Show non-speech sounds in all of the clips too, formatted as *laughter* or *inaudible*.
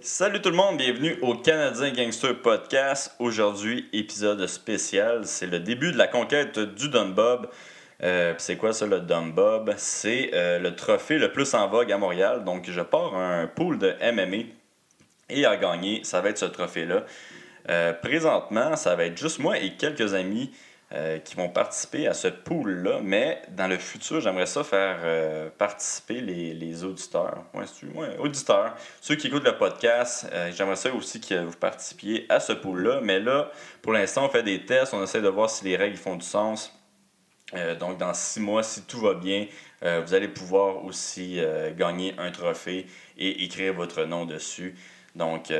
Salut tout le monde, bienvenue au Canadien Gangster Podcast. Aujourd'hui, épisode spécial. C'est le début de la conquête du Dunbob. Euh, puis c'est quoi ça, le Dunbob? C'est euh, le trophée le plus en vogue à Montréal. Donc, je pars un pool de MMA et à gagner, ça va être ce trophée-là. Euh, présentement, ça va être juste moi et quelques amis euh, qui vont participer à ce pool-là, mais dans le futur, j'aimerais ça faire euh, participer les, les auditeurs. Ouais, ouais, auditeurs, ceux qui écoutent le podcast, euh, j'aimerais ça aussi que vous participiez à ce pool-là, mais là, pour l'instant, on fait des tests, on essaie de voir si les règles font du sens. donc, dans six mois, si tout va bien, vous allez pouvoir aussi gagner un trophée et écrire votre nom dessus. Donc,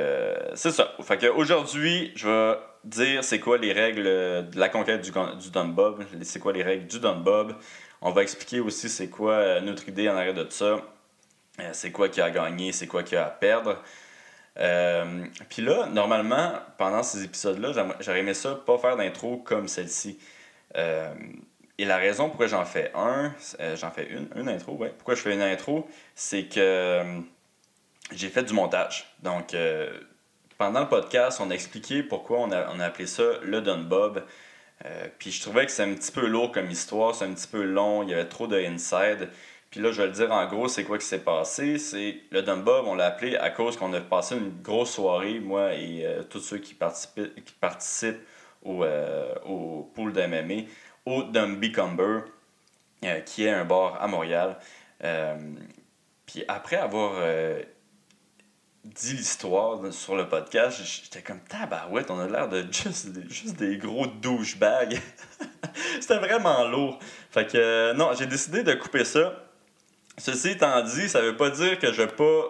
c'est ça. Fait qu'aujourd'hui, je vais dire c'est quoi les règles de la conquête du, du Dunbob, c'est quoi les règles du Dunbob. On va expliquer aussi c'est quoi euh, notre idée en arrière de ça, euh, c'est quoi qui a gagné, c'est quoi qui a à perdre. Euh, Puis là, normalement, pendant ces épisodes-là, j'aurais aimé ça pas faire d'intro comme celle-ci. Euh, et la raison pourquoi j'en fais un, j'en fais une, une intro, ouais. Pourquoi je fais une intro, c'est que j'ai fait du montage. Donc, pendant le podcast, on a expliqué pourquoi on a, on a appelé ça le Dunbob. Euh, puis je trouvais que c'est un petit peu lourd comme histoire, c'est un petit peu long, il y avait trop de inside. Puis là, je vais le dire en gros, c'est quoi qui s'est passé? C'est le Dunbob, on l'a appelé à cause qu'on a passé une grosse soirée, moi et euh, tous ceux qui participent, qui participent au, euh, au pool d'MMA, au Dumby Cumber, qui est un bar à Montréal. puis après avoir dit l'histoire sur le podcast, j'étais comme tabarouette, on a l'air de juste, juste des gros douchebags. *laughs* C'était vraiment lourd. Fait que euh, non, j'ai décidé de couper ça. Ceci étant dit, ça veut pas dire que je vais pas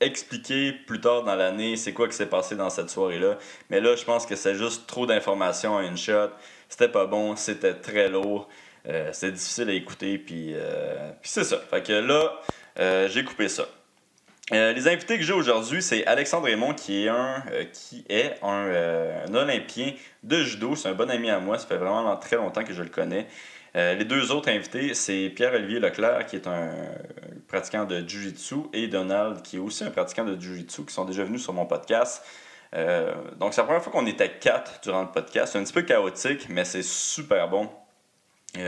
expliquer plus tard dans l'année c'est quoi qui s'est passé dans cette soirée-là. Mais là, je pense que c'est juste trop d'informations à une shot. C'était pas bon, c'était très lourd. Euh, c'est difficile à écouter, puis, euh, puis c'est ça. Fait que là, j'ai coupé ça. Euh, les invités que j'ai aujourd'hui, c'est Alexandre Raymond, qui est un, euh, qui est un, euh, Olympien de judo. C'est un bon ami à moi. Ça fait vraiment très longtemps que je le connais. les deux autres invités, c'est Pierre-Olivier Leclerc, qui est un pratiquant de Jiu-Jitsu, et Donald, qui est aussi un pratiquant de Jiu-Jitsu, qui sont déjà venus sur mon podcast. donc, c'est la première fois qu'on était quatre durant le podcast. C'est un petit peu chaotique, mais c'est super bon.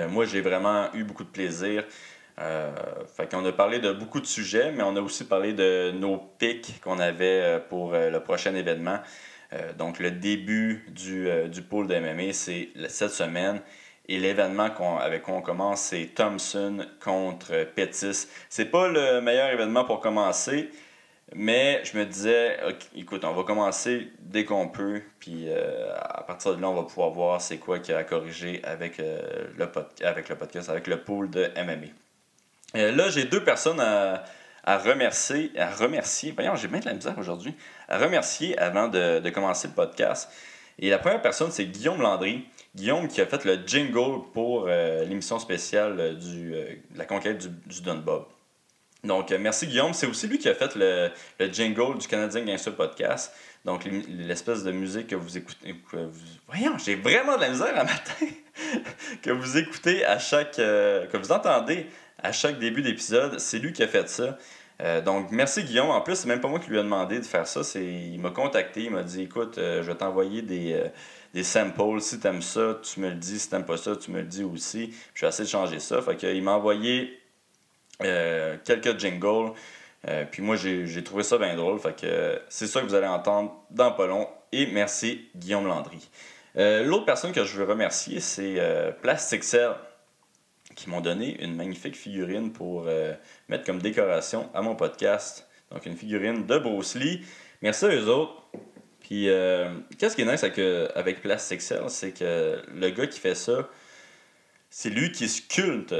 moi, j'ai vraiment eu beaucoup de plaisir. Euh, fait qu'on a parlé de beaucoup de sujets, mais on a aussi parlé de nos pics qu'on avait euh, pour euh, le prochain événement. Euh, donc, le début du, du pool de MMA, c'est cette semaine. Et l'événement avec quoi on commence, c'est Thompson contre Pettis. C'est pas le meilleur événement pour commencer, mais je me disais, écoute, on va commencer dès qu'on peut, puis à partir de là, on va pouvoir voir c'est quoi qui a à corriger avec, le avec le podcast, avec le pool de MMA. Euh, là, j'ai deux personnes à, remercier. À remercier. Voyons, j'ai bien de la misère aujourd'hui. À remercier avant de, commencer le podcast. Et la première personne, c'est Guillaume Landry. Guillaume qui a fait le jingle pour euh, l'émission spéciale euh, de la conquête du, du Dunbob. Donc, merci Guillaume. C'est aussi lui qui a fait le, jingle du Canadien Gangster Podcast. Donc, l'espèce de musique que vous écoutez. voyons, j'ai vraiment de la misère à *laughs* matin. que vous écoutez à chaque. que vous entendez à chaque début d'épisode. C'est lui qui a fait ça. Euh, donc, merci Guillaume. En plus, c'est même pas moi qui lui ai demandé de faire ça. C'est... Il m'a contacté, il m'a dit écoute, euh, je vais t'envoyer des, euh, des samples. Si t'aimes ça, tu me le dis. Si t'aimes pas ça, tu me le dis aussi. Je vais essayer de changer ça. Fait qu'il m'a envoyé quelques jingles. puis moi, j'ai, trouvé ça bien drôle. Fait que c'est ça que vous allez entendre dans pas long. Et merci Guillaume Landry. l'autre personne que je veux remercier, c'est Plastic Cell qui m'ont donné une magnifique figurine pour euh, mettre comme décoration à mon podcast. Donc, une figurine de Bruce. Merci à eux autres. Puis, euh, qu'est-ce qui est nice avec, avec Plastic c'est que le gars qui fait ça, c'est lui qui sculpte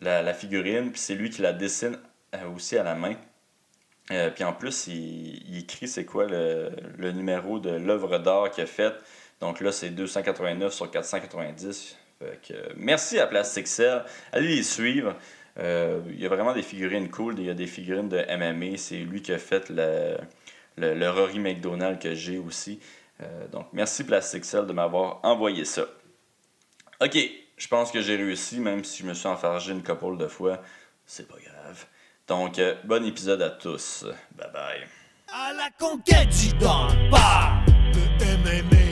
la, figurine, puis c'est lui qui la dessine euh, aussi à la main. puis en plus, il, écrit c'est quoi le, le, numéro de l'œuvre d'art qu'il a faite. Donc là, c'est 289 sur 490 merci à Plastic. Allez les suivre. Euh, il y a vraiment des figurines cool. Il y a des figurines de MMA. C'est lui qui a fait le, le, Rory McDonald que j'ai aussi. Euh, donc, merci Plastic de m'avoir envoyé ça. Ok, je pense que j'ai réussi, même si je me suis enfargé une couple de fois. C'est pas grave. Donc, euh, bon épisode à tous. Bye bye. À la conquête du le MMA.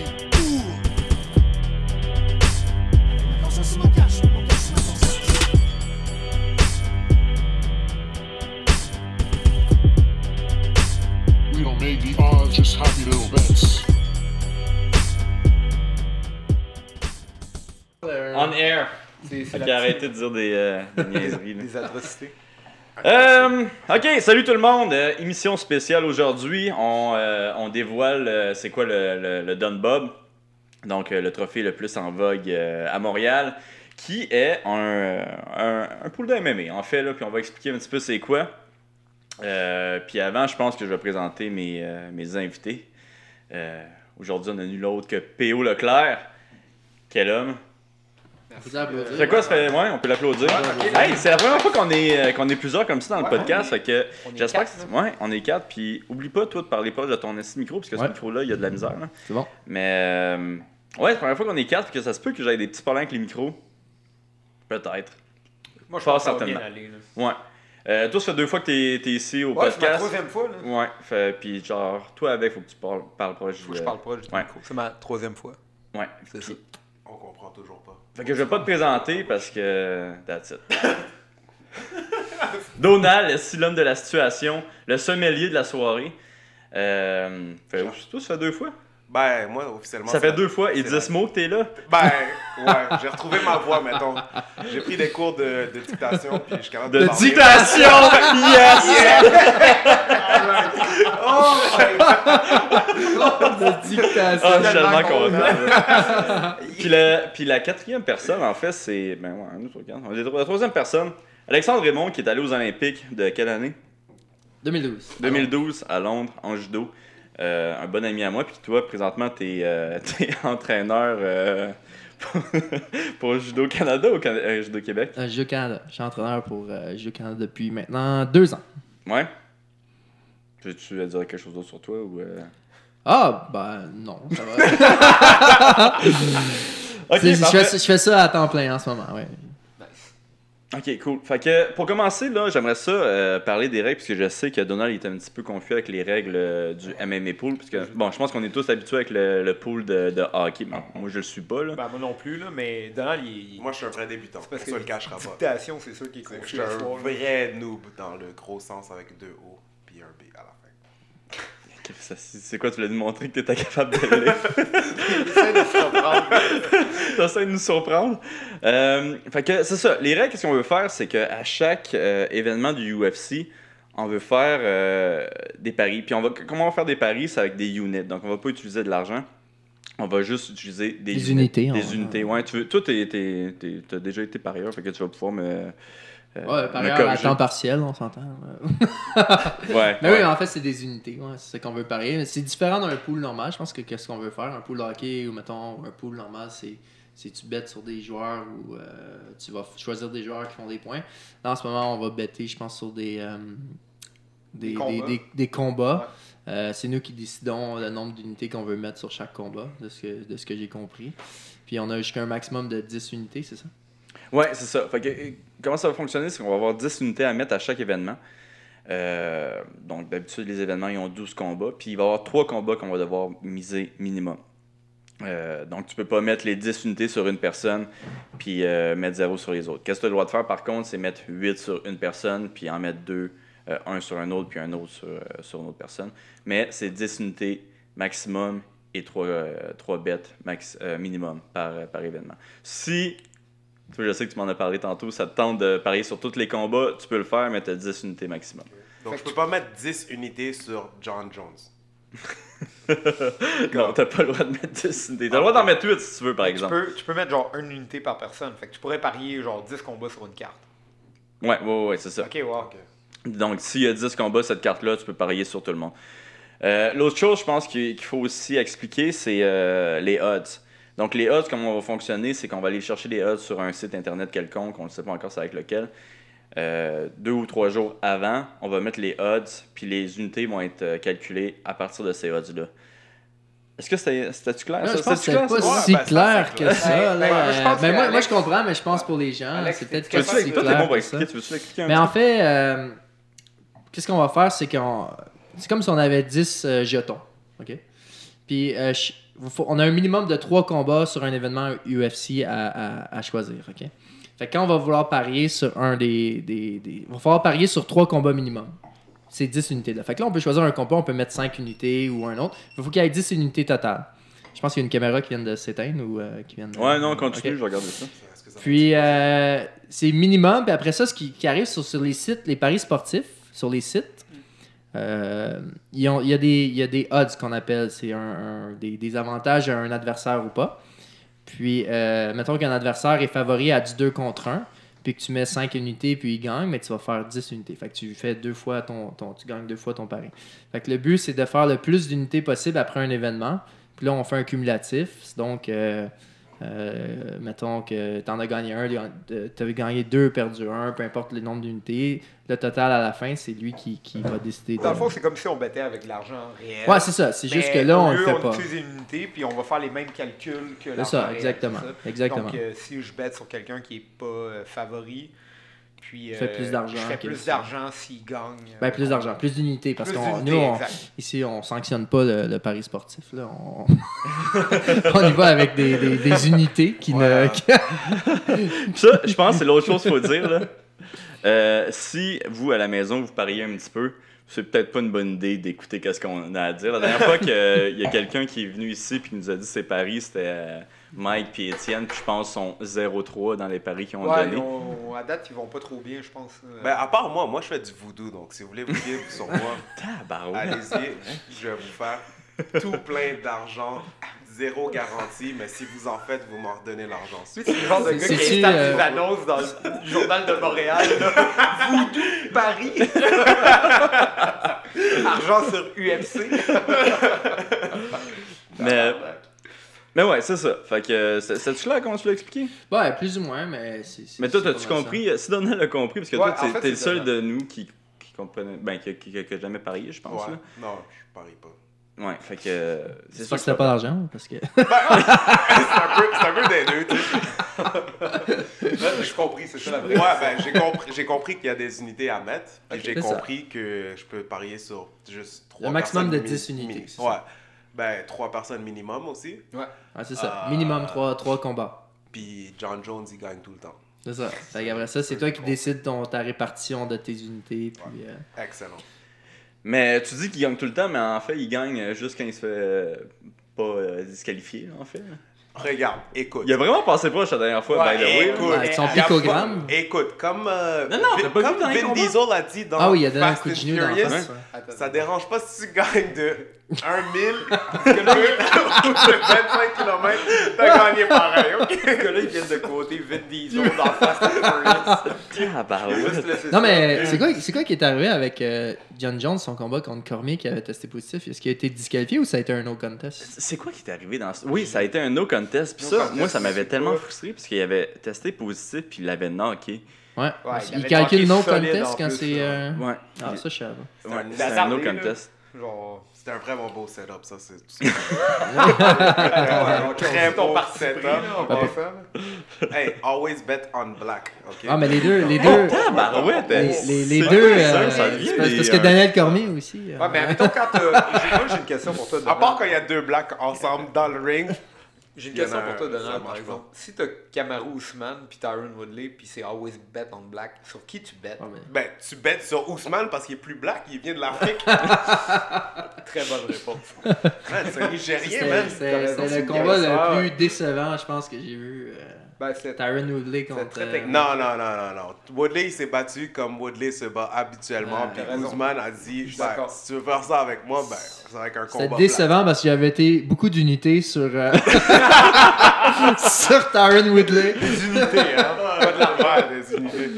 Bets. On air. C'est c'est Fait la qu'il a petite- arrêté de dire des, euh, des *laughs* niaiseries. là. des atrocités. Euh, ok, salut tout le monde. Euh, émission spéciale aujourd'hui. On, euh, on dévoile euh, c'est quoi le, le, le Don Bob, donc euh, le trophée le plus en vogue euh, à Montréal, qui est un, euh, un, un pool de MMA en fait. Là, puis on va expliquer un petit peu c'est quoi. Euh, puis avant, je pense que je vais présenter mes, euh, mes invités. Euh, aujourd'hui, on a nul autre que P.O. Leclerc. Quel homme! Merci. applaudir. C'est quoi, ça fait. Ouais, on peut l'applaudir. Hey, c'est la première fois qu'on est, euh, qu'on est plusieurs comme ça dans le Ouais, podcast. on est- Fait que j'espère quatre, que. c'est- Ouais, on est quatre. Puis oublie pas, toi, de parler proche de ton micro, parce que Ouais. ce micro-là, il y a de la misère. là. C'est bon. Mais. euh, ouais, c'est la première fois qu'on est quatre, puis que ça se peut que j'aille des petits problèmes avec les micros. Peut-être. Moi, je pense que ça va bien certainement. aller. là. Ouais. Euh, toi, ça fait deux fois que t'es, t'es ici au Ouais, c'est ma podcast. troisième fois. Là. Ouais, fait, puis genre, toi avec, faut que tu parles, parles proche. Faut que je parle proche du ouais. micro. C'est ma troisième fois. Ouais, C'est ça. On comprend toujours pas. Fait que je vais pas te présenter parce que. That's it. *laughs* Donald, est l'homme de la situation, le sommelier de la soirée? Euh, fait, toi, ça fait deux fois? Ben, moi, officiellement. Ça fait deux fois. Et 10 mots que t'es là. Ben, *laughs* ouais, j'ai retrouvé ma voix, mettons. J'ai pris des cours de, de dictation, puis je suis capable de. De parler. dictation! *laughs* yes! de dictation. Ah, je suis tellement content. *laughs* puis, la, puis la quatrième personne, en fait, c'est. Ben ouais, trois, quatre. La troisième personne, Alexandre Raymond, qui est allé aux Olympiques de quelle année? 2012. 2012 à Londres en judo. Euh, un bon ami à moi. Puis toi, présentement, t'es euh, *laughs* t'es entraîneur euh, pour, pour Judo Canada ou Can- euh, Judo Québec. Euh, Judo Canada. Je suis entraîneur pour euh, Judo Canada depuis maintenant deux ans. Ouais. Veux-tu dire quelque chose d'autre sur toi ou. euh? Ah, ben non, ça va. *laughs* Tu je, fais, je fais ça à temps plein en ce moment, ouais. Ok, cool. Fait que pour commencer, là, j'aimerais ça euh, parler des règles, puisque je sais que Donald est un petit peu confus avec les règles euh, du MMA pool. Puisque, bon, je pense qu'on est tous habitués avec le, le pool de, de hockey. Bon, moi, je le suis pas, là. Ben, moi non plus, là, mais Donald, il. il- Moi, je suis un vrai débutant. c'est parce ça que le cachera pas. Dictation, c'est sûr qu'il est C'est- Je confus suis un vrai noob dans le gros sens avec deux O puis un B à la fin. C'est quoi, tu l'as démontré que t'étais capable de le lire? Essaye de. T'essaies de nous surprendre. Euh, fait que c'est ça. Les règles, qu'est-ce qu'on veut faire, c'est qu'à chaque euh, événement du UFC, on veut faire euh, des paris. Puis on va, comment on va faire des paris, c'est avec des units. Donc on va pas utiliser de l'argent. On va juste utiliser des, Des unités, Des on- unités, ouais. Tu veux, toi, t'es, t'es- t'es- t'as déjà été parieur, fait que tu vas pouvoir me. Euh, Ouais, par ailleurs, à temps partiel, on s'entend. Ouais. *laughs* Mais ouais. oui, en fait, c'est des unités, ouais, c'est ça qu'on veut parier. Mais C'est différent d'un pool normal, je pense que qu'est-ce qu'on veut faire? Un pool de hockey ou, mettons, un pool normal, c'est c'est tu bêtes sur des joueurs ou euh, tu vas choisir des joueurs qui font des points. Là, en ce moment, on va bêter, je pense, sur des, euh, des, Des combats. des- des combats. Euh, c'est nous qui décidons le nombre d'unités qu'on veut mettre sur chaque combat, de ce que, de ce que j'ai compris. Puis on a jusqu'à un maximum de 10 unités, c'est ça? Ouais, c'est ça. Fait que, comment ça va fonctionner, c'est qu'on va avoir 10 unités à mettre à chaque événement. Euh, donc, d'habitude, les événements, ils ont 12 combats. Puis, il va y avoir 3 combats qu'on va devoir miser minimum. Euh, donc, tu peux pas mettre les 10 unités sur une personne, puis euh, mettre 0 sur les autres. Qu'est-ce que tu as le droit de faire, par contre, c'est mettre 8 sur une personne, puis en mettre 2, un sur un autre, puis un autre sur, une autre personne. Mais c'est 10 unités maximum et 3, bêtes minimum par, par événement. Si toi, je sais que tu m'en as parlé tantôt. Ça te tente de parier sur tous les combats. Tu peux le faire, mais tu as 10 unités maximum. Donc, je peux pas mettre 10 unités sur John Jones. *laughs* non, t'as pas le droit de mettre 10 unités. T'as le droit d'en mettre 8 si tu veux, par Tu exemple. peux, tu peux mettre genre une unité par personne. Fait que tu pourrais parier genre 10 combats sur une carte. Ouais, ouais, ouais, c'est ça. Ok, wow. Ok. Donc, s'il y a 10 combats, cette carte-là, tu peux parier sur tout le monde. Euh, L'autre chose, je pense qu'il qu'il faut aussi expliquer, c'est euh, les odds. Donc, les odds, comment on va fonctionner, c'est qu'on va aller chercher les odds sur un site internet quelconque, on ne sait pas encore c'est avec lequel. Euh, deux ou trois jours avant, on va mettre les odds, puis les unités vont être euh, calculées à partir de ces odds-là. Est-ce que c'était clair? Non, ça? je pense que pas? Ouais, si ben, clair que ça. Là. moi, je Ben, moi, moi, comprends, mais je pense pour les gens, c'est peut-être pas si clair bon ça. expliquer. Tu veux-tu l'expliquer un Mais en fait, euh, qu'est-ce qu'on va faire, c'est qu'on. c'est comme si on avait 10 euh, jetons. OK? Puis, euh, faut- on a un minimum de 3 combats sur un événement UFC à, à- à choisir. OK? Fait que quand on va vouloir parier sur un des. des, des- Il va falloir parier sur 3 combats minimum. C'est 10 unités là. Fait que là, on peut choisir un combat, on peut mettre 5 unités ou un autre. Il faut qu'il y ait 10 unités totales. Je pense qu'il y a une caméra qui vient de s'éteindre ou euh, qui vient de. Ouais, non, continue, Ok. je que ça Puis, euh, c'est minimum. Puis après ça, ce qui, qui arrive sur, sur les sites, les paris sportifs, sur les sites, euh, il y, a des- odds qu'on appelle. C'est un, des, avantages à un adversaire ou pas. Puis, euh, mettons qu'un adversaire est favori à du 2 contre 1, puis que tu mets 5 unités, puis il gagne, mais tu vas faire 10 unités. Fait que tu fais deux fois ton, ton tu gagnes deux fois ton pari. Fait que le but, c'est de faire le plus d'unités possible après un événement. Puis là, on fait un cumulatif. Donc, euh, euh, mettons que tu en as gagné un, tu as gagné deux, perdu un, peu importe le nombre d'unités. Le total à la fin, c'est lui qui, qui va décider. de- Dans le fond, c'est comme si on bêtait avec l'argent réel. Ouais, c'est ça. C'est juste que là, on le fait on pas. utilise une unité, puis on va faire les mêmes calculs que C'est l'argent ça, exactement. c'est ça? Exactement. Donc, euh, si je bête sur quelqu'un qui n'est pas euh, favori, puis euh, plus d'argent je fais que plus d'argent s'il gagne. Ben, euh, plus d'argent, plus d'unités. Parce que nous, on- ici, on sanctionne pas le, le pari sportif. Là. On... *laughs* on y va avec des, des- des unités qui Voilà. ne. *laughs* Ça, je pense que c'est l'autre chose qu'il faut dire. Là. Euh, si vous, à la maison, vous pariez un petit peu, c'est peut-être pas une bonne idée d'écouter qu'est-ce qu'on a à dire. La dernière fois qu'il y a quelqu'un qui est venu ici et qui nous a dit ses paris, c'était euh, Mike et Étienne, puis je pense sont 0-3 dans les paris qu'ils ont Ouais, ont- à date, ils vont pas trop bien, je pense. euh. Ben, à part moi, moi je fais du voodoo, donc si vous voulez vous guider sur moi, *laughs* allez-y, je vais vous faire tout plein d'argent, zéro garantie, mais si vous en faites, vous m'en redonnez l'argent. C'est le genre de gars qui installe euh, des annonces dans le journal de Montréal. Voodoo Paris. *laughs* Argent sur UFC. Mais, mais ouais, c'est ça. Fait que, euh, c'est- c'est-tu clair comment tu l'as expliqué? Ouais, plus ou moins, mais c'est. c'est- Mais toi, t'as-tu compris? Si Donald a compris, parce que Ouais, toi, en t'es le seul de nous qui, qui comprenait, ben, qui, qui, qui a jamais parié, je pense. Ouais. Là. Non, je parie pas. Ouais, fait que. euh, C'est sûr pas que c'était pas d'argent, parce que. *laughs* c'est un peu, c'est un peu des deux, tu sais. *laughs* J'ai compris, c'est ça la vraie. Ouais, ben, j'ai compris, j'ai compris qu'il y a des unités à mettre. Puis j'ai compris que je peux parier sur juste 3 Le maximum de personnes 10 mini- unités, Ouais. Ben, 3 personnes minimum aussi. Ouais, c'est ça. Euh, Minimum 3, trois combats. Puis John Jones, il gagne tout le temps. C'est ça. Fait qu'après ça, c'est toi qui décides ton, ta répartition de tes unités. Puis, euh, Excellent. Mais tu dis qu'il gagne tout le temps, mais en fait, il gagne juste quand il se fait euh, pas euh, disqualifié, là, en fait. Regarde, écoute. Il a vraiment passé proche la dernière fois, Ouais, by the way. écoute, avec son picogramme. pas- Écoute, comme, euh, Non, non, pas comme Vin? Diesel a dit dans Ah oui, il a donné un Fast coup de and genou dans la Furious, face. ouais. Attends. Ça dérange pas si tu gagnes de 1 000 que le ou de 25 km, t'as gagné pareil, ok? que là, ils viennent de Vin Diesel dans Fast and Furious. Tabarouette. Juste laisser Non, mais c'est quoi, c'est quoi qui est arrivé avec euh, John Jones, son combat contre Cormier qui avait testé positif? Est-ce qu'il a été disqualifié ou ça a été un no contest? C'est quoi qui t'est arrivé dans ce... Oui, ça a été un no contest. Puis No ça, contest, moi, ça m'avait c'est tellement quoi? frustré parce qu'il avait testé positif puis il l'avait knocké. Ouais. Ouais, il il calcule no contest en quand c'est. là. euh, Ouais. Ah, ça, je savais. Un- Ouais, C'était un no là. contest. Genre. C'était un vraiment beau setup, ça, c'est tout ce que *laughs* Ouais, Très ton beau setup. Hey, always bet on black, ok? Ah, mais les deux. Les deux, les, les, deux. ça, euh, ça parce, que euh, Daniel Cormier aussi. euh, Ouais, mais admettons quand j'ai- une question pour toi, À part quand il y a deux blacks ensemble dans le ring, J'ai une Il question pour toi, Donald, par exemple. Si t'as Kamaru Usman puis Tyron Woodley puis c'est always bet on black, sur qui tu bets ouais, mais- ben, tu bêtes sur Ousmane parce qu'il est plus black, il vient de l'Afrique. *laughs* Très bonne réponse. Man, c'est un Nigérien, C'est man. c'est- le combat le plus décevant, je pense, que j'ai vu. euh, Ben, c'est. Tyron Woodley contre. très euh, technique. Non, non, non, non, non. Woodley, il s'est battu comme Woodley se bat habituellement. Ouais, puis. Ousmane a dit ben, si tu veux faire ça avec moi, ben, c'est avec un combat. C'était décevant parce qu'il y avait été beaucoup d'unités sur. euh, *laughs* sur Tyron Woodley. Des unités, hein. *laughs* Pas de l'envers, des unités.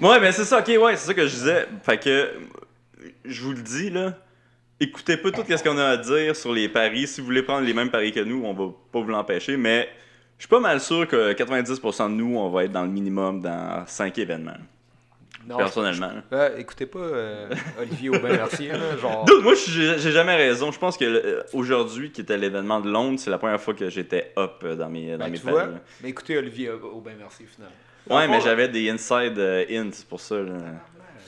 Ouais, mais c'est ça, ok, ouais, c'est ça que je disais. Fait que, je vous le dis, là, écoutez pas tout ce qu'on a à dire sur les paris. Si vous voulez prendre les mêmes paris que nous, on va pas vous l'empêcher, mais je suis pas mal sûr que 90% de nous, on va être dans le minimum dans 5 événements, Non, personnellement. Euh, écoutez pas euh, Olivier Aubin-Mercier, *laughs* genre. Dude, moi, j'ai jamais raison. Je pense que euh, aujourd'hui, qui était l'événement de Londres, c'est la première fois que j'étais up euh, dans mes, dans Ben, mes tu vois, mais écoutez Olivier Aubin-Mercier, finalement. Ouais, mais j'avais des inside euh, hints pour ça. là.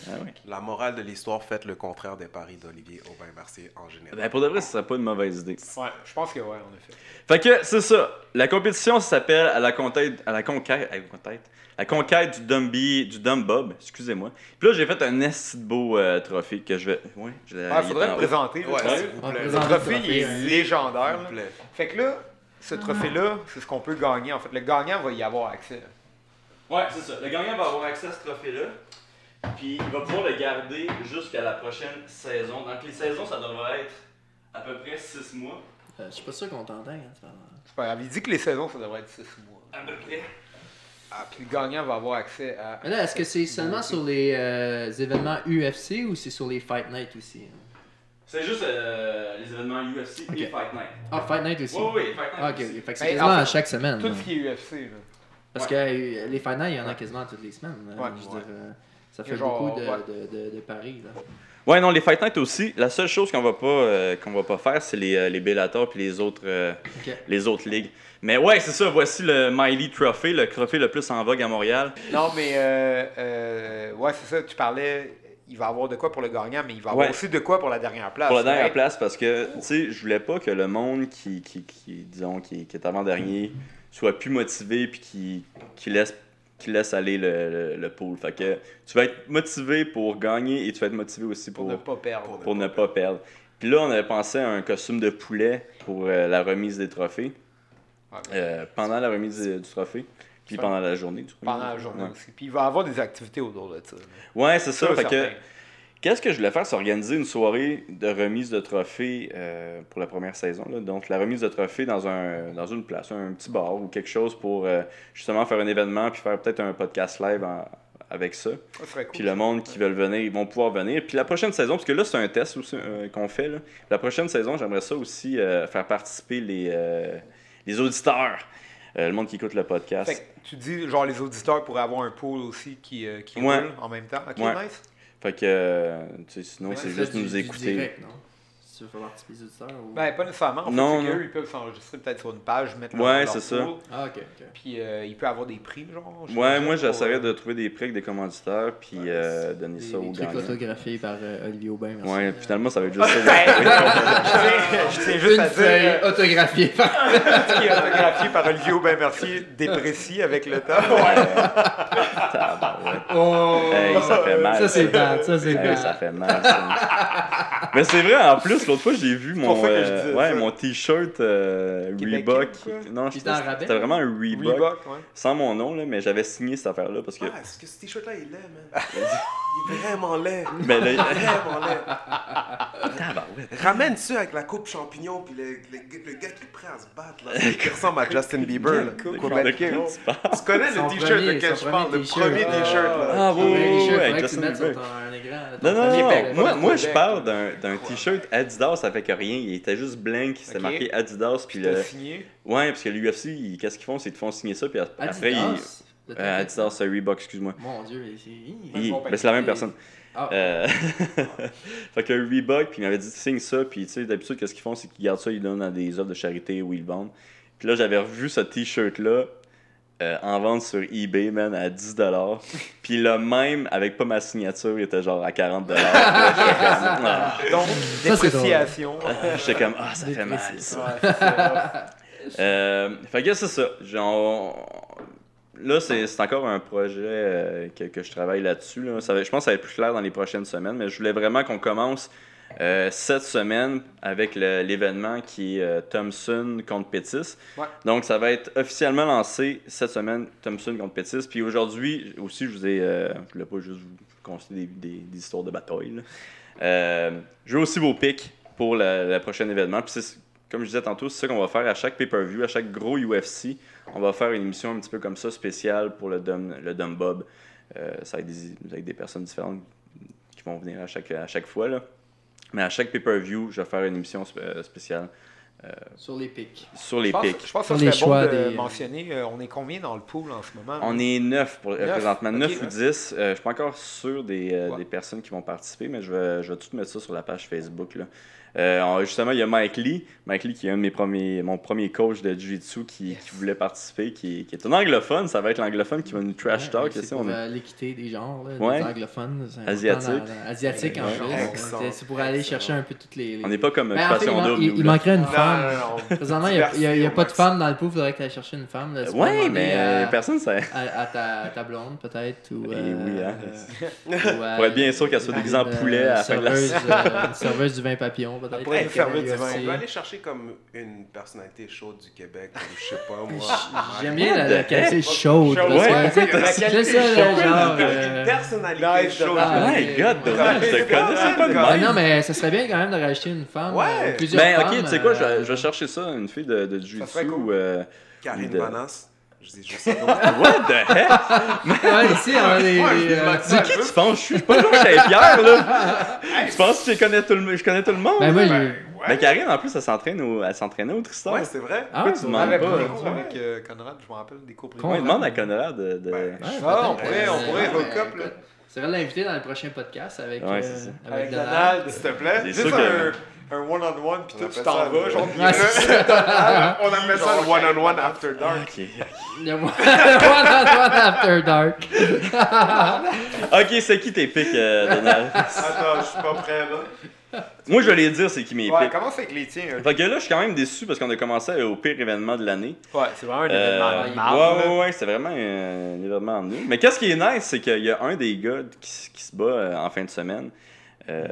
Ah oui. La morale de l'histoire, faites le contraire des paris d'Olivier Aubin-Mercier en général. Ben, pour de vrai, ce serait pas une mauvaise idée. Ouais, je pense que ouais, en effet. Fait que c'est ça. La compétition s'appelle à la conquête, à la conquête, à la conquête, la conquête du Dumby, du Dumb Bob, excusez-moi. Puis là, j'ai fait un de beau euh, trophée que je vais. Ouais, je l'ai- Ah, faudrait le haut. présenter. Ouais, s'il vous plaît. Le le trophée, il est légendaire. Vous plaît. Fait que là, ce trophée-là, c'est ce qu'on peut gagner. En fait, le gagnant va y avoir accès. Ouais, c'est ça. Le gagnant va avoir accès à ce trophée-là. Puis il va pouvoir le garder jusqu'à la prochaine saison. Donc les saisons, ça devrait être à peu près 6 mois. Euh, Je suis pas sûr qu'on t'entend. Hein. C'est pas grave. Il dit que les saisons, ça devrait être 6 mois. À peu près. Ah, puis le gagnant va avoir accès à. Mais là, est-ce que c'est seulement sur les euh, événements UFC ou c'est sur les Fight Night aussi hein? C'est juste euh, les événements UFC et Fight Night. Ah, Fight Night aussi? Oui, oui, Fight Night. Ah, ok, aussi. Fait que c'est quasiment à chaque semaine. Tout là. ce qui est UFC. Là. Parce que euh, les Fight Night, il y en a quasiment toutes les semaines. là. Ouais. Je dire, euh, ça Il y a fait genre, beaucoup de, ouais. de, de, de paris. Là. Ouais, non, les Fight Night aussi. La seule chose qu'on va pas euh, qu'on va pas faire, c'est les, euh, les Bellator puis les autres euh, les autres ligues. Mais ouais, c'est ça. Voici le Miley Trophy, le trophée le plus en vogue à Montréal. Non, mais euh, euh, ouais, c'est ça. Tu parlais, il va avoir de quoi pour le gagnant, mais il va avoir Ouais. aussi de quoi pour la dernière place. Pour la dernière Ouais. place, parce que tu sais, je voulais pas que le monde qui, qui, qui disons, qui, qui est avant dernier soit plus motivé puis qui, qui laisse qui laisse aller le, le, le pool. Fait que tu vas être motivé pour gagner et tu vas être motivé aussi Pour pour, ne pas perdre. pour ne pas perdre. Puis là, on avait pensé à un costume de poulet pour euh, la remise des trophées. Ouais. Euh, pendant la remise du, du trophée. Puis pendant la journée du Pendant la journée Ouais, aussi. Puis il va y avoir des activités autour de ça. Ouais, c'est ça. Que. Qu'est-ce que je voulais faire, c'est organiser une soirée de remise de trophées euh, pour la première saison. là. Donc, la remise de trophées dans, un, dans une place, un petit bar ou quelque chose pour euh, justement faire un événement puis faire peut-être un podcast live en- avec ça. Ça cool. Puis le monde qui veulent venir, ils vont pouvoir venir. Puis la prochaine saison, parce que là, c'est un test aussi euh, qu'on fait. Là. La prochaine saison, j'aimerais ça aussi faire participer les, les auditeurs, euh, le monde qui écoute le podcast. Fait que tu dis, genre, les auditeurs pourraient avoir un pool aussi qui, euh, qui Ouais. roule en même temps. Ok, Ouais. nice. Fait que, euh, tu sais, sinon, Ouais, c'est juste nous écouter. direct, non? Si tu veux faire partie des auditeurs ou... Ben, pas nécessairement. En fait, Non, ils peuvent s'enregistrer peut-être sur une page, mettre leur, Ouais, leur c'est ça. Ah, ok, ok. Puis euh, il peut avoir des prix, genre. Ouais, moi, j'essaierais euh, de trouver des prix avec des commanditaires, puis euh, donner Des, ça des aux trucs gagnants. autographiés par euh, Olivier Aubin. merci. Ouais, finalement, ça va être *laughs* juste ça. je tiens juste Une à feuille dire autographiée par... *laughs* qui est autographié par Olivier Aubin Mercier, déprécie avec le temps. Tabarouette. Oh! Hey, ça fait mal. Ça, c'est bad, ça, c'est Hey, bad. ça fait mal, ça. Mais c'est vrai, en plus, l'autre fois, j'ai vu mon, euh, ouais, mon t-shirt euh, Reebok. Non, c'était était en rabais? c'était vraiment un Reebok. Reebok, ouais. Sans mon nom, là, mais j'avais signé cette affaire-là parce que. Ah, est-ce que ce t-shirt-là, il est laid, man? *laughs* Il est vraiment laid. *laughs* Ben là, *laughs* Vraiment laid. Tabarouette. Ramène ça avec la coupe champignon, puis le, le, le gars qui est prêt à se battre, là. Qui ressemble à Justin Bieber, là. Ben, tu connais Son le t-shirt lequel je parle, le premier t-shirt. là. Ah, oui, Ouais, oui, oui, avec Justin Bieber. Non, non, non, moi, je parle d'un d'un t-shirt Adidas avec rien. Il était juste blank, c'était marqué Adidas. Puis Puis le... signé. Ouais, parce que l'UFC, ils- qu'est-ce qu'ils font? C'est qu'ils font signer ça, puis après, ils. Adidas. de Euh, Adidas, c'est Reebok, excuse-moi. Mon dieu, c'est... Ils- bon, ben, c'est la même personne. Ah, Euh, *laughs* fait que Reebok, puis il m'avait dit signe ça, puis tu sais, d'habitude, qu'est-ce qu'ils font, c'est qu'ils gardent ça, ils donnent à des œuvres de charité où ils le vendent. Puis là, j'avais revu ce t-shirt-là euh, en vente sur eBay, man, à 10$. *laughs* Puis le même, avec pas ma signature, il était genre à 40$. *laughs* Puis là, j'étais comme, ah. *laughs* Donc, dépréciation. J'étais comme, ah, ça fait mal, ça. Ouais. Euh, fait que c'est ça. Genre, là, c'est c'est encore un projet euh, que, que je travaille là-dessus. là. Ça va- je pense que ça va être plus clair dans les prochaines semaines, mais je voulais vraiment qu'on commence euh, cette semaine avec l'événement qui est euh, Thompson contre Pettis. Ouais. Donc, ça va être officiellement lancé cette semaine, Thompson contre Pettis. Puis aujourd'hui, aussi, je vous ai. Euh, je voulais pas juste vous confier des, des- des histoires de bataille. Euh, je veux aussi vos pics pour le, prochain événement. Puis c'est- comme je disais tantôt, c'est ça qu'on va faire à chaque pay-per-view, à chaque gros UFC. On va faire une émission un petit peu comme ça, spéciale pour le Dom, le Dom Bob. Euh, ça va être des, avec des personnes différentes qui vont venir à chaque, à chaque fois. Là. Mais à chaque pay-per-view, je vais faire une émission euh, spéciale Sur les pics. sur Je les pense, pics. je pense que les ce serait bon de des- mentionner, euh, on est combien dans le pool en ce moment? On est 9 pour, euh, Neuf, présentement, ok, 9 ou ouais. 10. Euh, je suis pas encore sûr des, euh, Ouais. des personnes qui vont participer, mais je vais, je vais tout mettre ça sur la page Facebook. Là. Euh, justement, il y a Mike Lee. Mike Lee qui est un de mes premiers, mon premier coach de Jiu-Jitsu qui, qui voulait participer, qui, qui est un anglophone. Ça va être l'anglophone qui va nous trash Ouais, talk. c'est ici, pour est- euh, l'équité des genres, là, Ouais. des anglophones. c'est Asiatique. dans- dans- Asiatique en Ouais. Excellent. C'est- C'est pour aller Excellent. chercher un peu toutes les. les- On n'est pas comme Ben, en fait, il, Passion Double. il- là. manquerait une Non, femme. non, non. Présentement, il n'y a, il y a- il y a pas de femme dans le pool, il faudrait que tu ailles chercher une femme. là. Ouais, mais à, personne, ça. à, à ta, ta blonde, peut-être. Ou, Eh euh, oui, hein. euh, *laughs* ou à- Pour être bien sûr qu'elle soit déguisée en une, poulet à la fin de la serveuse, *laughs* euh, Une serveuse du vin papillon, peut-être. Après, une du vin. On peut aller chercher comme une personnalité chaude du Québec, ou je sais pas, moi. J'aime bien la, la qualité chaude. Ouais. tu sais, La c'est qualité ça, genre. une euh, personnalité Nice, chaude. ah, My ouais. God, je te connaissais pas non, mais ça serait bien quand même de rajouter une femme. Ouais. euh, plusieurs Ben, ok, tu sais quoi, je euh, vais, je vais chercher ça, une fille de, Jiu-Jitsu ou. Karine de- Vanasse. Je dis, je sais pas. What the heck? Ouais, ici, on a des. Euh, C'est qui tu penses? Je suis pas Georges Saint-Pierre, là. Tu penses que je connais tout le, je connais tout le monde? Ben, moi, j'ai. Ben, Karine, en plus, elle s'entraîne au, elle s'entraînait au Tristan. Ouais, c'est vrai. Ah, Pourquoi tu ouais, demandes On avait pas, cours avec euh, Conrad, je me rappelle des cours privés. Ouais, demande à Conrad de. de- Ben, Ouais, Ah, on pourrait- on pourrait hook up, ben, là. écoute, C'est vrai de l'inviter dans le prochain podcast avec, Ouais, euh, c'est ça. Avec Donald. Donald. S'il te plaît. C'est Juste sûr que- un, un one-on-one, puis On toi, tu t'en vas, le- genre, c'est. *laughs* On appelle ça le one-on-one after dark. Ok. Le one on one after dark. *laughs* Ok, c'est qui tes pics, euh, Donald? Attends, je suis pas prêt là. Moi, je vais les dire, c'est qui mes Ouais, pics. commence avec les tiens. euh. Fait que là, je suis quand même déçu parce qu'on a commencé au pire événement de l'année. Ouais, c'est vraiment un Euh, événement ouais, ouais, ouais, c'est vraiment un, événement nul. Mais qu'est-ce qui est nice, c'est qu'il y a un des gars qui se bat euh, en fin de semaine euh,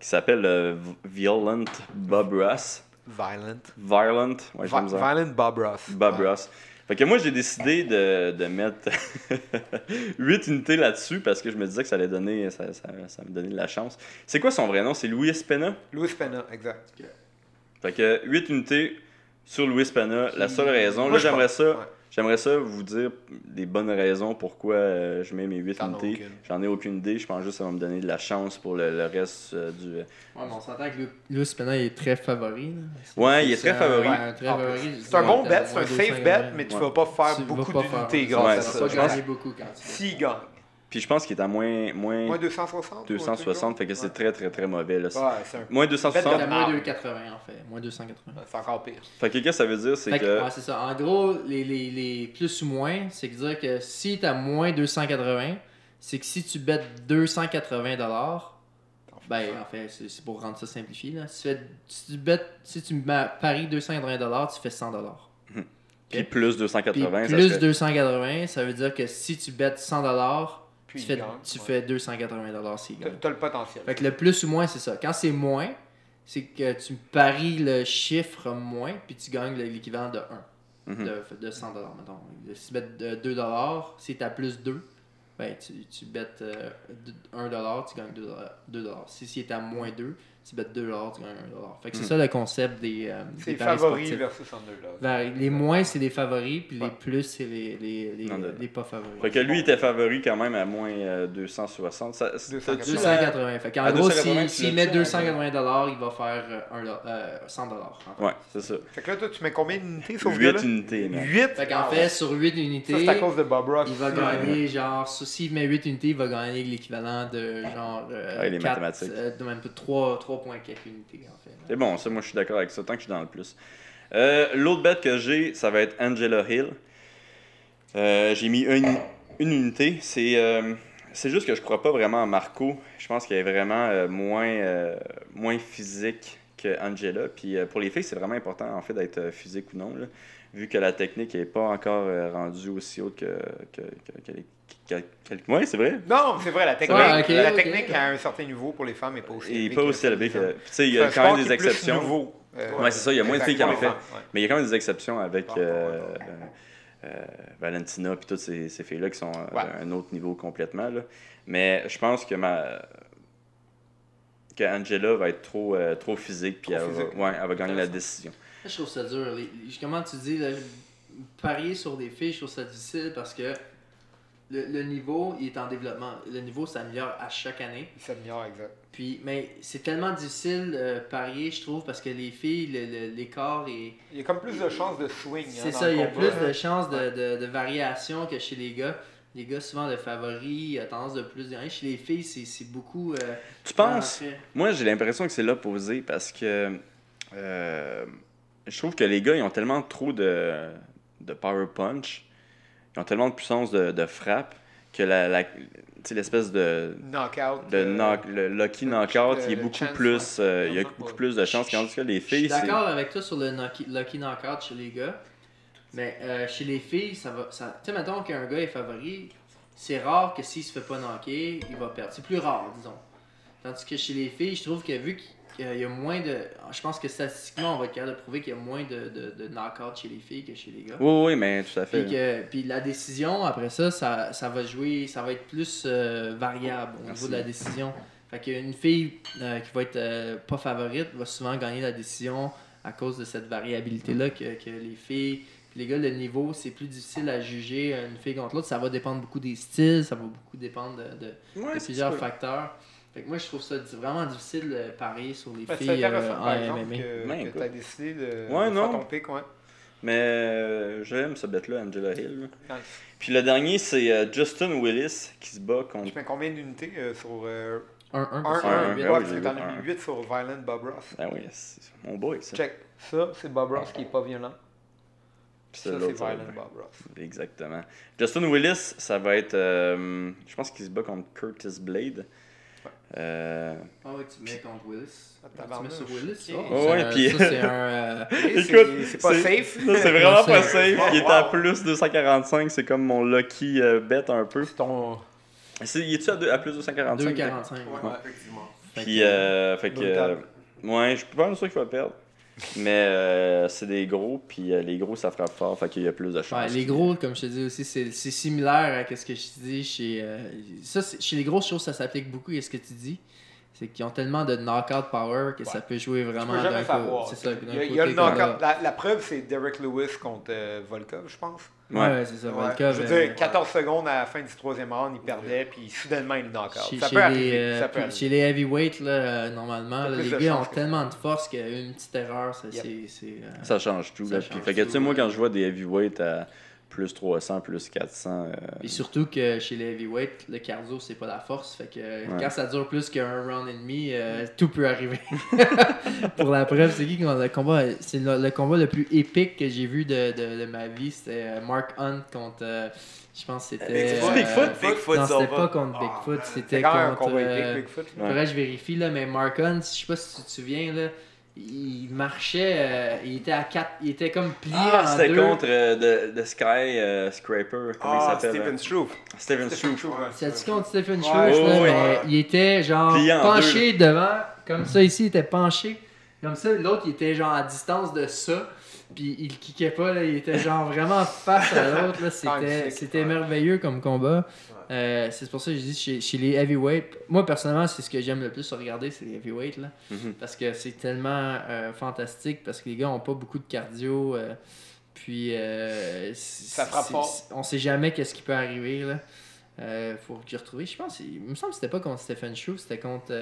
qui s'appelle euh, Violent Bob Ross. Violent. Violent, ouais, Vi-. Violent Bob Ross. Bob Ouais. Ross. Fait que moi, j'ai décidé de, de mettre *laughs* 8 unités là-dessus parce que je me disais que ça allait donner, ça, ça, ça me donnait de la chance. C'est quoi son vrai nom? C'est Louis Pena? Louis Pena, exact. Fait que 8 unités sur Louis Pena. La seule raison, Moi, là, j'aimerais ça. ouais. J'aimerais ça vous dire des bonnes raisons pourquoi euh, je mets mes 8 T'en as unités. J'en ai aucune idée. Je pense juste que ça va me donner de la chance pour le, le reste euh, du. Ouais, mais on s'entend que Louis Pena est très favori. là. Ouais, il est très un- favori. ouais, un C'est un bon bet, c'est un safe 200, bet, mais tu Ouais. vas pas faire Tu beaucoup d'unités grâce à c'est Tu ça. vas gagner beaucoup quand tu S'il gagne. Puis je pense qu'il est à moins, moins Moins 260 ou un truc 260. Fait que c'est très très très mauvais. Là. Ouais, c'est un... Moins Bet 260. de à moins marde. 280 en fait. Moins 280. C'est encore pire. Fait que qu'est-ce que ça veut dire? C'est Fait que, que. ouais, c'est ça. En gros, les, les, les plus ou moins, c'est que dire que si tu as moins 280, c'est que si tu bêtes 280 ben en fait, c'est c'est pour rendre ça simplifié. Là. Si, tu fais- si tu bêtes, si tu paries 280 tu fais 100 Puis plus Puis 280. ça plus serait- 280, ça veut dire que si tu bêtes 100 Puis tu, fais, gagne, tu ouais. fais 280 s'il gagne. t'as le potentiel. Fait que le plus ou moins, c'est ça. Quand c'est moins, c'est que tu paries le chiffre moins, puis tu gagnes l'équivalent de 1. Mhm. de, de 100 mettons. Si tu bêtes de 2 si tu as plus 2, ben, tu, tu bêtes euh, 1 tu gagnes 2 2 Si si tu à moins 2, tu bêtes 2 tu gagnes 1 Fait que c'est Mhm. ça le concept des, euh, des C'est paris favori sportifs. versus underdog. Vers- les moins, c'est les favoris, puis les Ouais. plus, c'est les, les, les, Non, les pas favoris. Fait que lui il était favori quand même à moins euh, 260. Ça, c'est- 280. t'as-tu la- 280. Fait qu'en gros, 280, s'il l'as met dit, 280 il va faire euh, un euh, 100 en fait. Ouais, c'est ça. Fait que là, toi, tu mets combien d'unités sur ce 8 gars-là? unités, man. 8 Fait qu'en fait, sur 8 unités, Ça, c'est à cause de Bob Ross. Il va gagner, genre, s'il met 8 unités, il va gagner l'équivalent de genre. Euh, Ouais, les quatre, mathématiques. euh, de même pas 3, 3 points quelques unités, en fait. C'est bon, ça, moi, je suis d'accord avec ça, tant que je suis dans le plus. Euh, L'autre bet que j'ai, ça va être Angela Hill. Euh, j'ai mis une, unité. C'est euh, juste que je crois pas vraiment à Marco. Je pense qu'elle est vraiment euh, moins, moins physique que Angela. Puis euh, pour les filles, c'est vraiment important, en fait, d'être euh, physique ou non. là, vu que la technique n'est pas encore euh, rendue aussi haute que. que, que, les- ouais, c'est vrai. Non, c'est vrai, la technique, la technique à un certain niveau pour les femmes n'est pas aussi élevée pas que aussi celle élevé des que. hommes. Puis, tu sais, il y a un quand même des exceptions. nouveau. Euh, Ouais, c'est ça, il y a moins de filles qui en fait. ouais. Mais il y a quand même des exceptions avec euh, euh, euh, Valentina et toutes ces, ces filles-là qui sont Ouais. d'un autre niveau complètement. Là. Mais je pense que ma que Angela va être trop, euh, trop physique puis elle, va- ouais, elle va gagner la décision. Je trouve ça dur. Les- comment tu dis, là, parier sur des filles, je trouve ça difficile parce que le, le niveau, il est en développement. Le niveau s'améliore à chaque année. Il s'améliore, exact. Puis, mais c'est tellement difficile de parier, je trouve, parce que les filles, le- le- l'écart est. Il y a comme plus de chances de swing. hein, C'est ça, il y a plus de chances de, de, de variation que chez les gars. Les gars, souvent, de favoris, a tendance de plus gagner. Chez les filles, c'est beaucoup. euh, Tu penses? Moi, j'ai l'impression que c'est l'opposé parce que euh, je trouve que les gars, ils ont tellement trop de, de power punch, ils ont tellement de puissance de, de frappe que la, la- tu sais, l'espèce de, Knockout. de euh, knock, le lucky le- knockout, il est le beaucoup plus, il y a beaucoup plus de chances. Tandis que les Je suis filles, d'accord avec toi sur le knocky- lucky knockout chez les gars. Mais euh, chez les filles, ça va. Ça... Tu sais, mettons qu'un gars est favori, c'est rare que s'il se fait pas knocker, il va perdre. C'est plus rare, disons. Tandis que chez les filles, je trouve que vu qu'il y a moins de. Je pense que statistiquement, on va être capable de prouver qu'il y a moins de, de, de knock-out chez les filles que chez les gars. Oui, oui, mais tout à fait. Puis, que, puis la décision, après ça, ça, ça va jouer, ça va être plus euh, variable au Merci. niveau de la décision. Fait qu'une fille euh, qui va être euh, pas favorite va souvent gagner la décision à cause de cette variabilité-là que, que les filles. Les gars, le niveau, c'est plus difficile à juger une fille contre l'autre. Ça va dépendre beaucoup des styles, ça va beaucoup dépendre de, de- Ouais, de c'est plusieurs facteurs. Fait que moi, je trouve ça vraiment difficile de parier sur les Ben, filles euh, en MMA. que, as décidé de, Ouais, de non. faire ton pick, ouais. Mais euh, j'aime ce bet-là, Angela Hill. là. Nice. Puis le dernier, c'est euh, Justin Willis qui se bat contre. Tu mets combien d'unités euh, sur euh, 1-1 1 parce que 1 un, c'est un, huit. ouais, Ouais, oui, parce que j'ai t'en vu as un. mis 8 sur Violent Bob Ross. Ah oui, c'est mon boy, ça. Check. Ça, c'est Bob Ross qui est pas violent. Puis Ça, c'est Violent Bob Ross. Exactement. Justin Willis, ça va être. euh, je pense qu'il se bat contre Curtis Blade. Euh, Ah ouais, tu mets contre Willis? Ah, tu mets sur Willis. Ok. Oh, Ouais, ouais, puis- Ça, c'est un. euh, *laughs* c'est- Écoute, c'est pas safe. c'est vraiment Ouais, pas safe. Il était à plus 245, c'est comme mon lucky euh, bet un peu. C'est ton. C'est- Il est-tu à, deux- à plus 245 2,45. Ouais, ouais. effectivement. Puis, euh, fait que. Euh, ouais, je suis pas sûr qu'il va perdre. Mais euh, c'est des gros, puis euh, les gros, ça frappe fort, fait qu'il y a plus de chances. Ouais, les gros, comme je te dis aussi, c'est c'est similaire à ce que je te dis chez. euh, ça, chez les grosses choses, ça s'applique beaucoup à ce que tu dis. C'est qu'ils ont tellement de knockout power que ça peut jouer vraiment d'un. C'est ça, Il y a, il y a côté le knockout. La, la preuve, c'est Derek Lewis contre euh, Volkov, je pense. Ouais, c'est ça. Ouais. Je veux euh, dire, 14 secondes à la fin du troisième round, il perdait, puis soudainement, il. Chez, ça les, arriver. euh, ça peut arriver. chez les heavyweights, là, euh, normalement, là, les gars ont que tellement de force qu'une petite erreur, ça, Yep. c'est. euh, Ça change tout. Ça là. Puis, change fait que, tu sais, tout, moi, quand je vois des heavyweights à plus 300, plus 400, euh, Et surtout que chez les heavyweights, le cardio, c'est pas la force. Fait que euh, quand ça dure plus qu'un round et demi, euh, tout peut arriver. *laughs* Pour la preuve, c'est qui le combat C'est le, le combat le plus épique que j'ai vu de, de, de ma vie. C'était euh, Mark Hunt contre. euh, je pense que c'était. Bigfoot. euh, Bigfoot? Bigfoot Non, c'était pas contre Ah, Bigfoot. C'était C'est quand même un contre. combat euh, épique, Bigfoot. Faudrait que je vérifie, là, mais Mark Hunt, je sais pas si tu te souviens, là, il marchait, euh, il était à quatre, il était comme plié Ah, en c'était deux. contre euh, The, The Sky euh, Scraper. Comment il Ah, s'appelle Steven euh? Struve. Steven Struve. C'est-tu contre Stephen Ouais, là, ouais, il était genre Plié penché devant, comme ça ici, il était penché, comme ça, l'autre il était genre à distance de ça, puis il kickait pas, là, il était genre vraiment face à l'autre, là, *laughs* c'était, c'était merveilleux comme combat. Euh, c'est pour ça que je dis chez, chez les heavyweights, moi personnellement c'est ce que j'aime le plus à regarder, c'est les heavyweights, là, Mhm. parce que c'est tellement euh, fantastique, parce que les gars ont pas beaucoup de cardio, euh, puis euh, Ça frappe fort. on sait jamais qu'est-ce qui peut arriver, là. Euh, faut que j'ai retrouvé. Je pense, il me semble que c'était pas contre Stephen Chou, c'était contre.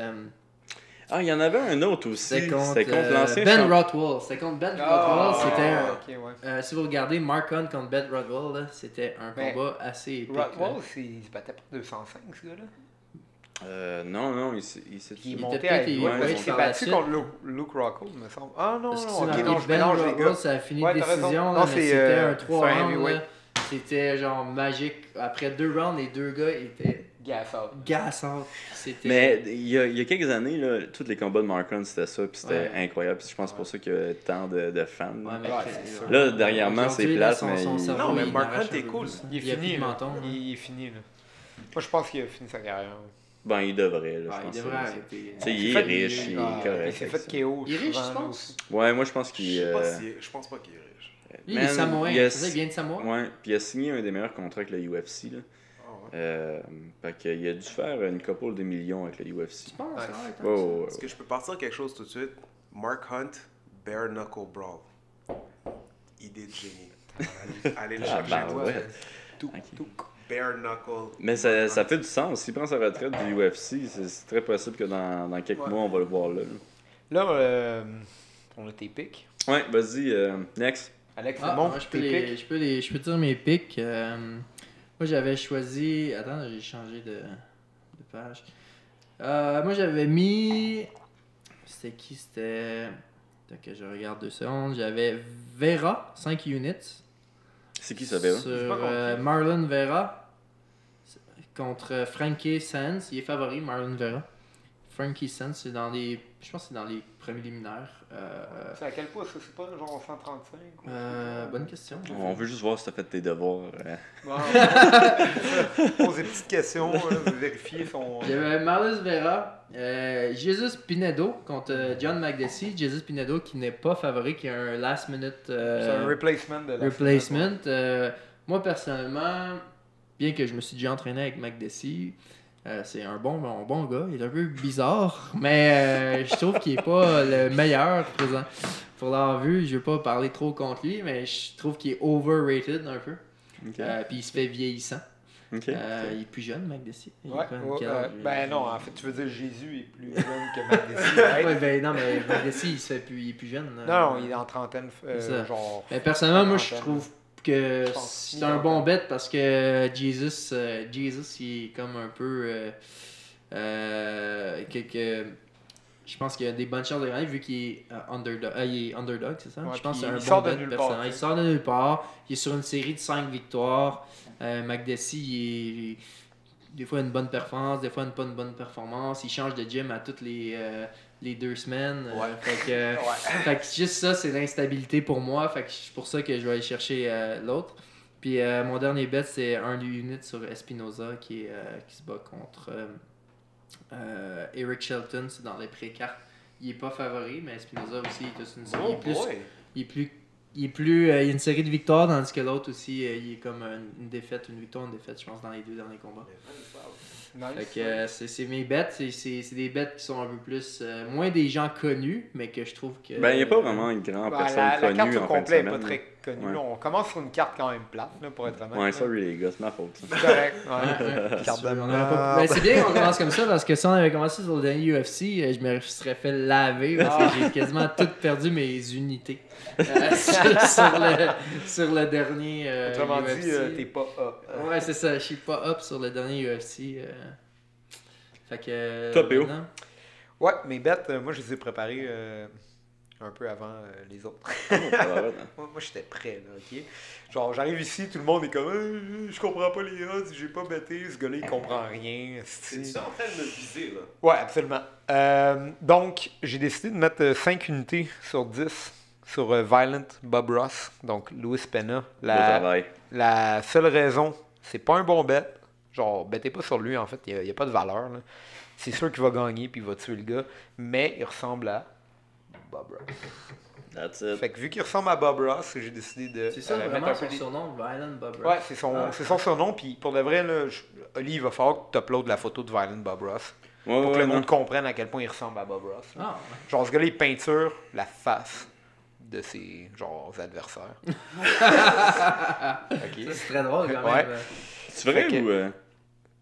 Ah, il y en avait un autre aussi. c'était contre, euh, l'ancien Ben. Rothwell. C'était contre Ben Rothwell. C'était un- ok, ouais. euh, si vous regardez Mark Hunt contre Ben Rothwell, c'était un Mais combat assez épique. Rothwell, il se battait pour 205, ce gars-là. Euh, non, non, il s'est il s'est- Puis il à s'est battu suite. contre Luke, Luke Rockhold, me semble. Ah non, non, ok, non, je Ben mélange les Rothwell, gars. ça a fini Ouais, décision, là, mais c'était euh, un 3 c'est un rounds. C'était genre magique. Après deux rounds, les deux gars étaient Gas out. gassants. C'était. Mais il y, a, il y a quelques années, là, tous les combats de Mark Hunt, c'était ça, puis c'était Ouais. incroyable. Puis je pense pour ça qu'il y a tant de, de fans. Ouais, là. dernièrement, c'est son- mais son il- cerveau, Non, mais Mark Hunt un est cool. Il est Il fini, là. menton. Il est fini, là. Moi, je pense qu'il a fini sa carrière. Ben, il devrait, là, je pense. il devrait arrêter. Tu sais, il est fait- riche, il est correct. Il fait. KO. Il est riche, souvent, je là, pense. aussi. Ouais, moi, je pense Je qu'il. pas euh, je pense pas qu'il est riche. Il est samoan. il vient de Samoa? Ouais, puis il a signé un des meilleurs contrats avec le UFC. Là. Ah ouais. Euh, fait qu'il a dû faire une couple de millions avec le UFC. Tu penses, Nice. ouais, ouais. Est-ce que je peux partir quelque chose tout de suite? Mark Hunt, Bare Knuckle Brawl. Idée de génie. Allez, le *laughs* Ah, chercher. bah, ouais. Tout, bare knuckle. Mais ça, ça fait du sens. S'il prend sa retraite du UFC, c'est très possible que dans, dans quelques Ouais. mois, on va le voir là. Là, euh, on a tes pics. Ouais, vas-y, euh, next. Alex, Ah, c'est bon, je, peux les, je, peux les, je peux dire mes pics. Moi, j'avais choisi. Attends, j'ai changé de, de page. Euh, moi, j'avais mis. C'était qui C'était. Attends que je regarde deux secondes. J'avais Vera, 5 units. C'est qui ça, Vera? Sur euh, Marlon Vera. Contre Frankie Sands. Il est favori, Marlon Vera. Frankie Sands, c'est dans les. Je pense que c'est dans les préliminaires. Euh, C'est à quel poids ça C'est pas genre 135 ou- euh, bonne question. On veut juste voir si t'as fait tes devoirs. euh. Bon. *laughs* Pose des petites questions, là, vérifier son. J'avais Marlus Vera, euh, Jesus Pinedo contre euh, John McDessie. Jesus Pinedo qui n'est pas favori, qui a un last minute euh, C'est un replacement de la replacement. Euh, moi personnellement, bien que je me suis déjà entraîné avec McDessie, euh, c'est un bon, un bon gars. Il est un peu bizarre, *laughs* mais euh, je trouve qu'il est pas le meilleur présent. Pour l'avoir vu, je vais pas parler trop contre lui, mais je trouve qu'il est overrated un peu. Euh, Puis il se fait vieillissant. Euh, il est plus jeune, McDessie. Ouais, ouais, euh, ben non, en fait, tu veux dire Jésus est plus jeune que McDessie. *laughs* Ouais, ben non, mais McDessie, il se fait plus, il est plus jeune. euh. Non, non, il est en trentaine, euh, genre. Mais personnellement, moi, je trouve que c'est un bon bet parce que Jesus, euh, Jesus il est comme un peu. Euh, euh, que, que- je pense qu'il a des bonnes chances de gagner vu qu'il est, underdog, il est underdog, c'est ça? Ouais, je pense que c'est un bon bet part, Il sort de nulle part. Il est sur une série de 5 victoires. McDessie, il est des fois une bonne performance, des fois une pas une bonne performance. Il change de gym à toutes les, les deux semaines. Euh, Ouais. fait que, *laughs* fait que juste ça, c'est l'instabilité pour moi. Fait que c'est pour ça que je vais aller chercher euh, l'autre. Puis euh, mon dernier bet, c'est un unit sur Espinoza qui, qui se bat contre Eric Shelton. C'est dans les pré-cartes. Il est pas favori, mais Espinoza aussi, il est une série. il, est plus, il est plus. Il est plus. il a une série de victoires, tandis que l'autre aussi, il est comme une défaite, une victoire, une défaite, je pense, dans les deux derniers combats. Nice. Fait que euh, c'est c'est mes bets, c'est- c'est c'est des bets qui sont un peu plus. euh, moins des gens connus, mais que je trouve que. Ben, il n'y a pas vraiment une grande Ben, personne la, la carte connue au en fin de complet pas très connue. Ouais. là. On commence sur une carte quand même plate, là, pour être honnête. Ouais, sorry les gars, c'est ma faute. C'est correct. Ouais. carte de pas- Ben, c'est bien qu'on commence comme ça parce que si on avait commencé sur le dernier UFC, euh, je me serais fait laver parce que j'ai quasiment tout perdu mes unités *laughs* euh, sur, *laughs* sur le, sur le dernier euh, Autrement UFC. dit, euh, t'es pas up. Ouais, c'est ça, je suis pas up sur le dernier UFC. euh. Fait que. Toi, P.O. maintenant- Ouais, mes bêtes, moi, je les ai préparées euh, un peu avant euh, les autres. Ça va, *laughs* hein. moi, moi, j'étais prêt, là, ok? Genre, j'arrive ici, tout le monde est comme, Euh, je comprends pas les odds, j'ai pas bêté, ce gars-là, il comprend rien. C'est ça en train de me viser, là? Ouais, absolument. Euh, donc, j'ai décidé de mettre 5 unités sur 10 sur euh, Violent Bob Ross, donc Louis Pena. La, travail. la seule raison, c'est pas un bon bet. Genre, bettez pas sur lui, en fait, il n'y a, pas de valeur. là. C'est sûr qu'il va gagner puis il va tuer le gars, mais il ressemble à Bob Ross. That's it. Fait que vu qu'il ressemble à Bob Ross, j'ai décidé de C'est ça, euh, mettre vraiment un son peu des- surnom, Violent Bob Ross. Ouais, c'est son, Ah. c'est son surnom. Puis pour de vrai, là, je- Oli, il va falloir que tu uploades la photo de Violent Bob Ross. Ouais, Pour que ouais, le non. monde comprenne à quel point il ressemble à Bob Ross. Ah, Genre, ce gars-là, il peinture la face de ses genre, adversaires. *laughs* c'est très drôle quand même. C'est vrai que- ou. euh,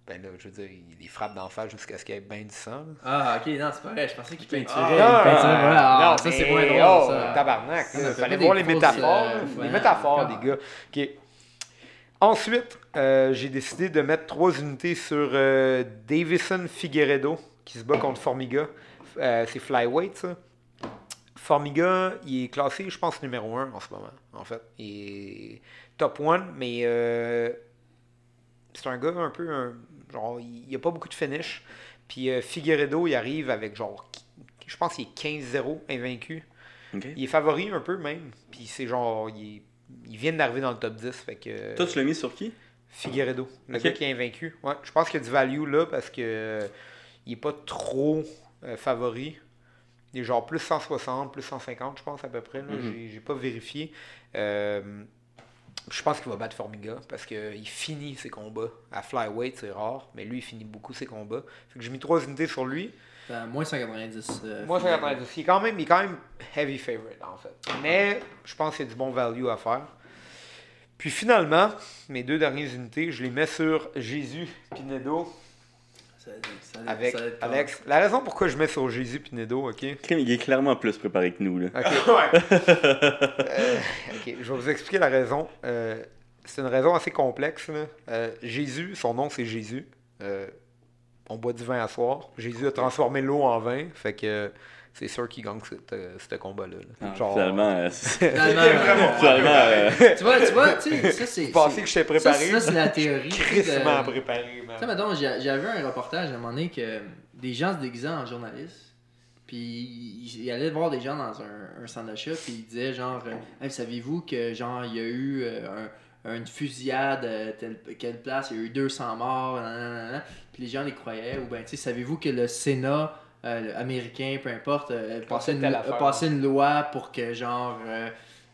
Ben là, je veux dire, il les frappe d'en face jusqu'à ce qu'il y ait bien du sang. là. Ah, ok, non, c'est pas vrai. Je pensais qu'il peinturait. Ah, il voilà. Ah, non, ça, c'est moins drôle. oh, ça. tabarnak. Fait fallait voir des les métaphores. euh, les métaphores, les gars. Ok. Ensuite, euh, j'ai décidé de mettre trois unités sur euh, Davison Figueredo, qui se bat contre Formiga. Euh, c'est flyweight, ça. Formiga, il est classé, je pense, numéro 1 en ce moment, en fait. Il est top 1, mais euh, c'est un gars un peu. un- genre, il n'y a pas beaucoup de finish. Puis euh, Figueredo, il arrive avec genre. Je pense qu'il est 15-0 invaincu. Il est favori un peu même. Puis c'est genre. Il, est- il vient d'arriver dans le top 10. Fait que. Toi, tu l'as mis sur qui? Figueredo, le Ok. gars qui est invaincu. Ouais, je pense qu'il y a du value là parce que euh, il est pas trop euh, favori. Il est genre plus 160, plus 150, je pense à peu près. Mhm. J'ai- J'ai pas vérifié. Euh, je pense qu'il va battre Formiga parce qu'il finit ses combats. À flyweight, c'est rare, mais lui, il finit beaucoup ses combats. Fait que j'ai mis trois unités sur lui. Euh, moins 190. euh, Moi, finalement. 190. Il est quand même, il est quand même heavy favorite, en fait. Mais je pense qu'il y a du bon value à faire. Puis finalement, mes deux dernières unités, je les mets sur Jésus Pinedo Ça- ça- ça- avec ça va être Alex. La raison pourquoi je mets sur Jésus Pinedo, ok? Il est clairement plus préparé que nous. Là. Ok. *laughs* Euh, ok, je vais vous expliquer la raison. Euh, c'est une raison assez complexe. là. Euh, Jésus, son nom c'est Jésus. Euh, on boit du vin à soir. Jésus a transformé l'eau en vin. Fait que euh, c'est sûr qu'il gagne cette, euh, ce combat-là. là. Ah, Genre, Finalement, euh, *laughs* c'est- Finalement, euh, finalement, euh, *laughs* tu vois, tu vois, tu sais, ça c'est. Pensez c'est- que j'étais ça, préparé? Ça, c'est la théorie. Crissement de- préparé, man. Tu sais, mettons, j'avais vu un reportage à un moment donné que des gens se déguisaient en journalistes. Puis ils allaient voir des gens dans un, un centre d'achat, puis ils disaient genre, euh, Hey, saviez-vous que genre il y a eu euh, un- une fusillade à telle quelle place, il y a eu 200 morts, nanana. puis les gens les croyaient. Ou ben, tu sais, savez-vous que le Sénat euh, américain, peu importe, euh, a passé une, une loi pour que genre euh,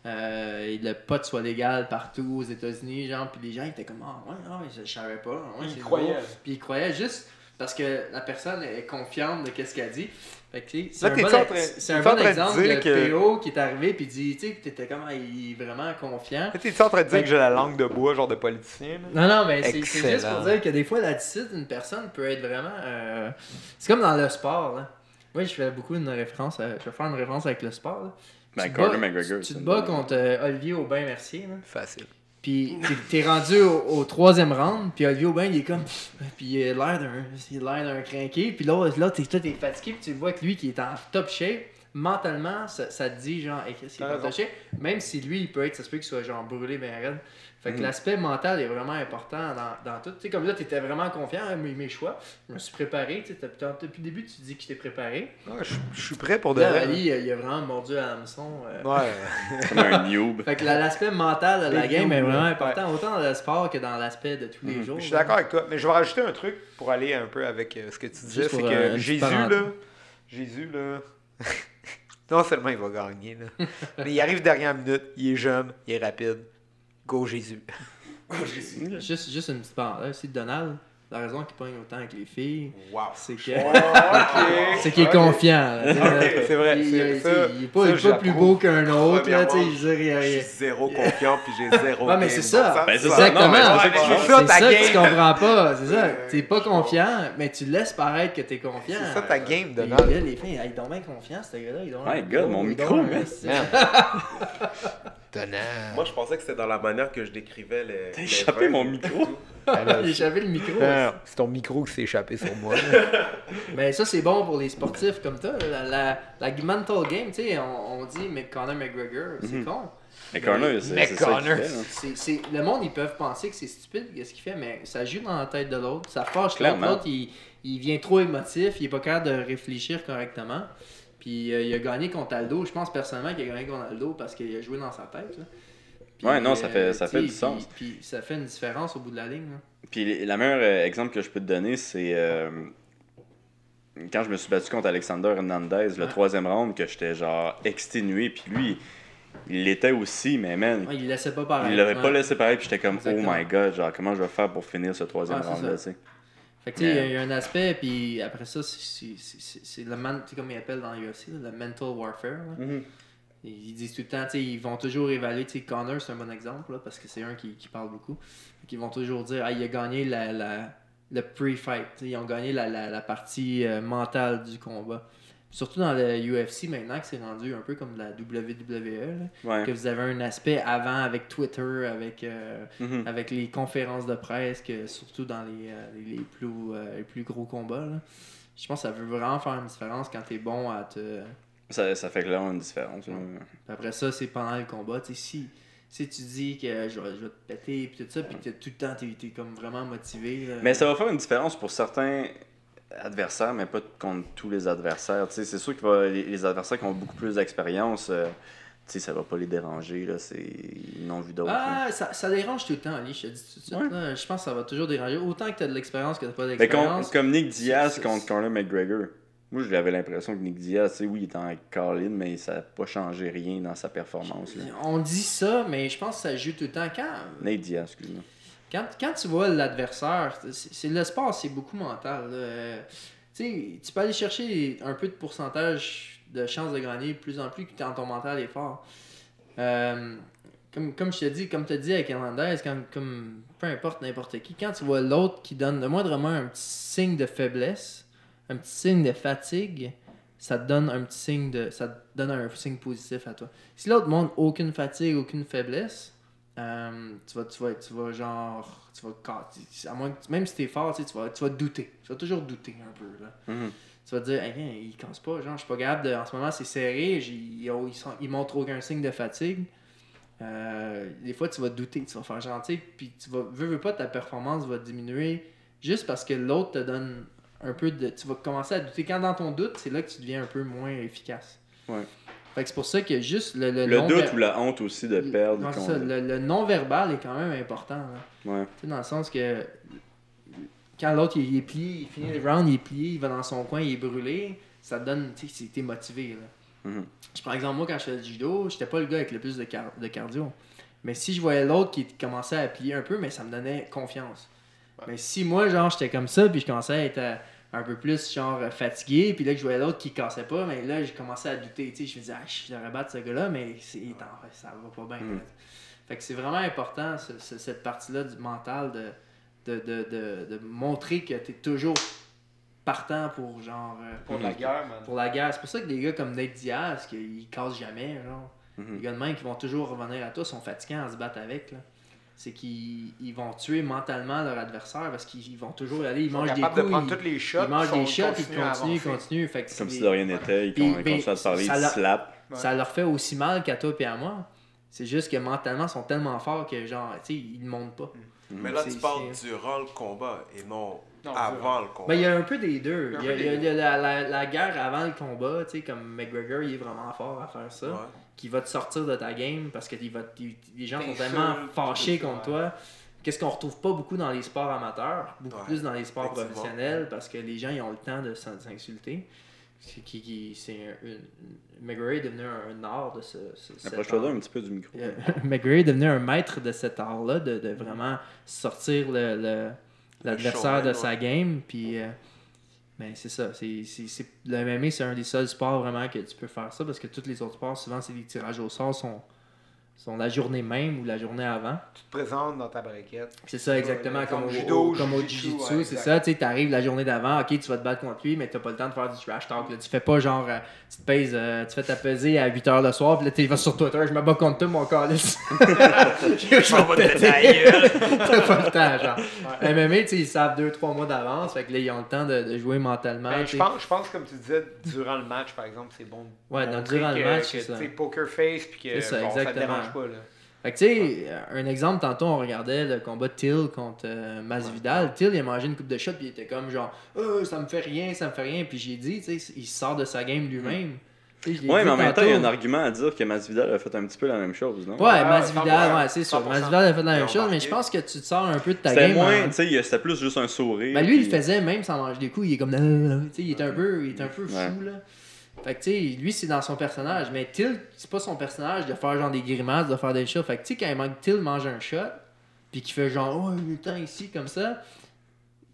euh, le pot soit légal partout aux États-Unis, genre, puis les gens étaient comme ah ouais, non, mais je, je savais pas, ouais, Ils croyaient. Puis ils croyaient juste parce que la personne est confiante de ce qu'elle dit. Fait que, tu sais, c'est Là, un, bon, c'est un exemple de que- PO qui est arrivé puis dit, tu sais, que t'étais comme, il est vraiment confiant. T'es-tu en train de dire que j'ai la langue de bois, genre de politicien? là? Non, non, mais c'est c'est juste pour dire que des fois, l'attitude d'une personne peut être vraiment. euh, C'est comme dans le sport. Là. Moi, je fais beaucoup une référence. à- Je vais faire une référence avec le sport. Là. Ben, Tu te bats- McGregor, Tu, tu te bonne- contre euh, Olivier Aubin-Mercier. là. Facile. Puis t'es- rendu au, au troisième round, puis Olivier Aubin, il est comme. Puis il a l'air d'un il a l'air d'un crinqué, puis là, là t'es toi, t'es fatigué, puis tu vois que lui qui est en top shape, mentalement, ça, ça te dit genre, hey, est pas top shape. Même si lui, il peut être, ça se peut qu'il soit genre brûlé, ben raide. Fait que Mhm. l'aspect mental est vraiment important dans, dans tout. Tu sais, comme là, t'étais vraiment confiant à mes, mes choix. Je me suis préparé, tu sais, depuis le début, tu dis que je t'es préparé. Ouais, je, je suis prêt pour de Là, vrai. Ali, il a- il a vraiment mordu à l'hameçon. euh. Ouais. *laughs* Comme un noob. Fait que la- l'aspect mental de la Big game est vraiment important, autant dans le sport que dans l'aspect de tous les Mhm. jours. Je suis d'accord avec toi, mais je vais rajouter un truc pour aller un peu avec euh, ce que tu disais. C'est que euh, Jésus, là. Jésus, *laughs* là, non seulement il va gagner, là, *laughs* mais il arrive dernière minute, il est jeune, il est rapide. Go Jésus. *laughs* Juste, juste une petite parenthèse. aussi, Donald, la raison qu'il pogne autant avec les filles, Wow. c'est que *laughs* c'est qu'il est confiant. tu c'est vrai. Il, c'est- il- ça, il est pas, ça, il est pas plus beau qu'un autre, là, tu je suis a- zéro confiant puis j'ai zéro Ouais, mais game. c'est ça. Ben, c'est ça. Exactement. Non, c'est c'est ça, que game. tu comprends pas, c'est ça. T'es pas confiant, mais tu laisses paraître que t'es confiant. C'est ça ta game, Donald. les filles, ils sont bien confiants, ce gars-là. My God, mon micro, *laughs* Moi, je pensais que c'était dans la manière que je décrivais les. T'as échappé mon micro? *laughs* J'ai échappé le micro. Non, C'est ton micro qui s'est échappé sur moi. *laughs* Mais ça, c'est bon pour les sportifs comme toi. La, la, la mental game, tu sais, on, on dit mais Conor McGregor, c'est Mhm. con. Mais Connor, c'est le monde, ils peuvent penser que c'est stupide ce qu'il fait, mais ça joue dans la tête de l'autre. Ça fâche l'autre. L'autre, il, il vient trop émotif, il est pas capable de réfléchir correctement. Puis euh, il a gagné contre Aldo. Je pense personnellement qu'il a gagné contre Aldo parce qu'il a joué dans sa tête. là. Puis, Ouais, non, ça fait- ça fait du sens. Puis, ça fait une différence au bout de la ligne. là. Puis la meilleure euh, exemple que je peux te donner, c'est euh, quand je me suis battu contre Alexander Hernandez, le Ouais. troisième round, que j'étais genre exténué. Puis lui, il l'était aussi, mais man, Ouais, il laissait pas pareil. il l'avait pas laissé pareil. Puis j'étais comme, Exactement. oh my god, genre comment je vais faire pour finir ce troisième round-là, tu sais? Fait que tu sais, il y a- y, un aspect, puis après ça, c'est- le man, comme ils appellent dans l'UFC, le mental warfare. là. Mhm. Ils disent tout le temps, ils vont toujours évaluer, Connor, c'est un bon exemple, là, parce que c'est un qui, qui parle beaucoup. Fait qu'ils vont toujours dire, ah, il a gagné la, la, le pre-fight, ils ont gagné la, la, la partie euh, mentale du combat. Surtout dans le UFC maintenant, que c'est rendu un peu comme la WWE, là, Ouais. que vous avez un aspect avant avec Twitter, avec. euh, Mhm. avec les conférences de presse, que surtout dans les, euh, les, les plus, euh, les plus gros combats. là. Je pense que ça veut vraiment faire une différence quand t'es bon à te. Ça, ça fait clairement une différence. Après ça, c'est pendant le combat. Tu sais, si, si tu dis que je vais, je vais te péter, puis tout ça, puis que tout le temps, t'es es comme vraiment motivé. là. Mais ça va faire une différence pour certains adversaires, mais pas contre tous les adversaires. Tu c'est sûr que va- les, les adversaires qui ont beaucoup plus d'expérience, euh, tu sais, ça va pas les déranger. Là, c'est... Ils n'ont vu d'autres. Ah, ça, ça dérange tout le temps, Ali, je te dis tout de suite. Ouais. là. je pense que ça va toujours déranger. Autant que t'as de l'expérience que t'as pas Mais d'expérience. comme, comme Nick Diaz contre Conor McGregor. Moi, j'avais l'impression que Nick Diaz, tu oui, il était en call mais ça n'a pas changé rien dans sa performance. Là. On dit ça, mais je pense que ça joue tout le temps. Quand, Nate Diaz, excuse-moi. Quand, quand tu vois l'adversaire, c'est c'est- le sport, c'est beaucoup mental. Euh, tu peux aller chercher un peu de pourcentage de chances de gagner de plus en plus quand ton mental est fort. Euh, comme, comme je te dis, comme as dit avec Hernandez, comme, comme peu importe n'importe qui, quand tu vois l'autre qui donne le moindrement un petit signe de faiblesse, un petit signe de fatigue, ça te donne un petit signe de. ça te donne un signe positif à toi. Si l'autre montre aucune fatigue, aucune faiblesse, euh, tu, vas, tu, vas, tu vas genre. Tu vas, à moins même si t'es fort, tu, sais, tu vas, tu vas douter. Tu vas toujours douter un peu. Là. Mhm. Tu vas te dire, Hey, il casse pas, genre, je suis pas capable de. En ce moment, c'est serré, ils, ils montrent aucun signe de fatigue. Euh, des fois, tu vas douter, tu vas faire gentil, puis tu vas, veux, veux pas, ta performance va diminuer juste parce que l'autre te donne un peu de. Tu vas commencer à douter. Quand dans ton doute, c'est là que tu deviens un peu moins efficace. Ouais. Fait que c'est pour ça que juste le. Le, Le non- doute ou la honte aussi de perdre. Non, ça, le, le non-verbal est quand même important. là. Ouais. Tu sais, dans le sens que quand l'autre il, il est plié, il finit le round, il est plié, il va dans son coin, il est brûlé, ça te donne, tu sais, c'est- t'es motivé. Là. Je prends exemple, moi quand je faisais du judo, j'étais pas le gars avec le plus de, car- de cardio. Mais si je voyais l'autre qui commençait à plier un peu, mais ça me donnait confiance. Mais si moi, genre, j'étais comme ça, puis je commençais à être euh, un peu plus, genre, fatigué, puis là, que je voyais l'autre qui cassait pas, mais là, j'ai commencé à douter, tu sais, je me disais, ah, je devrais battre ce gars-là, mais c'est, attends, ça va pas bien. Mm. là. Fait que c'est vraiment important, ce- ce- cette partie-là du mental, de, de, de, de, de montrer que tu es toujours partant pour, genre, euh, Pour la guerre, man. pour la guerre. C'est pour ça que des gars comme Nate Diaz, qu'ils cassent jamais, genre. Mhm. Les gars de même qui vont toujours revenir à toi sont fatigants à se battre avec, là. C'est qu'ils ils vont tuer mentalement leur adversaire parce qu'ils ils vont toujours aller, ils mangent des coups, de prendre ils, tous les shots. ils mangent sont- des shots, ils continuent ils continuent. Fait que Comme si de rien n'était, ils ben, continuent à te parler, ils l'a- se slappent. ça leur fait aussi mal qu'à toi et à moi. C'est juste que mentalement, ils sont tellement forts que, genre, tu sais, ils ne montent pas. Mais là, tu parles durant le combat et non, Non, avant le combat. Ben, il y a un peu des deux. Il y a, peu il y a- des il y a la, la- la guerre avant le combat, tu sais, comme McGregor, il est vraiment fort à faire ça. Ouais. Qui va te sortir de ta game parce que va, les gens sont tellement fâchés contre toi. Qu'est-ce qu'on retrouve pas beaucoup dans les sports amateurs, beaucoup Ouais, plus dans les sports professionnels parce que les gens ils ont le temps de s'in- s'insulter. C'est qui, qui- c'est McGregor est devenu un, un art de ce. ce Approche-toi un petit peu du micro. Euh, *laughs* McGregor est devenu un maître de cet art-là, de, de vraiment sortir le, le- l'adversaire de sa game. Puis, euh, ben, c'est ça. C'est, c'est- le MMA, c'est un des seuls sports vraiment que tu peux faire ça parce que tous les autres sports, souvent, c'est des tirages au sort, sont, sont la journée même ou la journée avant. Tu te présentes dans ta braquette. C'est ça, exactement. Ouais, comme, comme au, judo, au- comme au jiu-jitsu, ouais, c'est ça. Tu sais, t'arrives la journée d'avant, ok, tu vas te battre contre lui, mais t'as pas le temps de faire du trash talk. là. Tu fais pas genre, euh, tu te pèses, euh, tu fais ta pesée à 8h le soir, puis là, tu vas sur Twitter, je me bats contre toi, mon calice. *laughs* je vais te. *laughs* T'as pas le temps, genre. MMA, tu sais, ils savent 2-3 mois d'avance, fait que là, ils ont le temps de, de jouer mentalement. Ben, tu je, pense, je pense, comme tu disais, durant le match, par exemple, c'est bon. Ouais, montrer durant le match, c'est ça. tu sais, poker face, puis que C'est ça, bon, ça pas. Là. Fait que tu sais, un exemple, tantôt on regardait le combat de Till contre euh, Masvidal. Till, il a mangé une coupe de shot, puis il était comme genre, oh, ça me fait rien, ça me fait rien. Puis j'ai dit, tu sais, il sort de sa game lui-même. Ouais, dit mais en même temps, il y a un argument à dire que Masvidal a fait un petit peu la même chose, non? Ouais, Ouais, Masvidal, 100%, ouais, c'est sûr. 100%. Masvidal a fait la même chose, mais je pense que tu te sors un peu de ta C'était game. moins, tu sais, c'était plus juste un sourire. Ben lui, il le faisait même sans manger des coups. Il est comme. *laughs* Tu sais, il est un peu, il est un peu fou, Ouais. là. Fait que, tu sais, lui, c'est dans son personnage. Mais Till, c'est pas son personnage de faire genre des grimaces, de faire des shots. Fait que, tu sais, quand il manque Till mange un shot, puis qu'il fait genre, oh, il est temps ici, comme ça.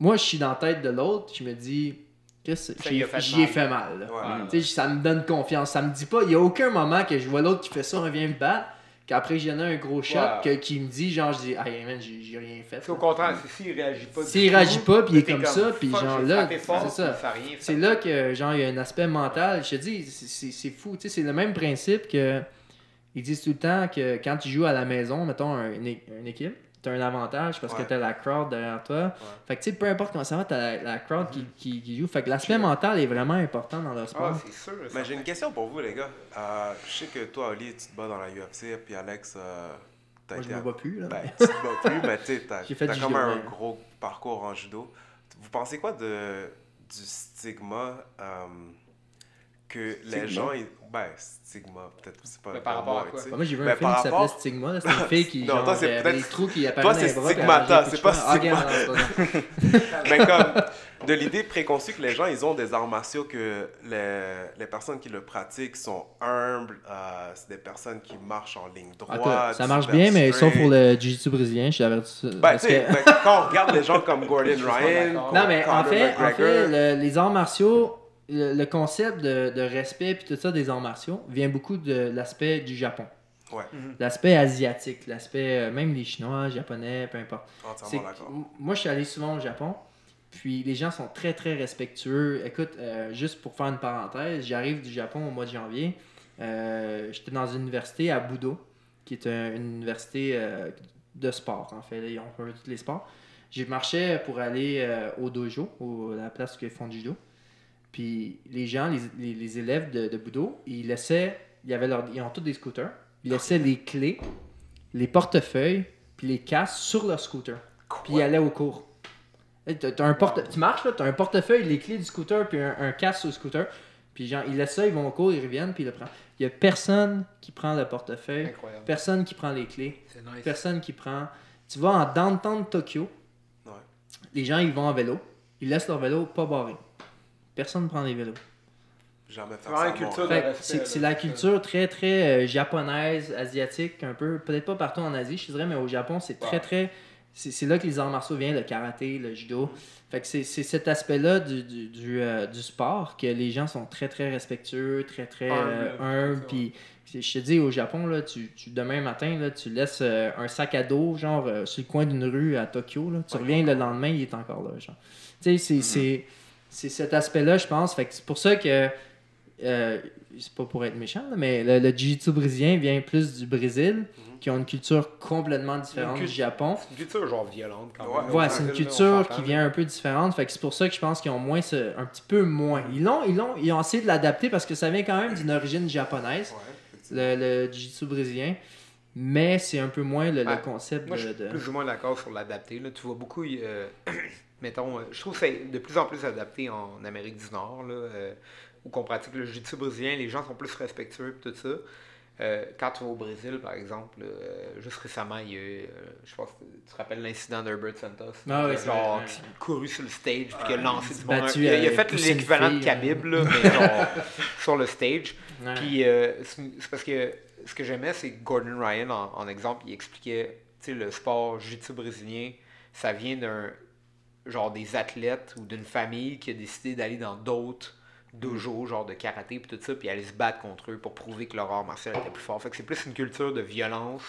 Moi, je suis dans la tête de l'autre, je me dis, qu'est-ce que j'y fait ai mal. fait mal, là. Ouais. Ça me donne confiance. Ça me dit pas, il y a aucun moment que je vois l'autre qui fait ça, on vient me battre, qu'après j'y en ai un gros shot, que, qui me dit, genre, je dis, ah, man, j'ai rien fait. C'est au contraire, c'est s'il réagit pas. S'il réagit pas, puis il est comme ça, puis genre là, c'est ça. C'est là que genre il y a un aspect mental. Je te dis, c'est- c'est c'est fou. Tu sais, c'est le même principe que ils disent tout le temps que quand tu joues à la maison, mettons une équipe, tu as un avantage parce Ouais. que tu as la crowd derrière toi. Fait que tu sais, peu importe comment ça va, tu as la, la crowd qui, qui, qui joue. Fait que l'aspect mental est vraiment important dans le Ah, sport. c'est sûr. Mais j'ai une question pour vous, les gars. Euh, je sais que toi, Oli, tu te bats dans la UFC, puis Alex, euh, t'as je été me bats plus. Là. Ben, tu te bats plus, mais tu sais, *laughs* t'as t'as comme un gros parcours en judo. Vous pensez quoi de, du stigma euh, que les gens. ils- Ben, stigma, peut-être que c'est pas Mais par rapport à quoi? Bah, moi, j'ai vu Ben, un film par qui s'appelait rapport- Stigma. là. C'était une fille qui *laughs* Non, genre, toi, c'est peut-être- des trous qui apparaissaient toi, dans c'est les bras. puis Stigmata, c'est pas. Ah, Stigma. c'est. Mais comme de l'idée préconçue que les gens, ils ont des arts martiaux, que les, les personnes qui le pratiquent sont humbles, euh, c'est des personnes qui marchent en ligne droite. Attends, ça marche bien, mais sauf straight. pour le jiu-jitsu brésilien, je suis averti. Ben, parce tu sais, que- ben, quand on regarde les gens comme *laughs* Gordon Ryan. Non, mais en fait, les arts martiaux, le, le concept de, de respect puis tout ça des arts martiaux vient beaucoup de l'aspect du Japon. Ouais, L'aspect asiatique, l'aspect, euh, même les Chinois, Japonais, peu importe. Moi, je suis allé souvent au Japon, puis les gens sont très, très respectueux. Écoute, euh, juste pour faire une parenthèse, j'arrive du Japon au mois de janvier. Euh, J'étais dans une université à Budo, qui est un- une université euh, de sport, en fait. Ils ont un peu tous les sports. J'ai marché pour aller euh, au dojo, au, à la place où ils font du judo. Puis les gens, les, les- les élèves de, de Budo, ils laissaient, ils, avaient leur- ils ont tous des scooters, ils laissaient les clés, les portefeuilles, puis les casques sur leur scooter. Puis ils allaient au cours. T'as- t'as un porte... Tu marches, là, tu as un portefeuille, les clés du scooter, puis un, un casque sur le scooter. Puis genre, ils laissent ça, ils vont au cours, ils reviennent, puis ils le prennent. Il y a personne qui prend le portefeuille, Incroyable. personne qui prend les clés, C'est nice. personne qui prend. Tu vas en downtown de Tokyo, Ouais. les gens ils vont en vélo, ils laissent leur vélo pas barré. Personne ne prend les vélos. Jamais C'est faire ça. culture Fait respect, c'est là, la culture très très euh, japonaise, asiatique, un peu. Peut-être pas partout en Asie, je dirais, mais au Japon, c'est très très. C'est c'est là que les arts martiaux viennent, le karaté, le judo. Fait que c'est c'est cet aspect-là du, du, du, euh, du sport que les gens sont très très respectueux, très très euh, Humble, humbles. Puis je te dis, au Japon, là, tu, tu- demain matin, là, tu laisses euh, un sac à dos, genre euh, sur le coin d'une rue à Tokyo. Là, tu reviens le lendemain, il est encore là. Genre. Tu sais, c'est- c'est c'est cet aspect-là, je pense. Fait que c'est pour ça que euh, c'est pas pour être méchant, là, mais le, le jiu-jitsu brésilien vient plus du Brésil, qui ont une culture complètement différente du Japon. C'est une culture genre violente quand Ouais, même. Ouais, c'est une culture qui vient un peu différente. Fait que c'est pour ça que je pense qu'ils ont moins ce- un petit peu moins. Ils l'ont, ils l'ont, ils ont essayé de l'adapter parce que ça vient quand même d'une origine japonaise, Ouais, le, le jiu-jitsu brésilien. Mais c'est un peu moins le, concept Moi, de. je suis de- plus ou moins d'accord sur l'adapter. là. Tu vois beaucoup, euh, *clears throat* mettons, euh, je trouve que c'est de plus en plus adapté en Amérique du Nord, là, euh, où qu'on pratique le jiu-jitsu brésilien, les gens sont plus respectueux et tout ça. Euh, quand tu vas au Brésil, par exemple, euh, juste récemment, il y a eu, je pense que tu te rappelles l'incident d'Herbert Santos? Ah oui, genre, qui a couru sur le stage puis qui a lancé du monde. Il a, il a fait l'équivalent de Khabib, là, *laughs* mais genre sur le stage. Ouais. Puis c'est parce que ce que j'aimais, c'est que Gordon Ryan, en, en exemple, il expliquait, tu sais, le sport jiu-jitsu brésilien, ça vient d'un, genre des athlètes ou d'une famille qui a décidé d'aller dans d'autres dojos, genre de karaté puis tout ça, puis aller se battre contre eux pour prouver que leur art martial était plus fort. Fait que c'est plus une culture de violence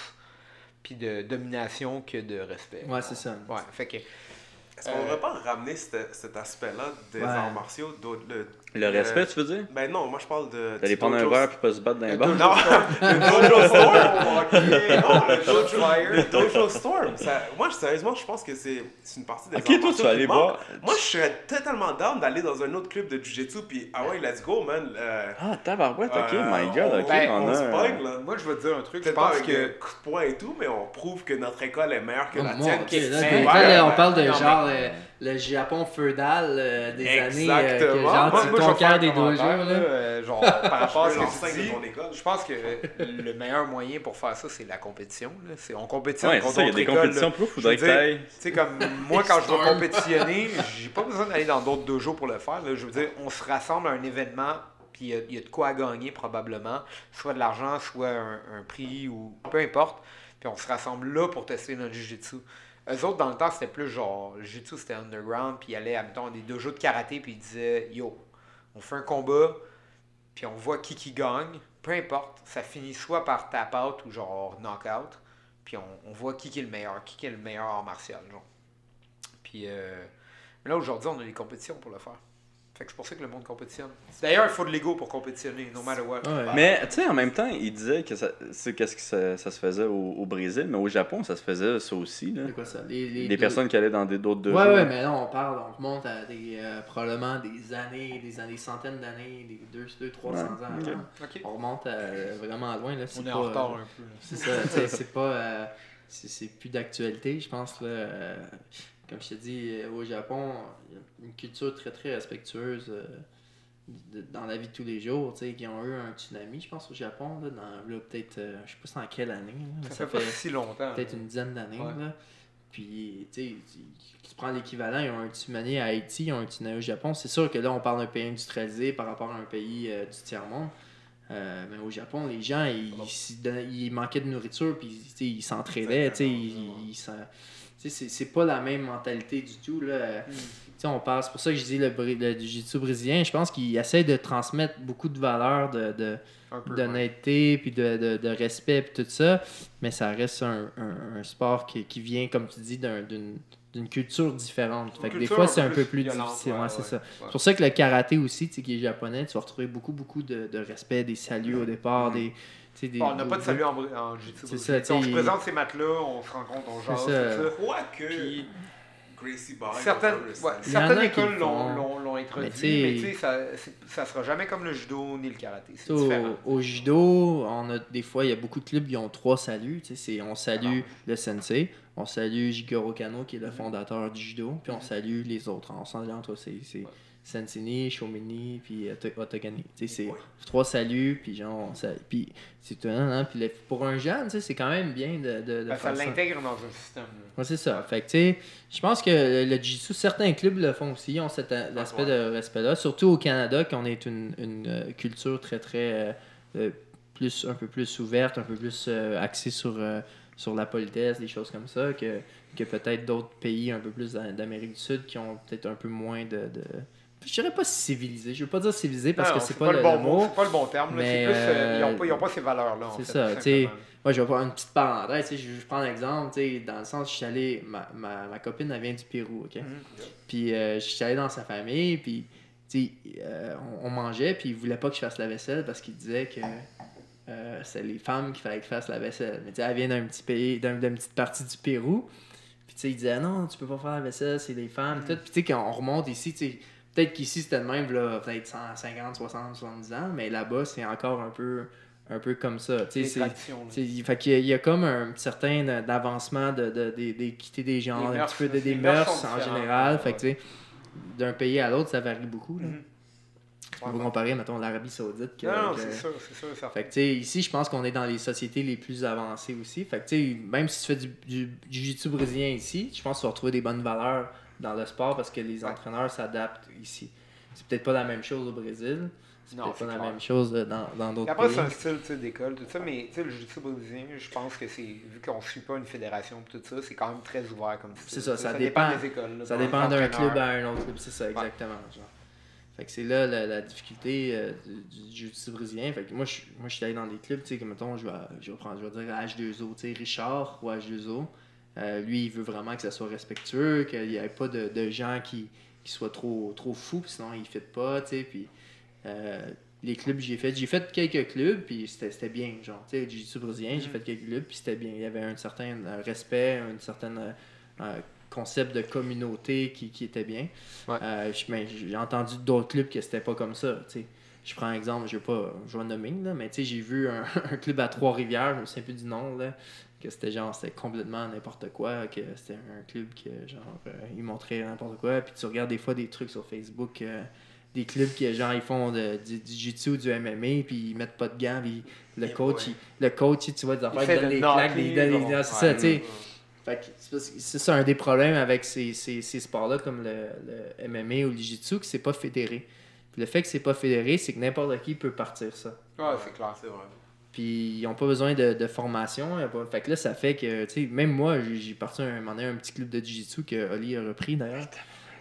puis de domination que de respect. Ouais, c'est ça. Ouais, fait que Est-ce qu'on ne devrait pas ramener cet, cet aspect-là des Ouais. arts martiaux le, Le respect, tu veux dire? Ben non, moi je parle de. D'aller prendre un verre puis pas se battre dans les *laughs* bars? Non, le *laughs* Dojo Storm! non, le Dojo, le Dojo *laughs* Storm! Ça- moi, sérieusement, je pense que c'est c'est une partie des Ok, toi, tu vas aller voir. Moi, je serais totalement down d'aller dans un autre club de Jiu-Jitsu, puis ah ouais, let's go, man. Euh, Ah, tabarouette, ok, euh, my god, ok, ben, on, on, a. un- là. moi, je vais te dire un truc. Je pense que des coups de poing et tout, mais on prouve que notre école est meilleure que Oh, la tienne. Dieu, là, on parle de genre euh, le Japon feudal euh, des années euh, que Exactement. genre moi, tu moi, je des dojos là, euh, genre, par *laughs* rapport à ce que tu dis. de ton école. Je pense que le meilleur moyen pour faire ça, c'est la compétition. Là. C'est, on compétitionne Ouais, contre ça, il y a des écoles, compétitions là. plus, faudrait que. Tu sais, comme moi, quand je vais compétitionner, j'ai pas besoin d'aller dans d'autres dojos pour le faire. là. Je veux dire, on se rassemble à un événement, puis il y a- il y, a de quoi à gagner probablement. Soit de l'argent, soit un, un prix, ou peu importe. Puis on se rassemble là pour tester notre jiu-jitsu. Eux autres, dans le temps, c'était plus genre, le jiu-jitsu c'était underground, puis ils allaient, admettons, des dojos de karaté, puis ils disaient, yo, on fait un combat, puis on voit qui qui gagne, peu importe, ça finit soit par tap out ou genre knockout, puis on, voit qui qui est le meilleur, qui qui est le meilleur art martial, genre. Puis euh, là aujourd'hui, on a des compétitions pour le faire. Fait que c'est pour ça que le monde compétitionne. D'ailleurs, il faut de l'ego pour compétitionner, no matter what. Ouais. Mais tu sais, en même temps, il disait que ça, c'est qu'est-ce que ça, ça se faisait au, au Brésil, mais au Japon, ça se faisait ça aussi. Là. C'est quoi ça? Les, les- Des personnes qui allaient dans des- d'autres Ouais, dojos. ouais, mais là, on parle, on remonte à des, euh, probablement des années, des années, centaines d'années, des 200, 300 ans ok. avant. Ok. On remonte à- vraiment loin, là. On est pas, en retard euh, un peu. là. C'est ça, c'est pas. euh, c'est c'est plus d'actualité, je pense. Là, euh, comme je te dis, euh, au Japon, il y a une culture très très respectueuse euh, de- dans la vie de tous les jours. Tu sais, qui ont eu un tsunami, je pense, au Japon, là, dans là, peut-être, euh, je sais pas c'est en quelle année. là, Ça, fait, pas si longtemps. peut-être une dizaine d'années. Ouais. là. Puis, tu sais, tu- tu prends l'équivalent, ils ont un tsunami à Haïti, ils ont un tsunami au Japon. C'est sûr que là, on parle d'un pays industrialisé par rapport à un pays euh, du tiers-monde. Euh, mais au Japon, les gens, ils, ils manquaient de nourriture, puis tu sais, ils sais, ils, ils c'est- pas la même mentalité du tout. Là. Tu sais, on parle, c'est pour ça que je dis le, le jiu-jitsu brésilien. Je pense qu'il essaie de transmettre beaucoup de valeurs de, d'honnêteté, puis de, de, de respect, puis tout ça. Mais ça reste un, un, un sport qui, qui vient, comme tu dis, d'un- d'une culture différente. Fait que des fois, c'est un peu plus difficile. ouais, ouais, c'est ouais, ça. ouais. C'est pour ça que le karaté aussi, tu sais, qui est japonais, tu vas retrouver beaucoup, beaucoup de, de respect, des saluts au départ, des... des Bon, on n'a pas de salut en, en jiu-jitsu. Ça, on se présente ces maths-là, on se rencontre, on jase, ça. tout ça. Je crois que Puis- Gracie Barr. Certaines, ouais, certaines écoles le l'ont, font. l'ont, l'ont introduit, Mais tu sais- mais ça, ça sera jamais comme le judo ni le karaté. C'est Au, au judo, on a des fois, il y a beaucoup de clubs qui ont trois saluts. tu sais, c'est- on salue Ah. le sensei, on salue Jigoro Kano qui est le fondateur du judo, puis on salue les autres. On s'en entre c'est c'est Sensini, Shomini, puis sais, C'est trois saluts, puis genre, ça, puis c'est tout, hein, hein, puis pour un jeune, c'est quand même bien de, de, de Ben, ça faire ça. l'intègre dans un système. Ouais, c'est ça. Fait que, tu sais, je pense que le jiu-jitsu, certains clubs le font aussi, ils ont cet a- aspect de respect-là. Surtout au Canada, qu'on est une, une, euh, culture très, très. euh, euh, plus, un peu plus ouverte, un peu plus euh, axée sur, euh, sur la politesse, des choses comme ça, que, que peut-être d'autres pays un peu plus d'a- d'Amérique du Sud qui ont peut-être un peu moins de. de... Je dirais pas civilisé. Je veux pas dire civilisé parce Non, que c'est pas, le, bon mot. C'est pas le bon terme. mais, plus, euh, ils euh, n'ont pas, ils ont pas ces valeurs-là. c'est ça. Moi, je vais faire une petite parenthèse. Je, je prends l'exemple, dans le sens, je suis allé. Ma, ma, ma copine, elle vient du Pérou, OK? Mhm. Puis euh, je suis allé dans sa famille, puis euh, on, on mangeait, puis il voulait pas que je fasse la vaisselle parce qu'il disait que euh, c'est les femmes qu'il fallait qu'ils fassent la vaisselle. Mais elle vient d'un petit pays, d'un- d'une petite partie du Pérou. Puis tu sais, il disait non, tu peux pas faire la vaisselle, c'est les femmes. tout. Puis tu sais, quand on remonte ici, tu sais, peut-être qu'ici c'était le même, là, peut-être 150, 60, 70 ans, mais là-bas, c'est encore un peu, un peu comme ça. Tu sais, fait qu'il y y a comme un certain euh, d'avancement de, de, de- d'équité des genres, Les un mœurs, petit peu de, des mœurs mœurs en général. ouais. Fait que, tu sais, d'un pays à l'autre, ça varie beaucoup. Là. Mhm. On va comparer, mettons, l'Arabie Saoudite. que- Non, non, c'est sûr, c'est sûr. certain. Fait que, tu sais, ici, je pense qu'on est dans les sociétés les plus avancées aussi. Fait que, tu sais, même si tu fais du, du, du jiu-jitsu brésilien ici, je pense que tu vas retrouver des bonnes valeurs dans le sport parce que les entraîneurs s'adaptent ici. C'est peut-être pas la même chose au Brésil. C'est peut-être pas la même chose euh, dans d'autres après, pays. c'est un style d'école, tout ça, mais le jiu-jitsu brésilien, je pense que c'est, vu qu'on ne suit pas une fédération tout ça, c'est quand même très ouvert comme style. C'est ça, ça dépend- des écoles. là, Ça dépend d'un club à un autre club, c'est ça, exactement. genre. Fait que c'est là la, la difficulté euh, du, du jiu-jitsu brésilien. Fait que moi, je, moi, je suis allé dans des clubs, tu sais, que mettons, je vais, je vais prendre, je vais dire à H2O, tu sais, Richard ou H2O. Euh, lui, il veut vraiment que ça soit respectueux, qu'il n'y ait pas de, de gens qui, qui soient trop, trop fous, sinon ils ne pas, tu sais. Puis euh, les clubs j'ai fait, j'ai fait quelques clubs, puis c'était bien, genre, tu sais, jiu-jitsu brésilien, j'ai fait quelques clubs, puis c'était bien. Il y avait un certain respect, un certain euh, concept de communauté qui, qui était bien. Ouais. Mais j'ai entendu d'autres clubs que c'était pas comme ça, tu sais. Je prends un exemple, je vais pas je vais nommer, là, mais tu sais, j'ai vu un, *laughs* un club à Trois-Rivières, je me souviens plus du nom, là, que c'était genre, c'était complètement n'importe quoi, que c'était un club que, genre, euh, ils montraient n'importe quoi, puis tu regardes des fois des trucs sur Facebook, euh, des clubs qui, genre, ils font de- du, du jiu-jitsu ou du MMA, puis ils mettent pas de gants, puis le coach, il- le coach, tu vois, des affaires, il donne de des claques, des, des- des- c'est ça, tu sais. C'est ça un des problèmes avec ces, ces, ces sports-là comme le, le MMA ou le jiu-jitsu, que c'est pas fédéré. Puis le fait que c'est pas fédéré, c'est que n'importe qui peut partir ça. Ouais, c'est clair. C'est vrai. Puis ils n'ont pas besoin de, de formation. Fait que là, ça fait que, tu sais, même moi, j'ai parti un, un un petit club de jiu-jitsu que Oli a repris d'ailleurs.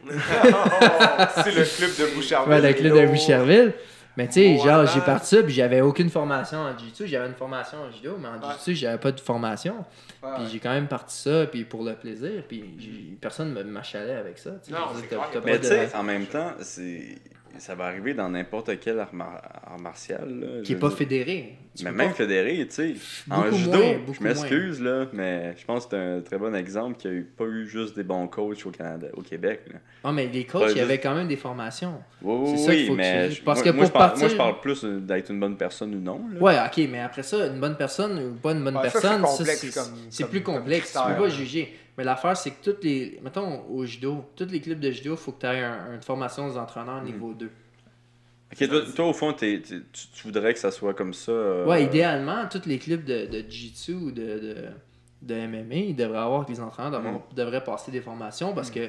*laughs* c'est le club de Boucherville. Ouais, le club de Boucherville. Mais tu sais, Voilà. genre, j'ai parti ça, puis j'avais aucune formation en jiu-jitsu. J'avais une formation en judo, mais en Ouais. jiu-jitsu, j'avais pas de formation. Ouais, Puis j'ai quand même parti ça, puis pour le plaisir, puis personne ne m'achalait avec ça. Non, Je veux c'est dire, clair, t'as- y a t'as Mais tu de- sais, en même temps, c'est ça va arriver dans n'importe quel art, mar- art martial. Là, qui je est pas veux fédéré. Tu Mais même pas- fédéré, tu sais. En judo, moins, je m'excuse, là, mais je pense que c'est un très bon exemple qu'il n'y a eu, pas eu juste des bons coachs au Canada, au Québec. Là. Ah, mais les coachs, il y juste- avait quand même des formations. Oui, oui, C'est ça qu'il oui, faut que tu- parce moi, que moi, pour je parle, moi, je partir- parle plus d'être une bonne personne ou non. Là. Ouais, ok, mais après ça, une bonne personne ou pas une bonne Ouais, ça, c'est personne, c'est comme- c'est comme- plus comme complexe. Tu peux pas juger. Mais l'affaire, c'est que toutes les. Mettons au judo, tous les clubs de judo, il faut que tu aies un- une formation aux entraîneurs Mm. niveau 2. Toi, toi, au fond, tu, tu voudrais que ça soit comme ça. euh, Ouais, idéalement, tous les clubs de, de jiu-jitsu ou de, de, de MMA, ils devraient avoir, les entraîneurs devraient, Mm. devraient passer des formations parce que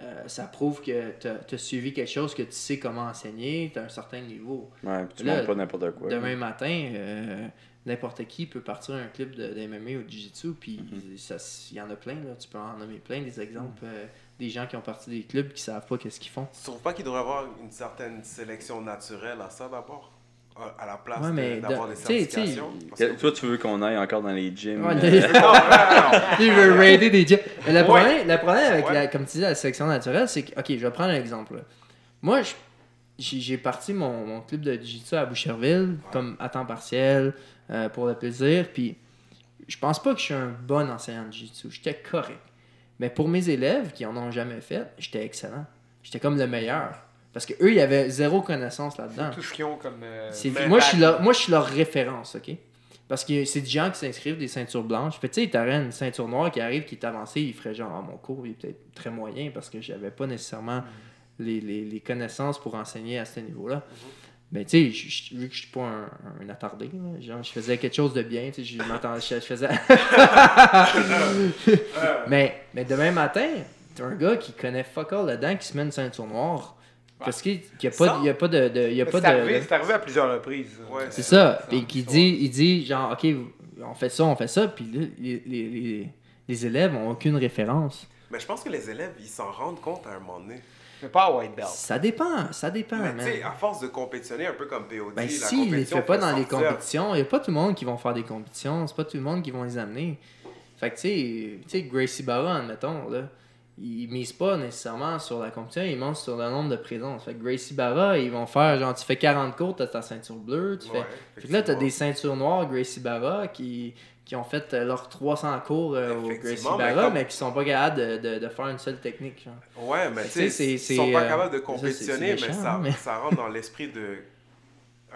euh, ça prouve que tu as, suivi quelque chose, que tu sais comment enseigner, tu as un certain niveau. Ouais, puis tu montres pas n'importe quoi. Demain matin, euh, n'importe qui peut partir un clip de, d'MMA ou de Jiu-Jitsu, puis Mhm. s- il y en a plein, là. tu peux en nommer plein des exemples, euh, des gens qui ont parti des clubs qui savent pas qu'est-ce qu'ils font. Tu trouves pas qu'il devrait y avoir une certaine sélection naturelle à ça d'abord? À- À la place Ouais, de- mais d'avoir de- des certifications? Parce Que- que- Toi, tu veux qu'on aille encore dans les gyms. Ouais, euh, les- *laughs* Non, non, non. Il veut raider des gyms. Le problème, le problème avec, Ouais. la, comme tu dis, la sélection naturelle, c'est que, ok, je vais prendre un exemple. là. Moi, j'ai j'ai parti mon, mon club de Jiu-Jitsu à Boucherville, comme à temps partiel, euh, pour le plaisir. Puis, je pense pas que je suis un bon enseignant de Jiu-Jitsu. J'étais correct. Mais pour mes élèves qui en ont jamais fait, j'étais excellent. J'étais comme le meilleur. Parce que eux, ils avaient zéro connaissance là-dedans. Tout ce qu'ils ont comme. euh, Mais moi, je suis back- leur, moi, je suis leur référence, OK? Parce que c'est des gens qui s'inscrivent des ceintures blanches. Fait tu sais, t'aurais une ceinture noire qui arrive, qui est avancée, il ferait genre, Ah, mon cours, il est peut-être très moyen parce que j'avais pas nécessairement les, les- les connaissances pour enseigner à ce niveau-là. Mais tu sais, vu que je suis pas un, un attardé, là, genre, je faisais quelque chose de bien, tu sais, je m'attendais, je, je faisais... *laughs* mais, mais demain matin, t'as un gars qui connaît fuck all là-dedans, qui se met une ceinture noire, parce qu'il n'y a pas, il y a pas de... de- il y a mais pas C'est de, arrivé, c'est arrivé à plusieurs reprises. Ouais, c'est c'est ça. Puis il dit, il dit genre, OK, on fait ça, on fait ça. Puis là, les, les, les, les élèves n'ont aucune référence. Mais je pense que les élèves, ils s'en rendent compte à un moment donné. Pas à white belt. Ça dépend, ça dépend, Mais tu sais, à force de compétitionner, un peu comme POD, Ben la si, il les fait pas dans les compétitions. Il n'y a pas tout le monde qui vont faire des compétitions. C'est pas tout le monde qui vont les amener. Fait que tu sais, tu sais, Gracie Barra, admettons, là, il mise pas nécessairement sur la compétition, il mise sur le nombre de présences. Fait que Gracie Barra, ils vont faire genre, tu fais 40 cours, t'as ta ceinture bleue, tu fais... Fait que là, t'as des ceintures noires, Gracie Barra, qui, qui ont fait euh, leurs 300 cours euh, au Gracie mais Barra, comme- mais qui sont pas capables de, de, de faire une seule technique. Genre. Ouais, mais Tu sais, ils sont pas euh, capables de ça, compétitionner, mais, méchant, ça, hein, mais- ça rentre dans l'esprit de.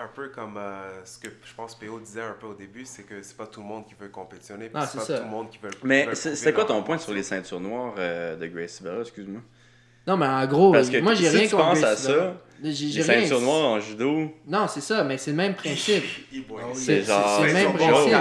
Un peu comme euh, ce que je pense PO disait un peu au début, c'est que c'est pas tout le monde qui veut compétitionner, Ah, c'est pas ça. tout le monde qui veut. Mais c'est quoi ton point sur les ceintures noires euh, de Gracie Barra, excuse-moi? Non, mais en gros, Parce que moi, j'ai si rien tu contre penses à ça, J'ai, rien. ceintures noires en judo, Non, c'est ça, mais c'est le même principe. *laughs* C'est, le même principe.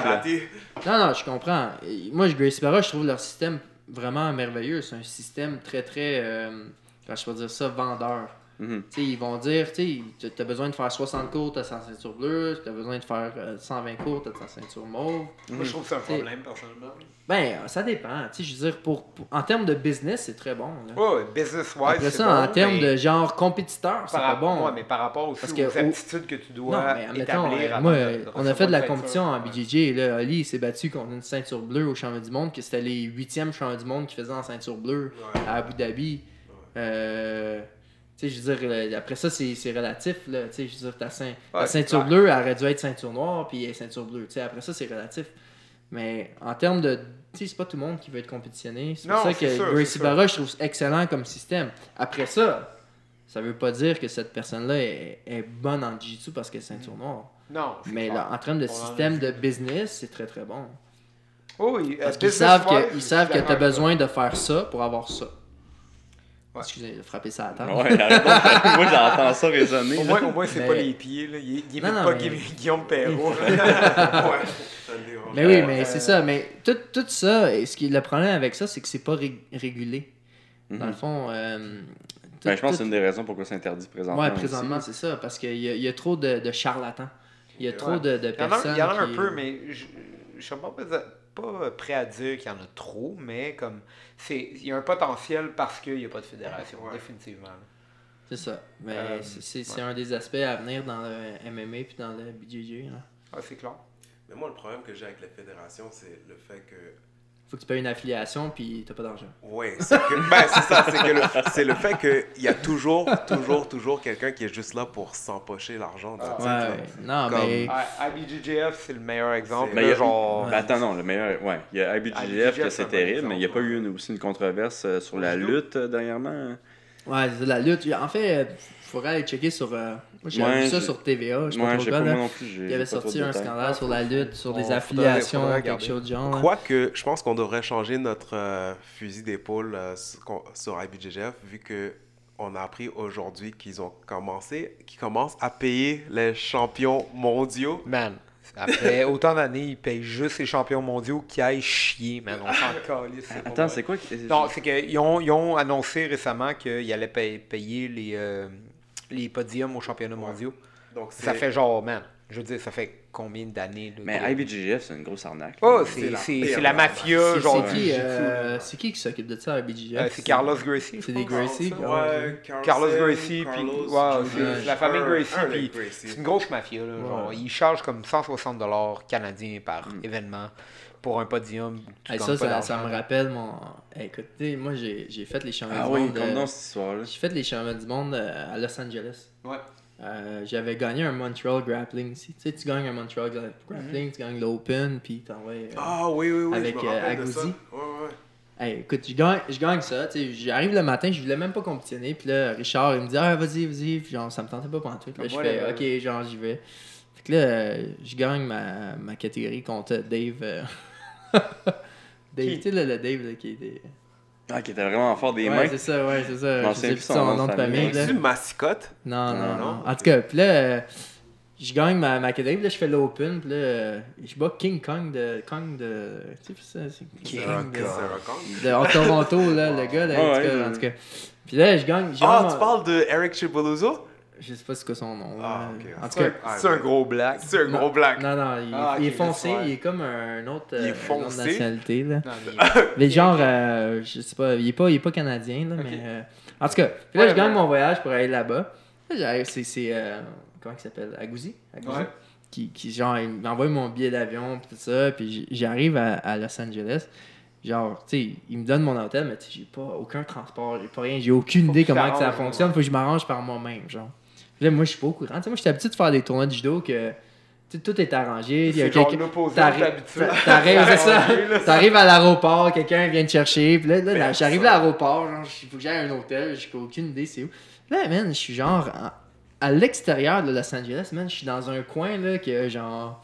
Non, non, je comprends. Moi, je- Gracie Barra, je trouve leur système vraiment merveilleux. C'est un système très, très, euh, comment je peux dire ça, vendeur. Mhm. Tu ils vont dire, tu t'as besoin de faire 60 cours, t'as ta ceinture bleue, t'as besoin de faire euh, 120 cours, t'as ta ceinture mauve. Moi, je trouve que c'est un T'sais, problème, personnellement. Ben, ça dépend. Tu je veux dire, pour, pour- en termes de business, c'est très bon. Ouais, business-wise. Après c'est ça, bon, en termes mais de genre compétiteur, c'est pas bon. ouais, mais par rapport aussi Parce aux que au- aptitudes que tu dois Non, mais établir euh, moi, de- de on a fait de la compétition en. BJJ. Là, Ali s'est battu contre une ceinture bleue au championnat du monde, que c'était les huitièmes championnats du monde qui faisaient en ceinture bleue Ouais. à Abu Dhabi. Euh, tu je veux dire, euh, après ça, c'est relatif. Là, je veux dire, ta, ceint- ta Ouais, ceinture bleue, elle aurait dû être ceinture noire, puis ceinture bleue. Après ça, c'est relatif. Mais en termes de. C'est pas tout le monde qui veut être compétitionné. C'est pour ça que sûr, Gracie. Barra, je trouve excellent comme système. Après ça, ça veut pas dire que cette personne-là est, est bonne en Jiu-Jitsu parce qu'elle est ceinture noire. Non, Mais là, en termes de On système de business, c'est très très bon. Oh, oui, Parce euh, qu'ils savent savent que tu as besoin de faire ça pour avoir ça. Ouais. Excusez, de frapper ça à table. Ouais, *laughs* moi j'entends ça résonner. Au moins, au moins c'est Mais- pas les pieds. Là. Il, il Non, non, pas mais- *laughs* Guillaume Perrault. *laughs* Ouais. Mais oui, Euh, mais c'est ça. Mais tout, tout ça, et ce qui, le problème avec ça, c'est que c'est pas ré- régulé. Mhm. Dans le fond, euh, tout- Ben, je pense que c'est une des raisons pourquoi c'est interdit présentement. Ouais, présentement, c'est ça. Parce qu'il y, a- il y a trop de, de charlatans. Il y a trop Ouais. de, de Il y en a, personnes. il y en a un qui- peu, mais je je suis pas, pas prêt à dire qu'il y en a trop, mais comme c'est il y a un potentiel parce qu'il n'y a pas de fédération, Ouais. définitivement. C'est ça. Mais Euh, c'est- ouais. un des aspects à venir dans le MMA puis dans le BJJ. là. Ah, c'est clair. Mais moi, le problème que j'ai avec les fédérations, c'est le fait que. Faut que tu payes une affiliation puis t'as pas d'argent. Oui, c'est que. Ben, c'est ça, c'est que le, c'est le fait qu'il y a toujours, toujours, toujours quelqu'un qui est juste là pour s'empocher l'argent. Ah. Ouais. Non, Comme- mais. I- IBJJF, c'est le meilleur exemple. Mais là, il y a- genre, Ben, attends, non, le meilleur. Ouais, il y a IBGF IBJJF, que c'est terrible, mais il n'y a pas eu une- aussi une controverse euh, sur la lutte euh, dernièrement? Ouais, la lutte. En fait, il faudrait aller checker sur. euh, j'ai Ouais, vu ça sur TVA. Je sais pas Ouais, pas là. moi non plus. Il j'ai avait pas sorti un scandale sur la lutte, sur on- des faudrait- affiliations, faudrait quelque chose genre. là. Quoique, je pense qu'on devrait changer notre euh, fusil d'épaule euh, sur, IBJJF, vu que on a appris aujourd'hui qu'ils ont commencé, qu'ils commencent à payer les champions mondiaux. man, Après *laughs* autant d'années, ils payent juste les champions mondiaux qui aillent chier, man. On s'en calisse. pas Attends, c'est quoi qui- Non, c'est qu'ils ont, ils ont annoncé récemment qu'ils allaient payer, payer les, euh, les podiums aux championnats mondiaux. Donc, Ça fait genre, man, je veux dire, ça fait combien d'années? Mais que- IBJJF, c'est une grosse arnaque. Oh, c'est c'est la la mafia, genre. c'est qui, euh, c'est qui qui s'occupe de ça à Euh, c'est Carlos Gracie. C'est des Gracie? Ouais, Carlos Carlson, Gracie, puis Carlos, ouais, c'est la famille Gracie, c'est une grosse mafia. Là, genre, ils chargent comme 160 dollars canadiens par événement pour un podium. Hey, ça, ça, me rappelle mon. Hey, écoute, tu sais, moi j'ai j'ai fait les championnats Ah du oui, monde. comme euh, dans cette histoire-là. J'ai fait les championnats du monde euh, à Los Angeles. Ouais. Euh, J'avais gagné un Montreal Grappling. Tu sais, tu gagnes un Montreal gra- Grappling, tu gagnes l'Open, puis t'envoies. euh, Ah oui, oui, oui. Avec, euh. Agouzi. Ouais, ouais. Hey, écoute, je gagne, je gagne ça. tu sais, J'arrive le matin, je voulais même pas compétitionner. Puis là, Richard, il me dit Ah, vas-y, vas-y. Puis genre, ça me tentait pas pendant tout. Là, je fais Ok, genre, j'y vais. Fait que là, je gagne ma, ma catégorie contre Dave. *laughs* Dave, Qui? tu sais, là, le Dave là, qui était. Ah, qui était vraiment fort des Ouais, mains. c'est ça, ouais, c'est ça. Je m'en Je sais plus son nom de famille. C'est une mascotte? Non, non, Non, non. non, En tout cas, puis là, euh, je gagne ma, ma catégorie, puis là, je fais l'Open, puis là, euh, je bats King Kong de. Kong de. Tu sais, ça, c'est King un de. De Toronto, là, le gars, là, Ouais, en, tout ouais, cas, je- en tout cas. Puis là, je gagne. Ah, gagne tu parles de Eric Chiboluzo? Je sais pas c'est quoi son nom. Ah, là. ok. En tout C'est cas. un- ah, C'est un gros black. C'est un gros black. Non, non, il, Ah, il est foncé, il est comme un autre, Il est euh, une autre foncé? nationalité. Là. Non, mais- *laughs* Mais genre, euh, je sais pas, il est pas, il est pas canadien, là, mais. euh, en tout cas, puis là, Ouais, je gagne ouais. mon voyage pour aller là-bas. Là, c'est. c'est euh, comment il s'appelle Agouzi Agouzi. Ouais. Qui, qui, genre, il m'envoie mon billet d'avion, puis tout ça, puis j'arrive à, à Los Angeles. Genre, tu sais, il me donne mon hôtel, mais tu sais, j'ai pas aucun transport, j'ai pas rien, j'ai aucune Faut idée que comment que ça fonctionne, ouais. faut que je m'arrange par moi-même, genre. Là, moi, je suis pas au courant. Tu sais, moi, j'étais habitué de faire des tournois de judo que. tu sais, tout est arrangé. Il y a C'est t'arrives- à l'aéroport, quelqu'un vient te chercher. Puis là, là, j'arrive à l'aéroport, il faut que j'aille à un hôtel, j'ai aucune idée c'est où. Là, man, je suis genre en- à l'extérieur de Los Angeles, man, je suis dans un coin là que genre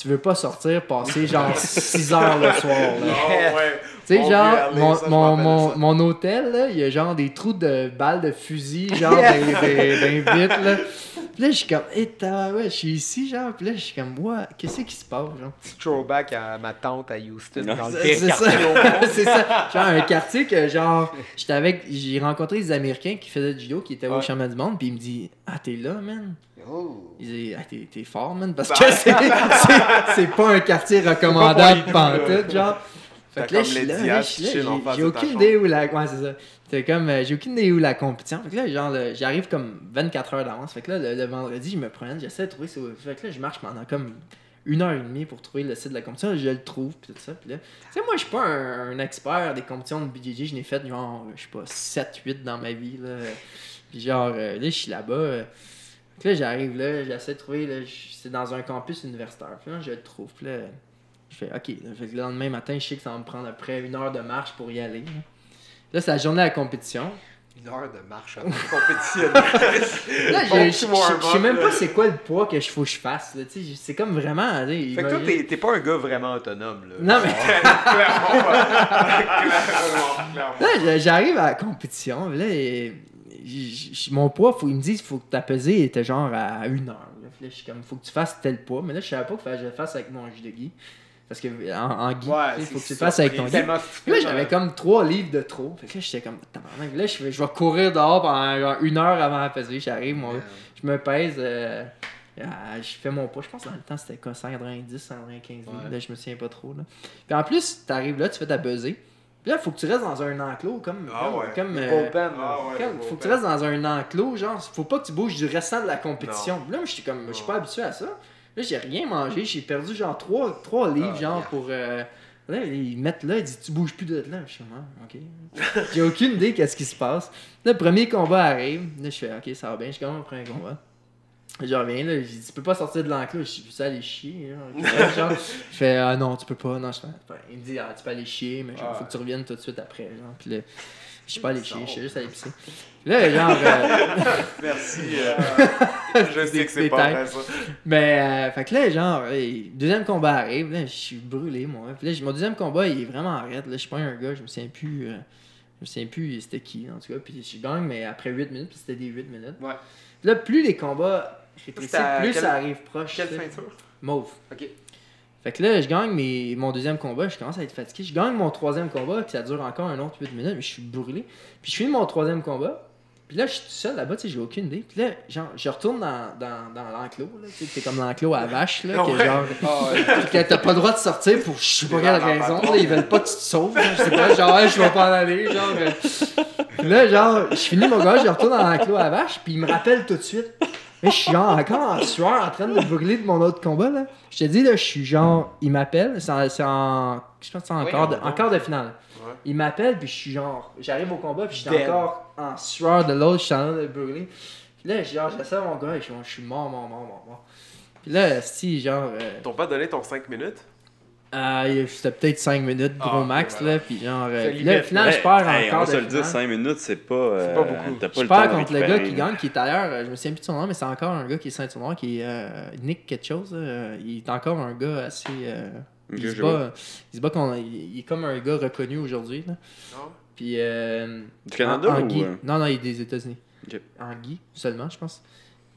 tu veux pas sortir passer genre *laughs* 6 heures le soir là. Ah ouais. Tu sais, genre, mon, ça, mon, mon, mon hôtel, là, il y a genre des trous de balles de fusil, genre, des *laughs* vitres, là. Puis là, je suis comme, hé, ouais, je suis ici, genre. Puis là, je suis comme, ouais, qu'est-ce qui se passe, genre? Petit throwback à ma tante à Houston, Non, dans le pire quartier ça. *laughs* c'est ça. Genre, un quartier que, genre, j'étais avec, j'ai rencontré des Américains qui faisaient du judo, qui étaient au championnat du monde, puis il me dit, ah, t'es là, man? Oh. Il dit, ah, t'es t'es fort, man, parce *laughs* que c'est c'est- c'est pas un quartier recommandable pantoute, genre. Fait que là, je suis là, là, Diaz je suis là, j'ai- aucune idée où la. Ouais, c'est ça. C'était comme, euh, j'ai aucune idée où la compétition. Fait que là, genre, j'arrive comme 24 heures d'avance. Fait que là, le, le vendredi, je me promène, j'essaie de trouver. ce- Fait que là, je marche pendant comme une heure et demie pour trouver le site de la compétition. Je le trouve, puis tout ça. Puis là, tu sais, moi, je suis pas un, un expert des compétitions de BJJ. Je n'ai fait, genre, je sais pas, 7-8 dans ma vie, là. Puis genre, euh, là, je suis là-bas. euh, Fait que là, j'arrive là, j'essaie de trouver, là, c'est dans un campus universitaire. Puis là, je le trouve. Puis là, je fais, OK. Là, fait que le lendemain matin, je sais que ça va me prendre après une heure de marche pour y aller. Là, c'est la journée de la compétition. Une heure de marche à compétitionner. *laughs* Là, je- sais même pas c'est quoi le poids que je faut que je fasse. là, tu sais, C'est comme vraiment. Fait que toi, t'es t'es pas un gars vraiment autonome. Là. Non, mais. *laughs* Clairement, *laughs* clairement. Là, j'arrive à la compétition. Là, mon poids, faut, ils me disent qu'il faut que ta pesée était genre à une heure. Là, je suis comme, faut que tu fasses tel poids. Mais là, je savais pas qu'il fallait que je le fasse avec mon jus de gui. Parce que en, en gui, Ouais, sais, faut que tu le fasses avec ton surpris. gui. Tellement Puis là, j'avais comme 3 livres de trop. Fait que là, j'étais comme, tabarnak. Là, je vais, je vais courir dehors pendant genre une heure avant la pesée. J'arrive, moi, je me pèse. euh, je fais mon poids. Je pense que dans le temps, c'était quoi, 190, 195 livres. Ouais. Là, je me souviens pas trop. Là. Puis en plus, t'arrives là, tu fais ta pesée. Puis là, il faut que tu restes dans un enclos comme. Ah comme, ouais. comme, euh, Bullpen, là. Ah ouais, comme- faut que tu restes dans un enclos, genre, faut pas que tu bouges du restant de la compétition. Là, moi, j'étais comme, je suis pas habitué à ça. Là, j'ai rien mangé, j'ai perdu genre 3, livres, Ah, genre, yeah. pour. euh, Là, ils mettent là, ils disent, tu bouges plus de là. Je suis comme, Ah, ok. j'ai aucune idée qu'est-ce qui se passe. Là, le premier combat arrive. Là, je fais, ok, ça va bien, je commence mon premier combat. Je reviens, là, je dis, tu peux pas sortir de l'enclos. Je suis ça aller chier. hein. *laughs* Genre, je fais, ah non, tu peux pas. Non, je fais, il me dit, ah, tu peux aller chier, mais genre, faut que tu reviennes tout de suite après. Genre, puis là, je suis pas allé chier, je suis juste allé pisser. Là, *laughs* genre, euh, Merci. euh, *laughs* je sais que c'est pas vrai, ça. mais, euh, fait que là, genre, deuxième combat arrive, là, je suis brûlé, moi. Puis là, mon deuxième combat, il est vraiment arrête, là, je suis pas un gars, je me souviens plus, euh, je me souviens plus c'était qui, en tout cas. Puis je gagne, mais après 8 minutes, puis c'était des 8 minutes. Ouais. Puis là, plus les combats rétrécissent, à plus quel- ça arrive proche. Quelle ceinture? Mauve. Ok. Fait que là, je gagne mes, mon deuxième combat, je commence à être fatigué. Je gagne mon troisième combat, puis ça dure encore un autre 8 minutes, mais je suis brûlé. Puis je finis mon troisième combat, puis là, je suis tout seul là-bas, tu sais, j'ai aucune idée. Puis là, genre, je retourne dans, dans, dans l'enclos, là, tu sais, c'est comme l'enclos à vache, là, que Ouais. genre, *laughs* que t'as pas le droit de sortir pour je sais pas quelle raison, là, ils veulent pas que tu te sauves, là, je sais pas, genre, ouais, je vais pas en aller, genre. euh. Puis là, genre, je finis mon gars, je retourne dans l'enclos à vache, puis il me rappelle tout de suite. Mais je suis genre encore en sueur, en train de me brûler de mon autre combat, là. Je te dis, là, je suis genre, il m'appelle, c'est en, c'est en- je pense que c'est en, Oui, quart de, on en quart de finale. Ouais. Il m'appelle, puis je suis genre, j'arrive au combat, puis je suis Dead. encore en sueur de l'autre, je suis en train de me brûler. Puis là, genre, j'essaie mon gars, et je suis je suis mort, mort, mort, mort, mort. Puis là, si, genre, euh, Ils t'ont pas donné ton 5 minutes? Euh, c'était peut-être 5 minutes, gros Ah, max, voilà. là, puis genre, euh, C'est puis là, finalement, je perds en Hey, on va se le dire, finale. 5 minutes, c'est pas. euh, pas beaucoup. T'as pas Je le temps perds contre le gars qui gagne, qui est ailleurs, euh, je me souviens plus de son nom, mais c'est encore un gars qui est ceinture noire, qui est euh, Nick quelque chose. euh, il est encore un gars assez. euh, Ok, il, se je bat, il se bat contre- il, il est comme un gars reconnu aujourd'hui. là. Non? Puis. Euh, Du Canada en- en ou, Guy. euh? Non, non, il est des États-Unis. Ok. En Guy seulement, je pense.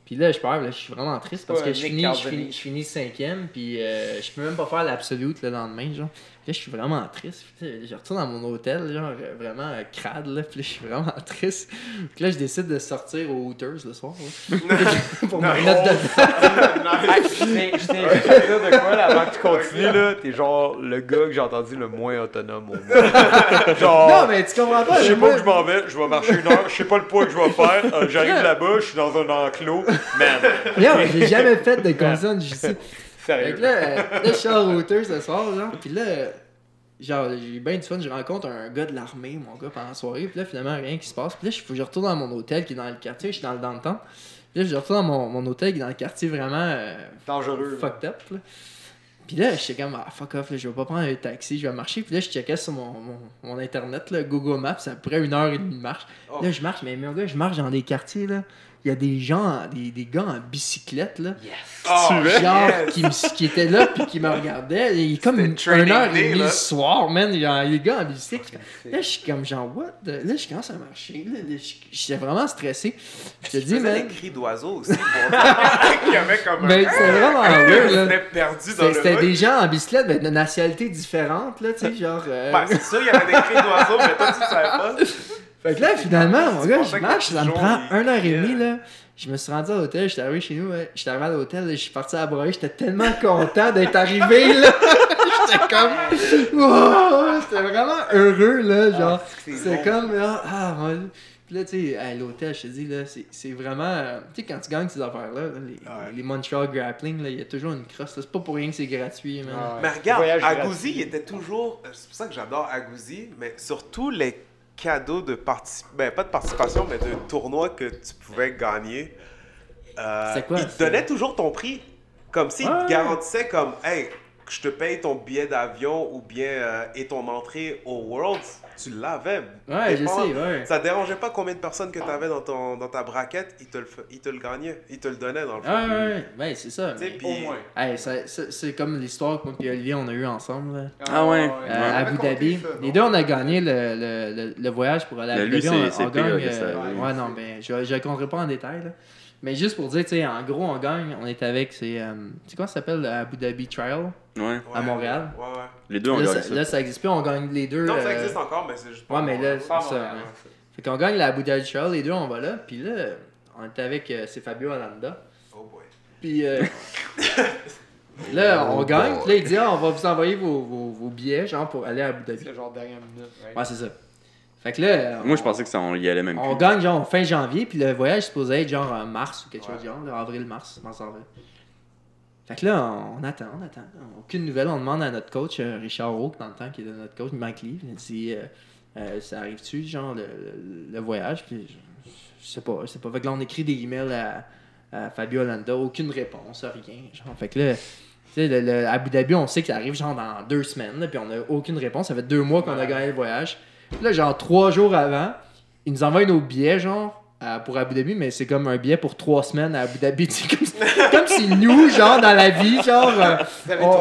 Puis là, je perds, là, je suis vraiment triste parce que je finis, je, finis, je finis cinquième, puis euh, je peux même pas faire l'absolute le lendemain, genre. Puis là, je suis vraiment triste. Puis je retourne dans mon hôtel, genre, vraiment euh, crade, là, puis là, je suis vraiment *laughs* triste. Puis là, je décide de sortir au Hooters le soir, là. *laughs* *laughs* pour me dedans. Hey, je je dire de quoi là, avant que tu continues là, t'es genre le gars que j'ai entendu le moins autonome au monde. genre, Non, mais tu comprends pas. je sais pas où je m'en vais, je vais marcher une heure, je sais pas le poids que je vais faire, euh, j'arrive là-bas, je suis dans un enclos, man, Non, j'ai jamais fait de conditions de Fait que là, là, je suis en routeur ce soir, genre, pis là, genre, j'ai eu bien du fun, je rencontre un gars de l'armée, mon gars, pendant la soirée, pis là, finalement, rien qui se passe. Pis là, je, je retourne dans mon hôtel qui est dans le quartier, je suis dans le downtown. Pis là, je retourne dans mon, mon hôtel qui est dans le quartier vraiment euh, Dangereux. là. fucked up, là. Pis là, j'étais comme, ah, fuck off, là, je vais pas prendre un taxi, je vais marcher. Pis là, je checkais sur mon, mon, mon internet, là, Google Maps, peu près une heure et demie de marche. Oh. Là, je marche, mais mon gars, je marche dans des quartiers, là. Il y a des gens, des, des gars en bicyclette, là. Oh, genre yes! qui, *laughs* qui était là puis qui me regardait il est comme une, une heure et demie le soir man genre, les gars en bicycle là je suis comme genre what the- là je commence à marcher là, j'étais vraiment stressé je te dis man des cris d'oiseaux aussi. *laughs* Dire qu'il y avait comme un. mais c'est vraiment *laughs* weird là C'était perdu dans le c'était des gens en bicyclette mais de nationalités différentes là tu sais genre euh, Ben, c'est sûr, il y avait des cris d'oiseaux, mais toi, tu savais pas. Fait que là, finalement, mon gars, je marche, ça me prend une heure et demie, là. Je me suis rendu à l'hôtel, j'étais arrivé chez nous, ouais. j'étais arrivé à l'hôtel, je suis parti à broyer, j'étais tellement content d'être arrivé, *laughs* là. j'étais comme, wow, j'étais vraiment heureux, là, genre. c'est comme, ah, ah, ouais. Puis là, tu sais, à l'hôtel, je te dis, là, c'est c'est vraiment, euh, tu sais, quand tu gagnes ces affaires-là, là, les, les Montreal Grappling, là, il y a toujours une crosse, là. c'est pas pour rien que c'est gratuit, man. Ah. Mais regarde, Agouzi, il était toujours. euh, C'est pour ça que j'adore Agouzi, mais surtout les cadeaux de participation. Ben, pas de participation, mais de tournois que tu pouvais gagner. Euh, C'est quoi, Il te donnait toujours ton prix. Comme s'il Ouais. te garantissait, comme, hey, que je te paye ton billet d'avion ou bien euh, et ton entrée au Worlds, tu l'avais. Ouais, je sais, ouais. Ça dérangeait pas combien de personnes que tu avais dans, ton, dans ta braquette, il te, le, te le gagnait, il te le donnait dans le fond. Ah, ouais, ouais, ouais, c'est ça. Tu sais, mais- puis- Au moins. Hey, c'est comme l'histoire que moi et Olivier on a eu ensemble là. Ah ouais. Euh, Ouais. à Abu Dhabi. Les deux on a gagné le, le, le, le voyage pour aller à Abu lui, Dhabi. c'est- on, gagne. euh, ouais non mais je je raconterai pas en détail là. Mais juste pour dire, tu sais, en gros, on gagne, on est avec, c'est. euh, c'est quoi ça s'appelle, le Abu Dhabi Trial Ouais. à Montréal. Ouais, ouais. Les deux ont Là ça, ça. là, ça existe plus, on gagne les deux. Non, ça euh, existe encore, mais c'est juste pas Ouais, mais là, c'est ça. Montréal, ouais. ouais. Fait qu'on gagne la Abu Dhabi Trial, les deux on va là, puis là, on était avec, euh, c'est Fabio Alanda. Oh boy. Puis euh, *laughs* là, on gagne. Puis là, il dit ah, on va vous envoyer vos, vos, vos billets, genre, pour aller à Abu Dhabi. C'est genre dernière minute. right? Ouais, c'est ça. Fait que là, Moi, on- je pensais que ça, on y allait même on plus. gagne genre fin janvier, puis le voyage est supposé être genre en mars ou quelque chose genre, avril-mars, mars-avril. Fait que là, on, attend, on attend. Aucune nouvelle. On demande à notre coach, euh, Richard Roque, dans le temps, qui était notre coach, Mike Lee. Il dit euh, euh, Ça arrive-tu, genre, le, voyage? Puis je, je sais pas, je sais pas. Fait que là, on écrit des emails à, à Fabio Hollanda, aucune réponse, rien. Genre, fait que là, tu sais, le, le- Abu Dhabi, on sait que ça arrive genre dans deux semaines, là, puis on a aucune réponse. Ça fait deux mois qu'on a gagné le voyage. Puis là, genre trois jours avant, ils nous envoient nos billets, genre, à- pour Abu Dhabi, mais c'est comme un billet pour trois semaines à Abu Dhabi. *laughs* C'est comme, comme si nous, genre, dans la vie, genre, euh, on,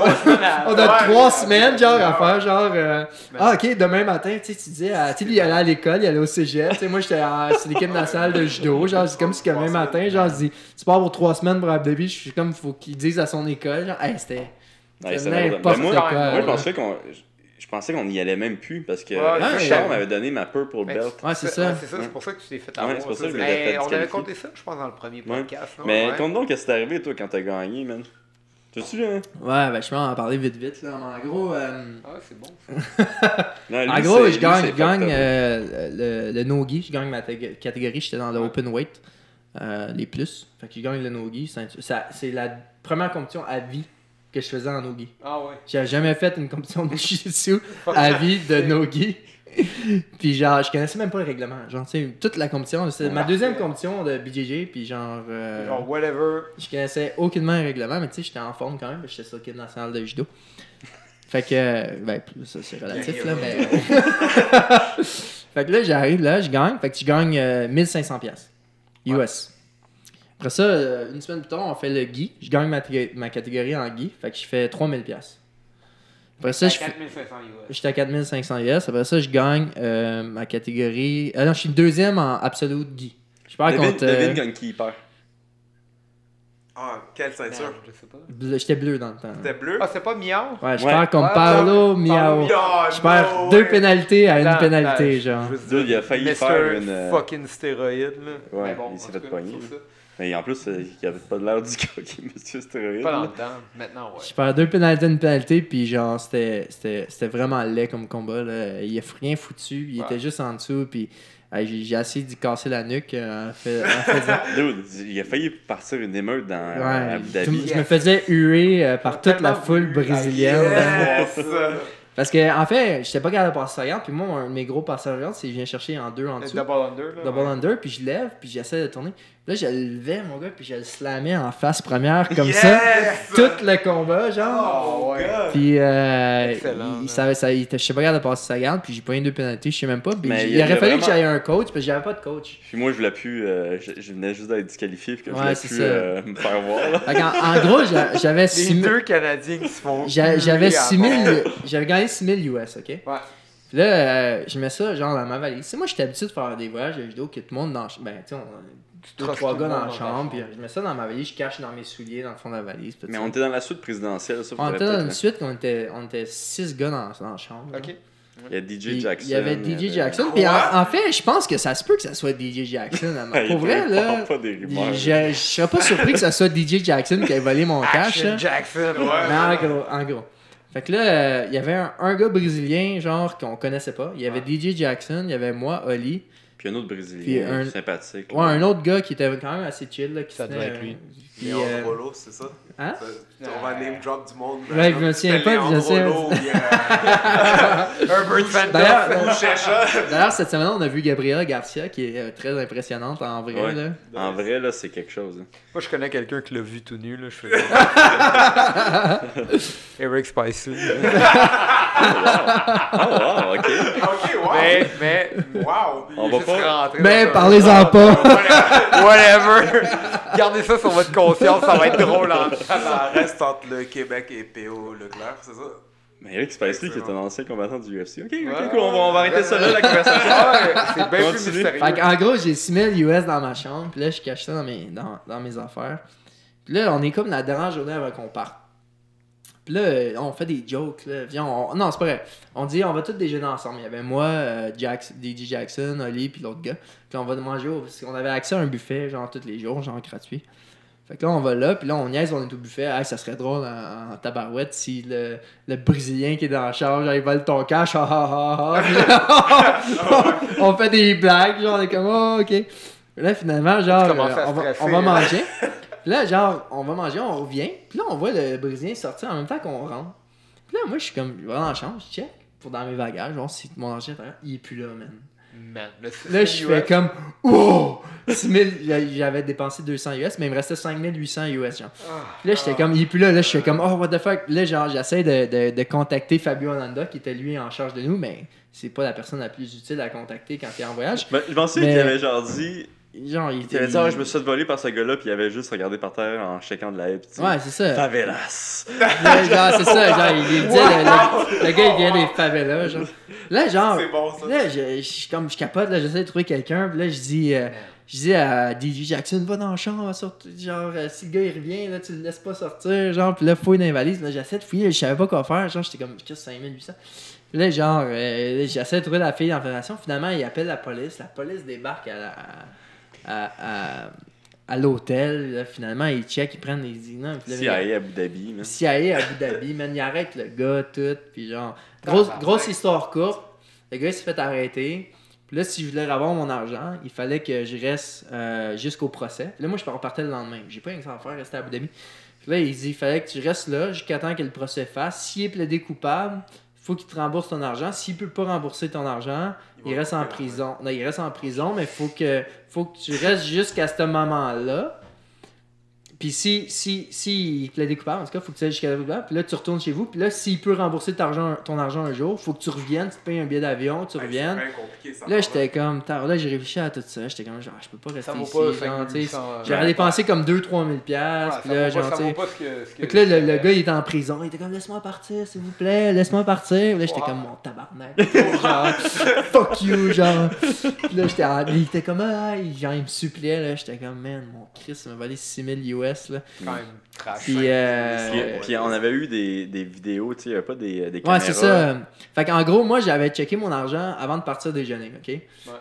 *laughs* on a trois semaines, genre, à faire, genre, euh, ah, ok, demain matin, tu sais, tu disais, ah, tu sais, lui, il allait à l'école, il allait au cégep, tu sais, moi, j'étais c'est l'équipe nationale de judo, genre, c'est comme si, demain matin, genre, je dis, tu pars pour trois semaines pour Abu Dhabi, je suis comme, faut qu'il dise à son école, genre, hey, c'était. Ouais, C'est c'est n'importe Ben, moi, quoi. moi, je pensais qu'on. Je pensais qu'on y allait même plus parce que Ouais, c'est Charles m'avait donné ma purple Mais- belt. Ouais, c'est ça. C'est ça, c'est pour ça que tu t'es fait avoir. c'est pour ça que je on avait compté ça, je pense, dans le premier Ouais. podcast. non? Mais Ouais. compte donc, qu'est-ce qui t'est arrivé, toi, quand t'as gagné, man? T'as-tu, hein? Ouais, ben, je peux en parler vite, vite, là. En gros, euh, Ah, c'est bon. ça. *laughs* Non, lui, En gros, c'est- je gagne, c'est je gagne euh, le, le no-gi. Je gagne ma catégorie. J'étais dans le open weight, euh, les plus. Fait que je gagne le no-gi. C'est la première compétition à vie que je faisais en no-gi. Ah ouais. J'ai jamais fait une compétition de jiu-jitsu *laughs* à vie de no-gi. puis genre, je connaissais même pas le règlement. Genre, tu sais, toute la compétition, c'est ma deuxième compétition de BJJ. Puis genre, euh, Genre, whatever. je connaissais aucunement le règlement, mais tu sais, j'étais en forme quand même, j'étais sur l'équipe nationale de judo. Fait que, euh, ben, ça c'est relatif, là, mais. *laughs* fait que là, j'arrive là, je gagne, fait que je gagne euh, 1500$ piastres US. Après ça, euh, une semaine plus tard, on fait le gi. Je gagne ma, catégorie en gi, fait que je fais 3000$. piastres. Après ça, je fais. 4500 US. J'étais à 4500 US. Après ça, je gagne euh, ma catégorie. Ah non, je suis deuxième en absolute gi. Je perds Devine, contre. euh, devine gagne qui perd? Ah, quelle ceinture? Merde, Je sais pas. bleu- J'étais bleu dans le temps. C'était bleu? Ah, c'est pas Miao? Ouais, je Ouais. perds contre Ah, Paolo Miao. Je perds no deux pénalités à une pénalité, genre. je il a failli faire une, euh, fucking stéroïde, là. Ouais, Mais bon, il s'est fait tout Mais en plus, euh, il avait pas de l'air du *laughs* gars qui monsieur stéroïde. Pas dans le temps. Maintenant, ouais. Je perds deux pénalités, une pénalité, puis genre, c'était- c'était c'était vraiment laid comme combat. Là. Il a rien foutu, il Ouais. était juste en dessous, puis j'ai j'ai essayé d'y casser la nuque euh, en, fait, en faisant. *laughs* Dude, il a failli partir une émeute dans Ouais, Abu tout- Dhabi. je me faisais huer euh, par toute la foule brésilienne. Yes! Parce que, en fait, j'étais pas capable de passer sa garde, puis moi, un de mes gros passages de garde, c'est que je viens chercher en deux en dessous. Double under, là. double ouais. under, puis je lève, puis j'essaie de tourner. Là, je le levais, mon gars, puis je le slamais en face première, comme Yes! ça, tout le combat, genre. Oh, ouais. Puis, euh, Excellent, il, savait, ça, il était, je sais pas capable de passer sa garde, puis j'ai pas eu deux pénalités, je sais même pas. Puis Mais il, aurait fallu que j'aille un coach, parce que j'avais pas de coach. Puis moi, je voulais plus. euh, je, je venais juste d'être disqualifié, puis que je voulais plus euh, me faire voir. Là. Fait qu'en- en, gros, j'a- j'avais Les 6000 deux Canadiens qui se font. j'a- j'avais huer à 6000 mort. j'avais gagné 6000 US, ok? Ouais. Puis là, euh, je mets ça genre dans ma valise. Tu sais, moi, j'étais habitué de faire des voyages de vidéo que tout le monde dans. Ben, tu sais, on. Deux, trois gars dans la chambre, puis je mets ça dans ma valise, je cache dans mes souliers dans le fond de la valise. Mais on était dans la suite présidentielle, ça. On était dans une hein. suite, on était, on était six gars dans, dans la chambre. Ok. Il y a DJ Puis Jackson. Il y avait DJ avait- Jackson. Puis en, en fait, je pense que ça se peut que ça soit DJ Jackson. *laughs* Pour vrai, là, je serais pas surpris que ça soit DJ Jackson qui ait volé mon cash. Jackson. Mais en gros, en gros. Fait que là, euh, il y avait un, un gars brésilien, genre, qu'on connaissait pas. Il y avait DJ Jackson, il y il y avait moi, Oli. Puis un autre Brésilien Puis un- sympathique. Ouais, un autre gars qui était quand même assez chill. Là, qui Ça devait être lui. euh, puis, Léandre euh, Rollo, c'est ça? Hein? Ça- On va name drop du monde. Ouais, je me souviens pas, je sais. Euh, *laughs* Herbert Phantom. D'ailleurs. D'ailleurs, cette semaine, on a vu Gabriela Garcia qui est euh, très impressionnante en vrai. Ouais. Là. En vrai, là, c'est quelque chose. hein. Moi, je connais quelqu'un qui l'a vu tout nu, là. Je fais. *laughs* *laughs* Eric Spicy. Ah, wow, ok. Ok, wow. mais, mais. Wow. On va juste pas. Mais ça. parlez-en pas! *laughs* Whatever. Gardez ça sur votre conscience, ça va être drôle en Ça reste entre le Québec et PO Leclerc, c'est ça? Mais Eric Spicely, qui est un ancien combattant du UFC. Ok, ok, Ouais. cool, on va, on va arrêter ça là, la conversation. C'est bien plus Continue. mystérieux. Fait en gros, j'ai 6000 US dans ma chambre, puis là, je cache ça dans mes, dans, dans mes affaires. Puis là, on est comme la dernière journée avant qu'on parte. Puis là, on fait des jokes, là. Viens, on- Non, c'est pas vrai. On dit, on va tous déjeuner ensemble. Il y avait moi, euh, DJ Jackson, Oli, puis l'autre gars. Puis on va manger au... Parce qu'on avait accès à un buffet, genre, tous les jours, genre, gratuit. Fait que là, on va là, puis là, on niaise, on est au buffet. Hey, ça serait drôle en, en tabarouette si le, le Brésilien qui est dans la chambre, genre, il vole ton cash. ah, ah, ah, ah. On fait des blagues, genre, on est comme, oh, ok. Là, finalement, genre, euh, on, va, on va hein. manger. *laughs* Là, genre, on va manger, on revient. Puis là, on voit le Brésilien sortir en même temps qu'on rentre. Puis là, moi, je suis comme, je vais dans la chambre, je check pour dans mes bagages, genre, si mon argent il est plus là, man. Man, le Là, je fais comme, oh! 6000, j'a- j'avais dépensé 200 US, mais il me restait 5800 US, genre. Puis là, j'étais comme, il est plus là, là, je fais comme, oh, what the fuck? Là, genre, j'essaie de, de, de contacter Fabio Ananda, qui était lui en charge de nous, mais c'est pas la personne la plus utile à contacter quand t'es en voyage. Ben, je pensais Mais- qu'il avait genre dit genre, il Il était. avait dit, ah, je me suis fait voler par ce gars-là, puis il avait juste regardé par terre en checkant de la haie. il dit, Ouais, c'est ça. Favelas. Là, genre, c'est ça, genre, il, il disait, le, le- le gars, il vient des favelas, genre. Là, genre, C'est bon, ça. là, je, je, comme, je capote, là, j'essaie de trouver quelqu'un, puis là, je dis, euh, je dis à DJ Jackson, va dans le champ, sortir, genre, euh, si le gars, il revient, là, tu le laisses pas sortir, genre, puis là, fouille dans les valises, là, j'essaie de fouiller, je savais pas quoi faire, genre, j'étais comme, qu'est-ce que 5800? Puis là, genre, euh, j'essaie de trouver la fille en fédération, finalement, il appelle la police, la police débarque à la- à, à, à l'hôtel, finalement, ils checkent, ils prennent les dîners, puis là, CIA à Abu Dhabi. là. CIA à Abu Dhabi, *laughs* man, il arrête le gars, tout, puis genre, grosse, grosse histoire courte, le gars il s'est fait arrêter, puis là, si je voulais avoir mon argent, il fallait que je reste euh, jusqu'au procès. Puis là, moi, je repartais le lendemain, j'ai pas rien que ça à faire, rester à Abu Dhabi. Puis là, il dit, il fallait que tu restes là jusqu'à temps que le procès fasse. S'il est plaidé coupable, faut qu'il te rembourse ton argent. S'il peut pas rembourser ton argent, il reste en prison. Non, il reste en prison, mais faut que, faut que tu restes jusqu'à ce moment-là. Puis si, si, si il plaide coupable, en tout cas, faut que tu ailles jusqu'à la. Puis là, tu retournes chez vous. Puis là, s'il peut rembourser ton argent, ton argent un jour, faut que tu reviennes, tu te payes un billet d'avion, tu Ouais, reviennes. C'est bien compliqué, ça. Là, j'étais comme, tard, là, j'ai réfléchi à tout ça. J'étais comme, genre, je peux pas rester Ça ici. pas genre, tu sais, 5800, J'aurais dépensé comme 2-3 000 Ouais, piastres. Puis là, genre, que- là, le, le gars, il était en prison. Il était comme, laisse-moi partir, s'il vous plaît, laisse-moi partir. Là, j'étais Wow. comme, mon tabarnak. *laughs* genre, fuck you, genre. Puis là, j'étais il était comme, ah, il, genre, il me suppliait. Là, j'étais comme, man, mon Christ, il m'a volé 6000 US. Là. quand même trash. Puis, euh, Puis, puis on avait eu des, des vidéos, tu sais, il n'y avait pas des, des Ouais, caméras. c'est ça. Fait qu'en gros, moi, j'avais checké mon argent avant de partir déjeuner, OK?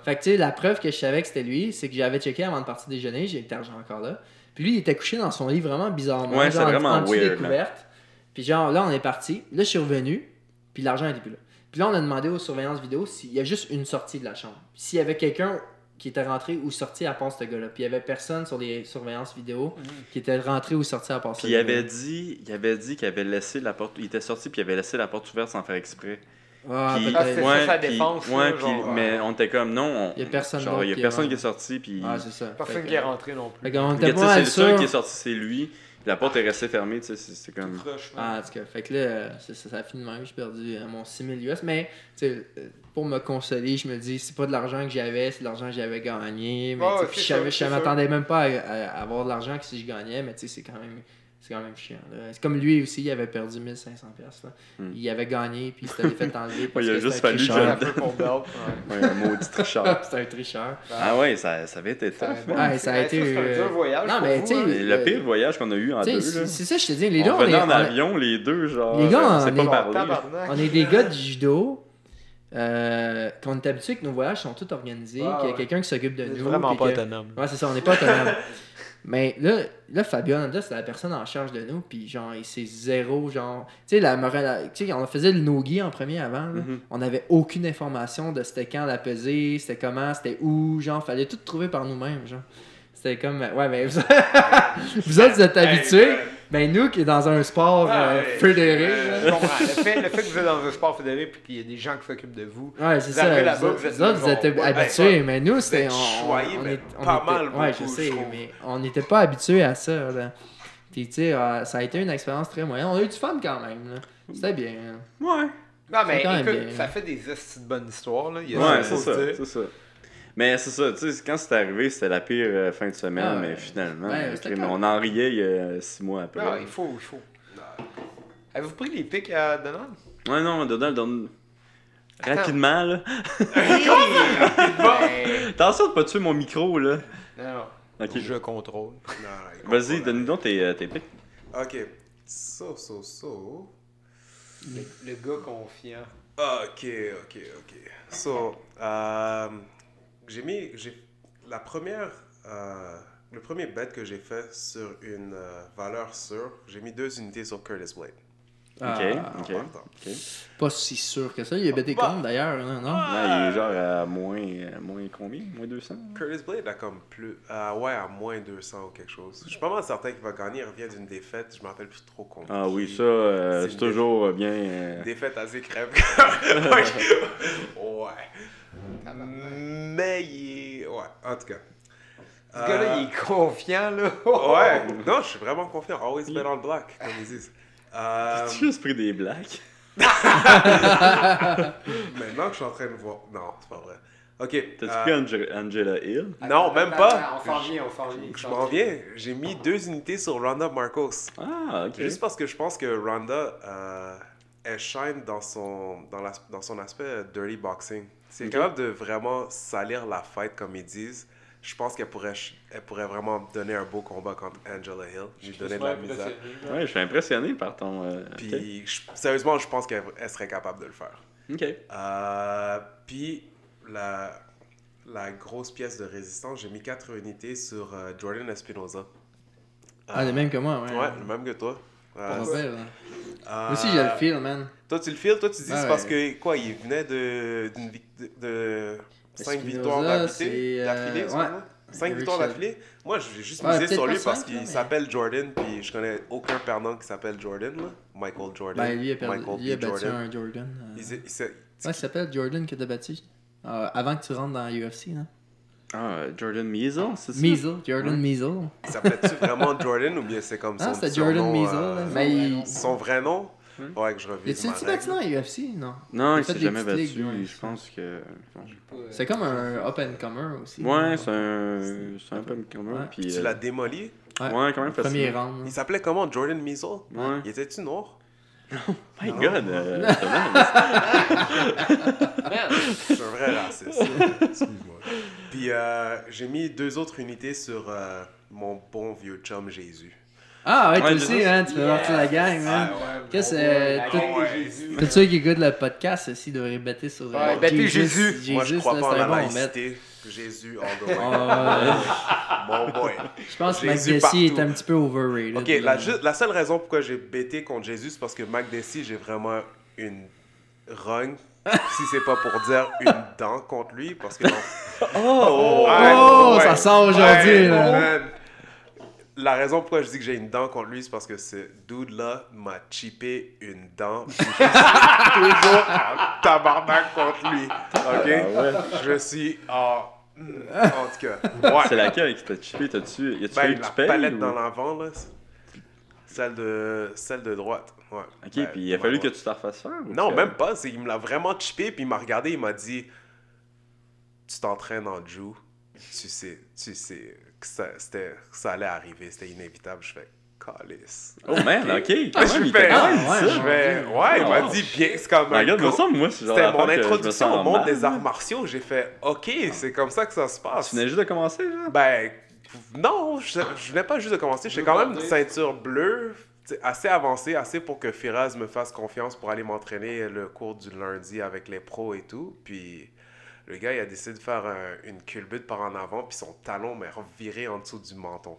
Fait que, tu sais, la preuve que je savais que c'était lui, c'est que j'avais checké avant de partir déjeuner, j'ai été argent encore là. Puis lui, il était couché dans son lit vraiment bizarrement. Ouais, c'est en- vraiment en weird, là. couvertes. Puis genre, là, on est parti. Là, je suis revenu, puis l'argent était plus là. Puis là, on a demandé aux surveillances vidéo s'il y a juste une sortie de la chambre. S'il y avait quelqu'un qui était rentré ou sorti à part ce gars-là. Puis il y avait personne sur les surveillances vidéo qui était rentré ou sorti à part ce Puis il gars-là. avait dit, il avait dit qu'il avait laissé la porte, il était sorti puis il avait laissé la porte ouverte sans faire exprès. Ah, Puis- peut-être. c'est ça, sa défense, ouais, puis- mais on était comme non, on- Il y a personne genre, il y a qui- personne ouais. qui est sorti puis Ah, c'est ça. Personne Fait qui est rentré non plus. Puis, était tu pas sais, c'est mal le seul sûr. qui est sorti, c'est lui. La porte est restée fermée, tu sais, c'est- c'est comme Ah, en tout cas, fait que là, ça, ça, a fini de même, j'ai perdu euh, mon 6000 US, mais tu sais, euh, pour me consoler, je me dis, c'est pas de l'argent que j'avais, c'est de l'argent que j'avais gagné, mais c'est je m'attendais même pas à, à- à avoir de l'argent que si je gagnais, mais tu sais, c'est quand même... C'est quand même chiant. là. C'est comme lui aussi, il avait perdu 1500$. piastres, Là. Hmm. Il avait gagné, puis il s'était fait enlever. *laughs* parce il a que juste un fallu tricheur. Un peu pour Belt. ouais. *laughs* ouais, un maudit tricheur. *laughs* C'était un tricheur. ah ouais, ça, ça avait été tough. hein. Ouais, ça a Ouais, été, un euh, dur voyage. non, mais vous, hein. Et le pire voyage qu'on a eu en deux, c'est là. c'est ça, je te dis, les deux, on est, en on est- avion, les deux, genre. Les gars, on on s'est est- pas on parlé. Tabarnak. On est des gars du judo. Euh, qu'on est habitué que nos voyages sont tous organisés, Ah, qu'il y a ouais. quelqu'un qui s'occupe de nous. vraiment pas que- autonome. Ouais, c'est ça, on n'est pas autonome. Mais là, là Fabio Honda, c'est la personne en charge de nous, puis genre, il- c'est zéro, genre. Tu sais, la morale- tu sais, on faisait le no-gi en premier avant, là. Mhm. on avait aucune information de c'était quand la pesée, c'était comment, c'était où, genre, fallait tout trouver par nous-mêmes, genre. C'était comme, ouais, mais vous, *laughs* vous autres, vous êtes habitués, ben nous qui est dans un sport Ah, euh, fédéré, Je là. comprends. Le fait, le fait que vous êtes dans un sport fédéré puis qu'il y a des gens qui s'occupent de vous. Ouais, c'est Vous ça. vous, vous êtes vous autres, vous genre, êtes ouais, habitués, ben, mais nous, c'était. On, choyés, on mais est- on pas était- mal Ouais, je sais, je mais on n'était pas habitués à ça, là. Puis, tu sais, euh, ça a été une expérience très moyenne. On a eu du fun quand même, là. C'était bien. Ouais. Non, mais écoute, bien. ça fait des bonnes histoires. Là. Il y a Ouais, c'est ça, c'est ça. Mais c'est ça, tu sais, quand c'est arrivé, c'était la pire euh, fin de semaine, Ah ouais. mais finalement, mais correct. on en riait il y a six mois après. Ah, il faut, il faut. Avez-vous pris les pics à Donald? Ouais, non, Donald, Donald- Rapidement, là. *laughs* Ben, Attention de pas tuer mon micro, là. non, non. Ok. Je contrôle. Non, Vas-y, donne-nous donc tes, euh, tes pics. Ok. So, so, so. Le, le gars confiant. Ok, ok, ok. So, euh, j'ai mis, j'ai, la première, euh, le premier bet que j'ai fait sur une euh, valeur sûre, j'ai mis deux unités sur Curtis Blade. Ah, ok, ok. Pas si sûr que ça. Il a bêté Bah. compte d'ailleurs, non? non? Non, il est genre à moins, à moins combien? Moins 200 Curtis Blade a comme plus, euh, ouais, à moins 200 ou quelque chose. Je suis pas mal certain qu'il va gagner. Il revient d'une défaite. Je me rappelle plus trop combien. Ah oui, ça, euh, C'est toujours bien. euh, Défaite assez crève. *laughs* ouais. *laughs* Mais il est, ouais, en tout cas. Ce gars-là, Euh, il est confiant, là. *laughs* Ouais, *laughs* non, je suis vraiment confiant. Always bet on black, comme ils disent. Euh, J'ai juste pris des blagues. *laughs* maintenant que je suis en train de voir. Non, c'est pas vrai. Ok. T'as-tu euh, pris Ange- Angela Hill? Non, même pas. On s'en vient, on s'en vient. Je m'en viens. J'ai mis deux unités sur Ronda Marcos. Ah, ok. Juste parce que je pense que Ronda, euh, elle shine dans son, dans, la- dans son aspect euh, dirty boxing. C'est capable de vraiment salir la fight, comme ils disent. Je pense qu'elle pourrait, elle pourrait vraiment donner un beau combat contre Angela Hill, lui donner de la misère. Ouais, je suis impressionné par ton. euh. Puis, je- sérieusement, je pense qu'elle elle serait capable de le faire. Ok. Euh, puis, la, la grosse pièce de résistance, j'ai mis 4 unités sur euh, Jordan Espinoza. Ah, le même que moi, ouais. Ouais, le même que toi. Pas hein. euh, Moi aussi, j'ai le feel, man. Toi, tu le files, toi, tu dis c'est parce que, quoi, il venait de, de, de 5 Espinoza, victoires d'affilée, euh, d'affilée, ouais. excuse-moi. 5 Eric victoires d'affilée? Moi, j'ai juste misé sur lui parce qu'il s'appelle Jordan, puis je connais aucun perdant qui s'appelle Jordan, là. Michael Jordan. Ben, lui, a, perdu, Michael lui, a B. battu Jordan. un Jordan. euh. Il, Ouais, il s'appelle Jordan que t'as battu. Euh, avant que tu rentres dans UFC, là. Ah, Jordan Measle, c'est ça? Measle, Jordan Ouais. Measle. il s'appelait-tu vraiment Jordan ou bien c'est comme son Ah, c'était Jordan Measle. euh. Mais il... Son vrai nom? Hmm. Ouais, que je reviens. Est-tu battu dans UFC? Non. Non, Il il s'est jamais battu. ligues, ouais. Je pense que. C'est comme un up and comer aussi. Ouais, c'est un. C'est un peu commun. Ouais. Puis, Tu euh, l'as démoli? Ouais. Ouais, quand même Premier facile. round. là. Il s'appelait comment? Jordan Measle? Ouais. Il était-tu noir? My god, euh, *laughs* Je suis un vrai raciste. *laughs* Excuse-moi. Puis euh, j'ai mis deux autres unités sur euh, mon bon vieux chum Jésus. Ah ouais, toi Ouais, aussi, c'est hein, tu fais partie de la gang, man. Qu'est-ce que. Jésus. Tous ceux qui écoutent le podcast aussi devraient bêter sur. euh, Ouais, bêtez Jésus. Moi, je crois là, pas en c'est la bon laïcité. Jésus, all the way. Mon boy. Je pense que McDessie est un petit peu overrated. Ok, la, seule raison pourquoi j'ai bêté contre Jésus, c'est parce que Mac Dessy, j'ai vraiment une rogne. Si c'est pas pour dire une dent contre lui, parce que. *laughs* Oh! Ouais, Oh, ouais. ça sort aujourd'hui, Ouais. La raison pourquoi je dis que j'ai une dent contre lui, c'est parce que ce dude-là m'a chippé une dent. Je suis toujours en tabarnak contre lui. Ok? Ah ouais. Je suis en. En tout cas. Ouais. C'est laquelle qui t'a chippé? T'as-tu. Y a-tu Ben, que la palette ou- dans l'avant, là. Celle de, celle de droite. Ouais. Ok, Ben, puis il a fallu que tu te refasses faire? ou Non, que- même pas. Il me l'a vraiment chippé, puis il m'a regardé, il m'a dit Tu t'entraînes en Jew, tu sais, tu sais que ça, ça allait arriver, c'était inévitable. Je fais Calice. Oh man, ok. *laughs* Quand Je même, fais, dit ouais, je fais, ouais, il m'a Oh. dit bien, c'est comme Regarde, me gros- semble, moi, c'est C'était mon introduction au monde mal. des arts martiaux. J'ai fait, ok, c'est comme ça que ça se passe. Tu venais juste de commencer, genre? Ben, non, je, je venais pas juste de commencer. J'étais quand même une ceinture bleue, assez avancée, assez pour que Firaz me fasse confiance pour aller m'entraîner le cours du lundi avec les pros et tout. Puis le gars, il a décidé de faire un- une culbute par en avant, puis son talon m'a reviré en dessous du menton.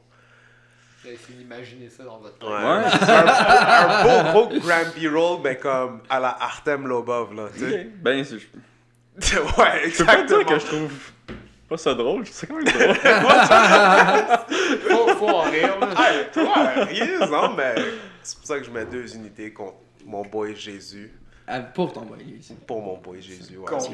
J'ai essayé d'imaginer ça dans votre tête. Ouais. Ouais. un, beau, un beau gros Grampy roll, mais comme à la Artem Lobov, là, tu Ok. sais. Ben, c'est- *laughs* je je ouais, peux pas exactement. dire que je trouve pas ça drôle, je ça quand même *laughs* drôle. Faut, faut en rire, là. Hey, toi, rien, non, mais c'est pour ça que je mets deux unités contre mon boy Jésus. Ah, Pour ton boy, aussi. Pour mon boy Jésus, ouais. Contre.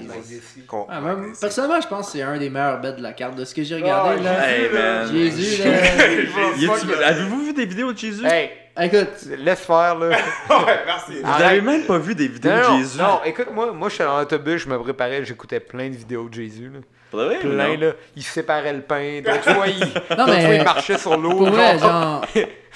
Contre Ah, Dessy. personnellement, je pense que c'est un des meilleurs bets de la carte. De ce que j'ai regardé, Ah, là. Hey, man. Jésus, là. *laughs* Avez-vous vu des vidéos de Jésus? Hey, Écoute, laisse faire, là. *laughs* ouais, merci. Vous Arrête. avez même pas vu des vidéos Non, de Jésus? non, écoute, moi, moi, je suis dans l'autobus, je me préparais, j'écoutais plein de vidéos de Jésus, là. Plein, là. Il séparait le pain, d'autres fois, il, *laughs* non, d'autres fois, il marchait sur l'eau. Pour vrai, genre, genre. *laughs*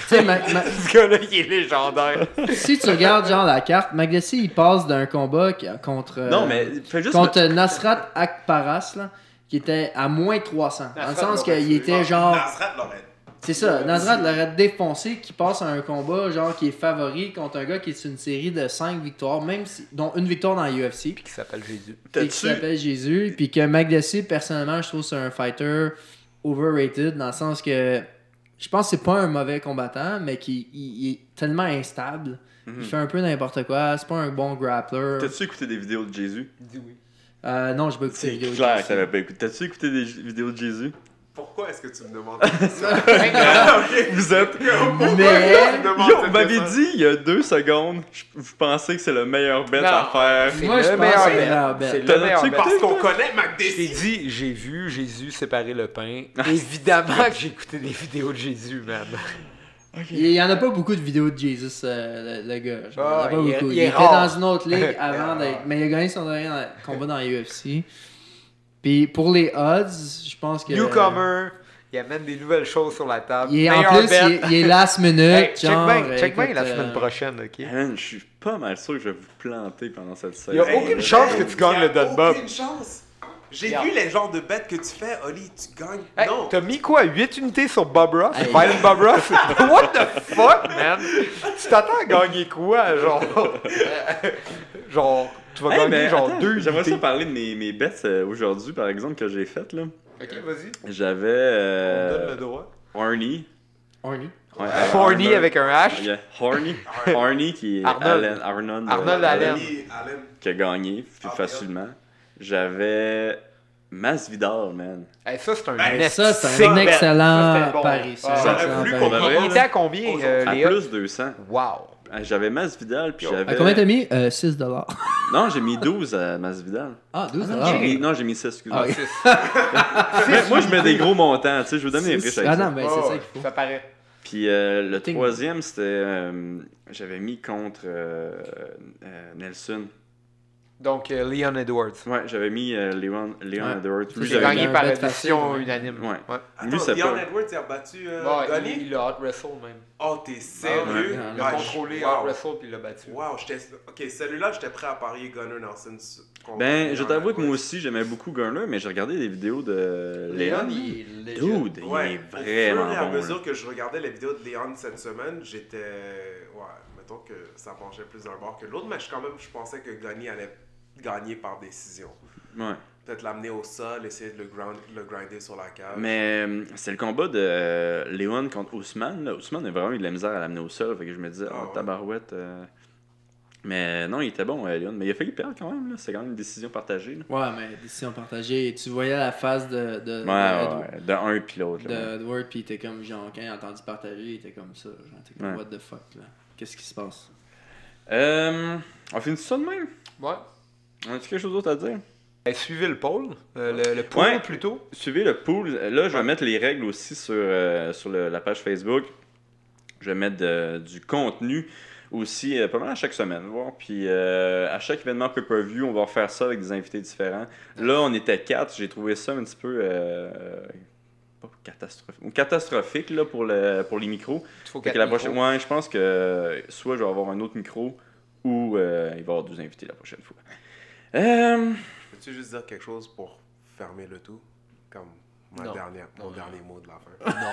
Tu sais, ma- ma- Ce gars-là, il est légendaire. *laughs* si tu regardes, genre, la carte, McDessie, il passe d'un combat contre. euh, Non, mais fais juste. contre Nasrat Akparas, là, qui était à moins 300. Dans le sens qu'il était genre. Nasrat l'aurait. C'est ça, Nasrat l'aurait défoncé, qui passe à un combat, genre, qui est favori contre un gars qui est une série de 5 victoires, même si, dont une victoire dans l'UFC. Qui s'appelle Jésus. et qui s'appelle Jésus. Puis que McDessie, personnellement, je trouve que c'est un fighter overrated dans le sens que je pense que c'est pas un mauvais combattant, mais qui il- il est tellement instable. Il fait un peu n'importe quoi. C'est pas un bon grappler. T'as-tu écouté des vidéos de Jésus? Dis oui. Euh, non, j'ai pas écouté C'est la vidéo. de clair Jésus. que t'avais pas écouté. T'as-tu écouté des vidéos de Jésus? Pourquoi est-ce que tu me demandes *laughs* *laughs* Vous êtes. Mais Yo, vous m'avez dit il y a deux secondes, je- vous pensez que c'est le meilleur bet Non. à faire. C'est Moi, le je le bet. meilleur bet. C'est le meilleur tu bet. Parce qu'on connaît Je McDessie. dit, j'ai vu Jésus séparer le pain. *laughs* Évidemment que j'ai écouté des vidéos de Jésus, man. il y en a pas beaucoup de vidéos de Jesus, euh, le, le gars. Genre, Ah, il y en a pas il il Il, était rare. dans une autre ligue avant d'être. Mais il a gagné son dernier combat dans UFC. Puis pour les odds, je pense que. Newcomer, il amène des nouvelles choses sur la table. Il est, en plus, bet. il est, il est last *laughs* minute. Hey, check genre, bien, check bien la semaine euh, prochaine, ok? Man, je suis pas mal sûr que je vais vous planter pendant cette Il y a saison. aucune chance que tu gagnes le Dunbob. Aucune chance. J'ai vu les genres de bêtes que tu fais, Oli, tu gagnes. Hey, non. t'as mis quoi? 8 unités sur Bob Ross? Hey. Violent Bob Ross? *laughs* What the fuck, man? *laughs* Tu t'attends à gagner quoi? Genre? genre, tu vas Hey, gagner genre attends, 2 J'aimerais ça parler de mes, mes bets euh, aujourd'hui, par exemple, que j'ai faites. là. Ok, vas-y. J'avais On donne le euh, droit. Horny. Horny. Ouais, Horny Arnold. avec un H. Yeah, Horny. Horny qui est Arnold. Allen, Arnold, Arnold euh, Allen. Qui a gagné plus Ah, facilement. J'avais Masvidal, man. Hey, ça, c'est un Ben, Et ça, c'est un. Ça, excellent bon. pari. ça, Ah, voulu qu'on Il était à combien, euh, À plus 200. Wow. Ah, J'avais Masvidal, puis j'avais... À combien t'as mis? Euh, 6 dollars. *laughs* Non, j'ai mis 12 à Masvidal. Ah, 12 J'ai dollars. mis- Non, j'ai mis 6, excuse-moi. Ah. *laughs* Mais moi, je mets des gros montants, tu sais, je vous donne des riches avec Ah ça. non, ben c'est Oh, ça qu'il faut. Ça paraît. Puis euh, le Ting. troisième, c'était... euh, j'avais mis contre euh, euh, Nelson. Donc, euh, Leon Edwards. Ouais, j'avais mis euh, Leon, Leon Ouais. Edwards. Lui, J'ai j'avais gagné gagné par décision unanime. Ouais. Ouais. Lui, Attends, Leon pas- Edwards, il a battu euh, Bon, Gunny? il, il l'a out-wrestle même. Oh, t'es sérieux? Ah, ouais. Il a contrôlé wow. out-wrestle puis il l'a battu. Wow, j'étais. Ok, celui-là, j'étais prêt à parier Gunner Nelson. Ben, Leon je t'avoue que moi aussi, j'aimais beaucoup Garner, mais j'ai regardé des vidéos de Léon. il est. Dude, Ouais, il est au vraiment fur et à bon. mesure là. que je regardais les vidéos de Leon cette semaine, j'étais. Ouais, mettons que ça penchait plus d'un bord que l'autre, mais je, quand même, je pensais que Gunny allait gagner par décision. Ouais. Peut-être l'amener au sol, essayer de le, ground, le grinder sur la cage. Mais euh, c'est le combat de euh, Léon contre Ousmane. Là. Ousmane a vraiment eu de la misère à l'amener au sol. Fait que je me disais, Ah oh, ouais. tabarouette. euh. Mais non, il était bon, euh, Léon. Mais il a failli perdre quand même. là. C'était quand même une décision partagée. là. Ouais, mais décision partagée. Tu voyais la face de, de, Ouais, de ouais. De un puis l'autre. de Edward, puis il était comme, genre, quand il a entendu partager, il était comme ça. Genre, il était comme, Ouais. what the fuck, là. Qu'est-ce qui se passe? Euh, on finit ça de même? Ouais. On a-tu quelque chose d'autre à dire? Suivez le pôle. euh, le, le pool Ouais. plutôt. Suivez le pool. Là, je vais Ouais. mettre les règles aussi sur, euh, sur le- la page Facebook. Je vais mettre de- du contenu aussi, euh, pas mal à chaque semaine. Voir. Puis euh, à chaque événement pay-per-view, on va faire ça avec des invités différents. Là, on était quatre. J'ai trouvé ça un petit peu. euh, catastrophique. Catastrophique là, pour, le, pour les micros. Il faut que la micros. prochaine, ouais, je pense que soit je vais avoir un autre micro ou euh, il va y avoir deux invités la prochaine fois. Euh, Peux-tu juste dire quelque chose pour fermer le tout? Comme ma Non. dernière, mon Non, non. dernier mot de la fin. Non.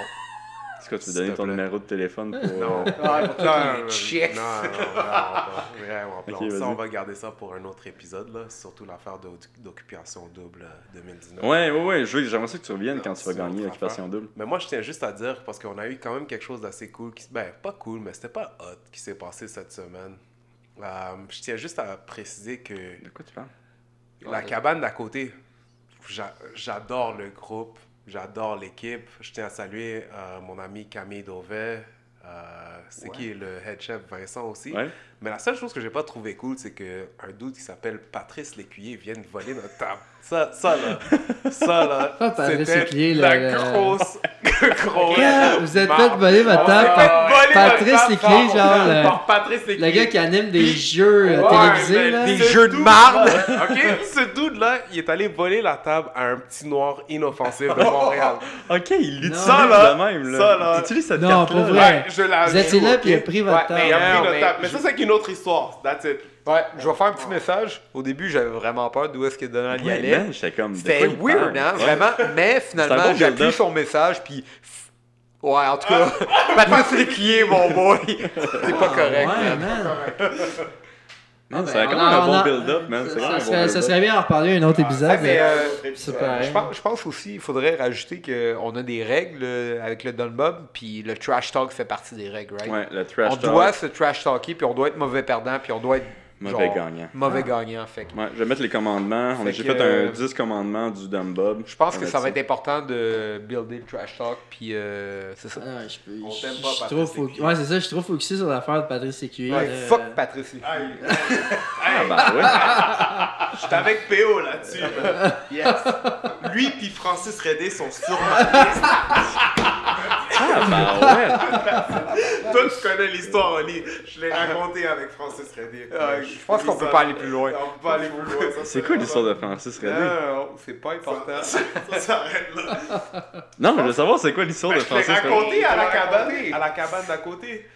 Est-ce que tu veux donner ton plaît. numéro de téléphone pour. Non. Ouais, pour Non, les checks. non, non, vraiment pas. Vraiment pas. Ok, ça, on va garder ça pour un autre épisode, là. Surtout l'affaire d'o- d'occupation double euh, 2019. Ouais, ouais, ouais. veux- J'aimerais ça que tu reviennes Non, quand tu vas gagner l'occupation double. Mais moi, je tiens juste à dire, parce qu'on a eu quand même quelque chose d'assez cool, qui, ben, pas cool, mais c'était pas hot, qui s'est passé cette semaine. Euh, je tiens juste à préciser que De quoi tu parles? la cabane d'à côté, j'a- j'adore le groupe, j'adore l'équipe. Je tiens à saluer euh, mon ami Camille Dauvet. euh, c'est qui le head chef Vincent aussi. Ouais. Mais la seule chose que j'ai pas trouvé cool, c'est que un dude qui s'appelle Patrice Lécuyer vienne voler notre table. Ça, ça là, ça là, *laughs* c'était la le- grosse, *laughs* grosse. Vous êtes fait voler votre On table par Patrice par- genre *laughs* le- par Patrice Le gars qui anime des jeux euh, Ouais, télévisés, là. Des ce jeux de dude, marde. là, ok, ce dude là, il est allé voler la table à un petit noir inoffensif de Montréal. Ok, il l'utilise Ça, là, de même. Là. ça, là. Tu utilises cette Non, carte pour vrai. je la Vous étiez là, puis il a pris votre table. mais, Il a Non, pris notre mais table. Mais je- ça, c'est une autre histoire. That's it. Ouais, je vais faire un petit message. Au début, j'avais vraiment peur d'où est-ce que Donald y allait. C'était weird, parle? hein, Ouais. vraiment. Mais finalement, j'appuie build-up. son message, puis. Ouais, en tout cas, *laughs* Patrice Lécuyer, mon boy, *laughs* c'est pas correct. Ouais, man. man. Man, Ah, C'est quand on même un on bon build-up, man. C'est Ça, serait, ça build-up. serait bien en reparler un autre épisode, Ouais, mais mais, euh, euh, je, pense, je pense aussi il faudrait rajouter qu'on a des règles euh, avec le Dunbob, puis le trash talk fait partie des règles, right? Ouais, le trash on talk. doit se trash talker, puis on doit être mauvais perdant, puis on doit être Mauvais genre, gagnant. Mauvais gagnant, fait que Ouais, je vais mettre les commandements. On a Fait déjà que, fait euh, un 10 commandements du Dumb Bob. Je pense que ça va être important de builder le trash talk, puis euh, c'est ça. Ah, je peux- On je- t'aime je pas, suis Patrice trop. Ouais, c'est ça, je suis trop focusé sur l'affaire de Patrice. Ouais, là. fuck Patrice Lécuyer. *laughs* Ah, bah ouais. *laughs* J'étais avec PO là-dessus. *laughs* Yes. Lui puis Francis Redé sont sur ma liste. Ah, bah ouais. *laughs* Toi, tu connais l'histoire, Oli. Je l'ai raconté avec Francis Reddy. Euh, je pense qu'on peut pas aller plus loin. On peut pas aller plus loin. C'est quoi l'histoire de Francis Non, Reddy? non, non, c'est pas important. Ça, *laughs* ça s'arrête là. Non, mais je veux savoir c'est quoi l'histoire de Ben, je l'ai Francis Reddy. raconté à la cabane, à la cabane d'à côté.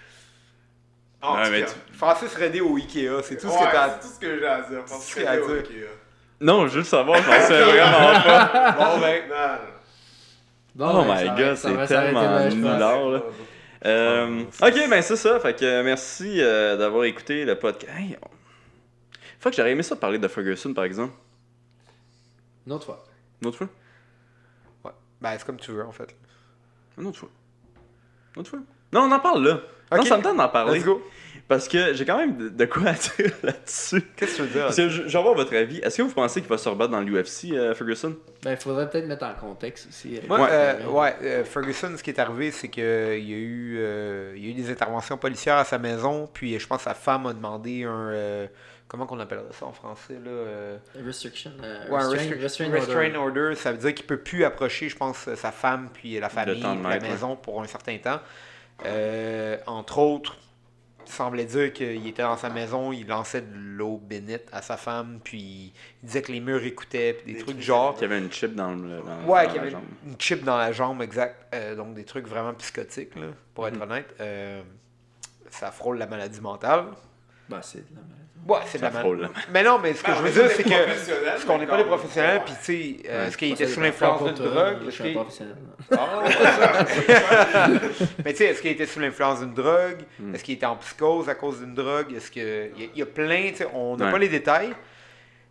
En Ouais, tout mais cas. tu- Francis Redé au Ikea, c'est tout ce Ouais, que t'as. c'est tout ce que j'ai à dire. Francis ce qu'il y a à Reddy, dire. ok, là. Non, je veux le savoir, je pensais vraiment pas. Bon, ben. Non, non. Bon, Oh ben, my ça god, c'est tellement nulard, là. Euh, ok, ben c'est ça. Fait que merci euh, d'avoir écouté le podcast. Hey, on- Faut que j'aurais aimé ça de parler de Ferguson, par exemple. Une autre fois. Une autre fois? Ouais. Ben, c'est comme tu veux, en fait. Une autre fois. Une autre fois? Non, on en parle là. Non, ça me tente d'en parler. Let's go. Parce que j'ai quand même de, de quoi *laughs* à dire là-dessus. Qu'est-ce que tu veux dire? Parce que je, je vais avoir votre avis. Est-ce que vous pensez qu'il va se rebattre dans l'UFC, euh, Ferguson? Ben, il faudrait peut-être mettre en contexte aussi. euh, Moi, Ouais. euh, ouais, euh, Ferguson, ce qui est arrivé, c'est qu'il y, a eu, euh, il y a eu des interventions policières à sa maison, puis je pense que sa femme a demandé un. euh, comment qu'on appelle ça en français là euh, Restriction. euh, ouais, restri- restraint restraint order. order. Ça veut dire qu'il peut plus approcher, je pense, sa femme puis la famille, la maison pour un certain temps. Euh, entre autres, semblait dire qu'il était dans sa maison, il lançait de l'eau bénite à sa femme, puis il disait que les murs écoutaient, puis des, trucs du genre. Qu'il y avait une chip dans, le, dans, Ouais, dans qu'il y la avait jambe. une chip dans la jambe, exact. Euh, donc des trucs vraiment psychotiques, là, pour être Mhm. honnête. Euh, ça frôle la maladie mentale. Ben, c'est de la maladie. Ouais, c'est de la la Mais non, mais ce que Ben, je veux dire, c'est que. Parce qu'on n'est pas des professionnels, puis tu sais, euh, est-ce qu'il Ça, était sous l'influence d'une euh, drogue Je Est-ce suis un qu'il- professionnel. Ah, *laughs* Mais tu sais, est-ce qu'il était sous l'influence d'une drogue? Hmm. Est-ce qu'il était en psychose à cause d'une drogue? Est-ce que. Il y, a- il y a plein, tu sais, on n'a Ouais. pas les détails.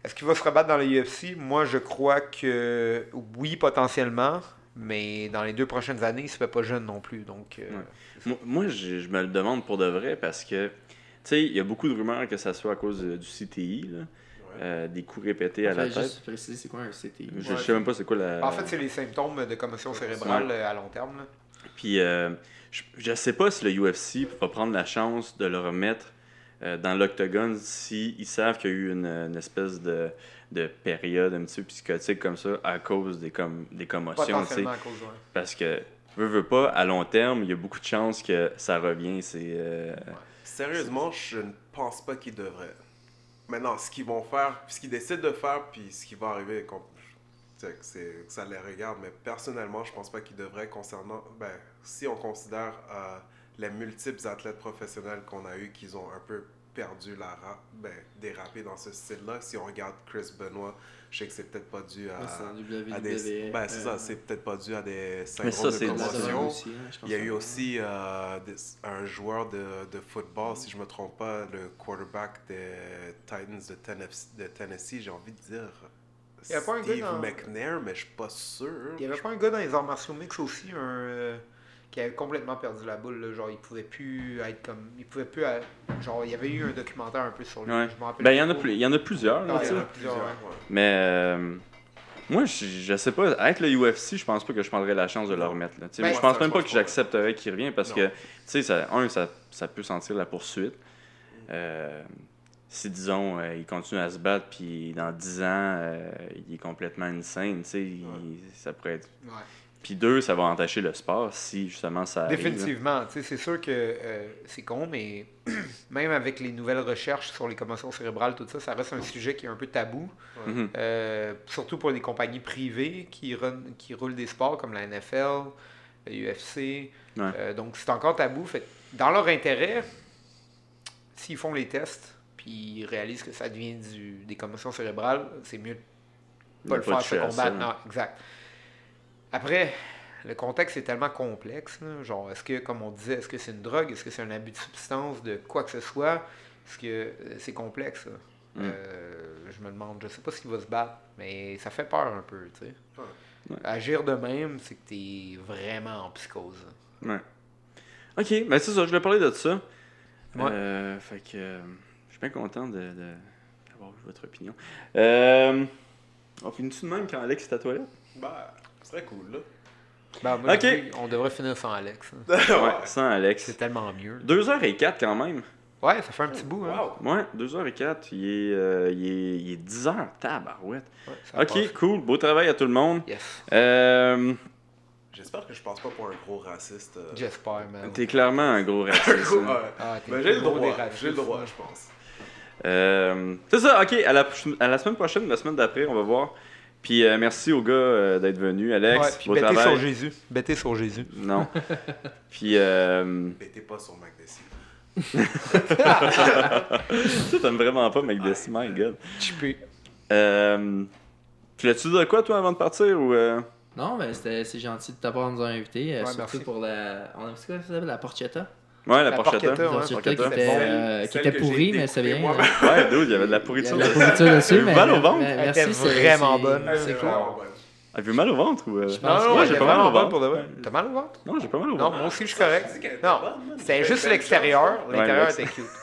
Est-ce qu'il va se rebattre dans le UFC Moi, je crois que oui, potentiellement. Mais dans les deux prochaines années, il se fait pas jeune non plus. Donc, euh, Ouais. Moi, moi, je, je me le demande pour de vrai parce que, sais, il y a beaucoup de rumeurs que ça soit à cause du CTI, là. Euh, des coups répétés à la Fait tête. juste préciser, c'est quoi un CTI? Je, je sais même pas c'est quoi la. En fait, c'est les symptômes de commotion cérébrale euh, à long terme. là. Puis, euh, je, je sais pas si le UFC va prendre la chance de le remettre euh, dans l'octogone si ils savent qu'il y a eu une, une espèce de, de période un petit peu psychotique comme ça à cause des, com des commotions, tu sais. Potentiellement à cause de. Parce que, veux, veux pas, à long terme, il y a beaucoup de chances que ça revienne. C'est. Sérieusement, je ne pense pas qu'ils devraient. Maintenant, ce qu'ils vont faire, ce qu'ils décident de faire, puis ce qui va arriver, sais, que ça les regarde, mais personnellement, je pense pas qu'ils devraient concernant, ben, si on considère euh, les multiples athlètes professionnels qu'on a eu qui ont un peu perdu la rap, ben, dérapé dans ce style-là, si on regarde Chris Benoit, je sais que c'est peut-être pas dû à, Ouais, des, ben, c'est euh, ça, c'est peut-être pas dû à des syndromes de commotion. aussi, hein, Il y a eu aussi euh, des- un joueur de, de football, si je me trompe pas, le quarterback des Titans de Tennessee, de Tennessee j'ai envie de dire Il y a pas un gars Steve dans- McNair, mais je suis pas sûr. Il y avait pas un gars dans les arts martiaux mix aussi, un euh, qui avait complètement perdu la boule. là. Genre, il pouvait plus être comme. Il pouvait plus. être- Genre, il y avait eu un documentaire un peu sur lui. Ouais. Je rappelle Ben, il y en a plus il y en a plusieurs, là, il y en a plusieurs, ouais. Mais euh, moi, je, je sais pas. Avec le UFC, je pense pas que je prendrais la chance de le remettre. Là. Ben, je pense ça, même je pas que j'accepterais qu'il revienne parce Non. que, tu sais, ça, un, ça, ça peut sentir la poursuite. Euh, si, disons, euh, il continue à se battre, puis dans 10 ans, euh, il est complètement insane, tu sais, ça pourrait être. Puis deux, ça va entacher le sport si justement ça arrive. là. Définitivement. Tu sais, C'est sûr que euh, c'est con, mais *clears throat* même avec les nouvelles recherches sur les commotions cérébrales, tout ça, ça reste un sujet qui est un peu tabou. Mhm. Euh, surtout pour les compagnies privées qui, run- qui roulent des sports comme la NFL, le UFC. Ouais. Euh, donc c'est encore tabou. Fait dans leur intérêt, s'ils font les tests puis ils réalisent que ça devient du, des commotions cérébrales, c'est mieux de pas le pas faire se combattre. hein. Non, exact. Après, le contexte est tellement complexe. là. Genre, est-ce que, comme on disait, est-ce que c'est une drogue? Est-ce que c'est un abus de substance, de quoi que ce soit? Est-ce que euh, c'est complexe? Mm. Euh, je me demande, je sais pas s'il va se battre, mais ça fait peur un peu, tu sais. Ouais. Agir de même, c'est que t'es vraiment en psychose. Ouais. Ok, ben c'est ça, je vais parler de ça. Ouais. Euh, fait que euh, je suis bien content de, de- votre opinion. Euh, on finit-tu de même quand Alex est à la toilette? Bah, ce serait cool, là. Ben, moi, Ok. je dis, on devrait finir sans Alex. hein. *laughs* Ouais, sans Alex. C'est tellement mieux. 2h04 quand même. Ouais, ça fait un petit bout. Hein? Wow. Ouais, 2h04. Il est, euh, il est, il est 10h, tabarouette. Ouais, ça Ok, passé. cool. Beau travail à tout le monde. Yes. Euh, J'espère que je passe pas pour un gros raciste. euh. J'espère, man. T'es clairement un gros *laughs* Un raciste. gros- hein. ouais. Ah, t'es Ben, j'ai le gros droit. J'ai le droit, je pense. Euh, c'est ça, ok. À la, à la semaine prochaine, la semaine d'après, on va voir. Puis euh, merci aux gars euh, d'être venus, Alex. Ouais, puis beau bêtez travail. sur Jésus. Bêtez sur Jésus. Non. *laughs* Puis, euh, Mettez pas sur Mac Desi. tu t'aimes vraiment pas McDessie, my god. Chippé. Euh, tu l'as-tu dit de quoi, toi, avant de partir ou. euh? Non, mais c'était- c'est gentil de t'avoir nous avoir invités. euh, Ouais, surtout merci. pour la. On a c'est quoi ça s'appelle La porchetta? Ouais, la, La porchetta. porchetta, ouais. La porchetta qui était, euh, qui pourrie, mais c'est bien. Ouais, dude, il y avait de la Il y pourriture. de la pourriture *laughs* dessus, mais. Mal au ventre. mais Elle merci, était c'est- vraiment bonne. C'est cool. Avez-vous mal au ventre ou. euh? Je pense Non, non, Ouais, j'ai pas mal au ventre. pour de vrai. T'as mal au ventre? Non, j'ai pas mal au Non, ventre. moi aussi, je suis correct. Non, c'était juste l'extérieur. L'intérieur était cute. *laughs*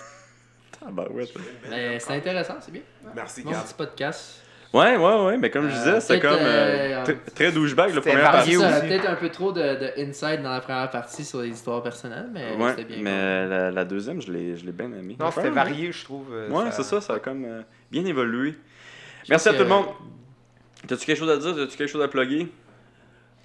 Ah, bah ouais. Mais c'est intéressant, c'est bien. Merci, Gab. petit podcast. Ouais, ouais, ouais, mais comme je Euh, disais, c'était comme. euh, euh, tr- très douchebag, premier varié partie. Ça, aussi. Peut-être un peu trop de, de insight dans la première partie sur les histoires personnelles, mais Ouais, c'était bien. mais la, la deuxième, je l'ai je l'ai bien aimé. Non, c'était Ouais, varié, je trouve. Ouais, c'est ça, ça a comme euh, bien évolué. Merci à que- tout le monde. T'as-tu quelque chose à dire? T'as-tu quelque chose à plugger?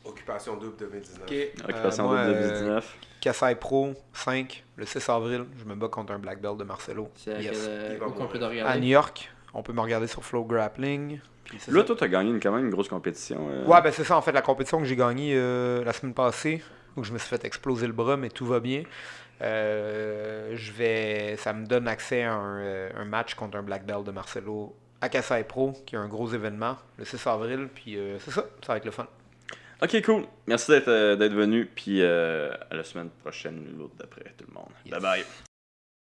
Occupation double 2019. Ok. Occupation Euh, euh, 2019. Kasai Pro 5, le 6 avril, je me bats contre un black belt de Marcelo. C'est à Yes. quel, euh, où peut À regarder? New York, on peut me regarder sur Flow Grappling. Là, ça. toi, t'as gagné une, quand même une grosse compétition. euh. Ouais, ben c'est ça en fait, la compétition que j'ai gagnée euh, la semaine passée, où je me suis fait exploser le bras, mais tout va bien. Euh, je vais, ça me donne accès à un, un match contre un black belt de Marcelo à Kasai Pro, qui est un gros événement, le 6 avril. Puis c'est ça, ça va être le fun. Ok, cool. Merci d'être venu. Puis à la semaine prochaine, l'autre d'après, tout le monde. Yes. Bye bye.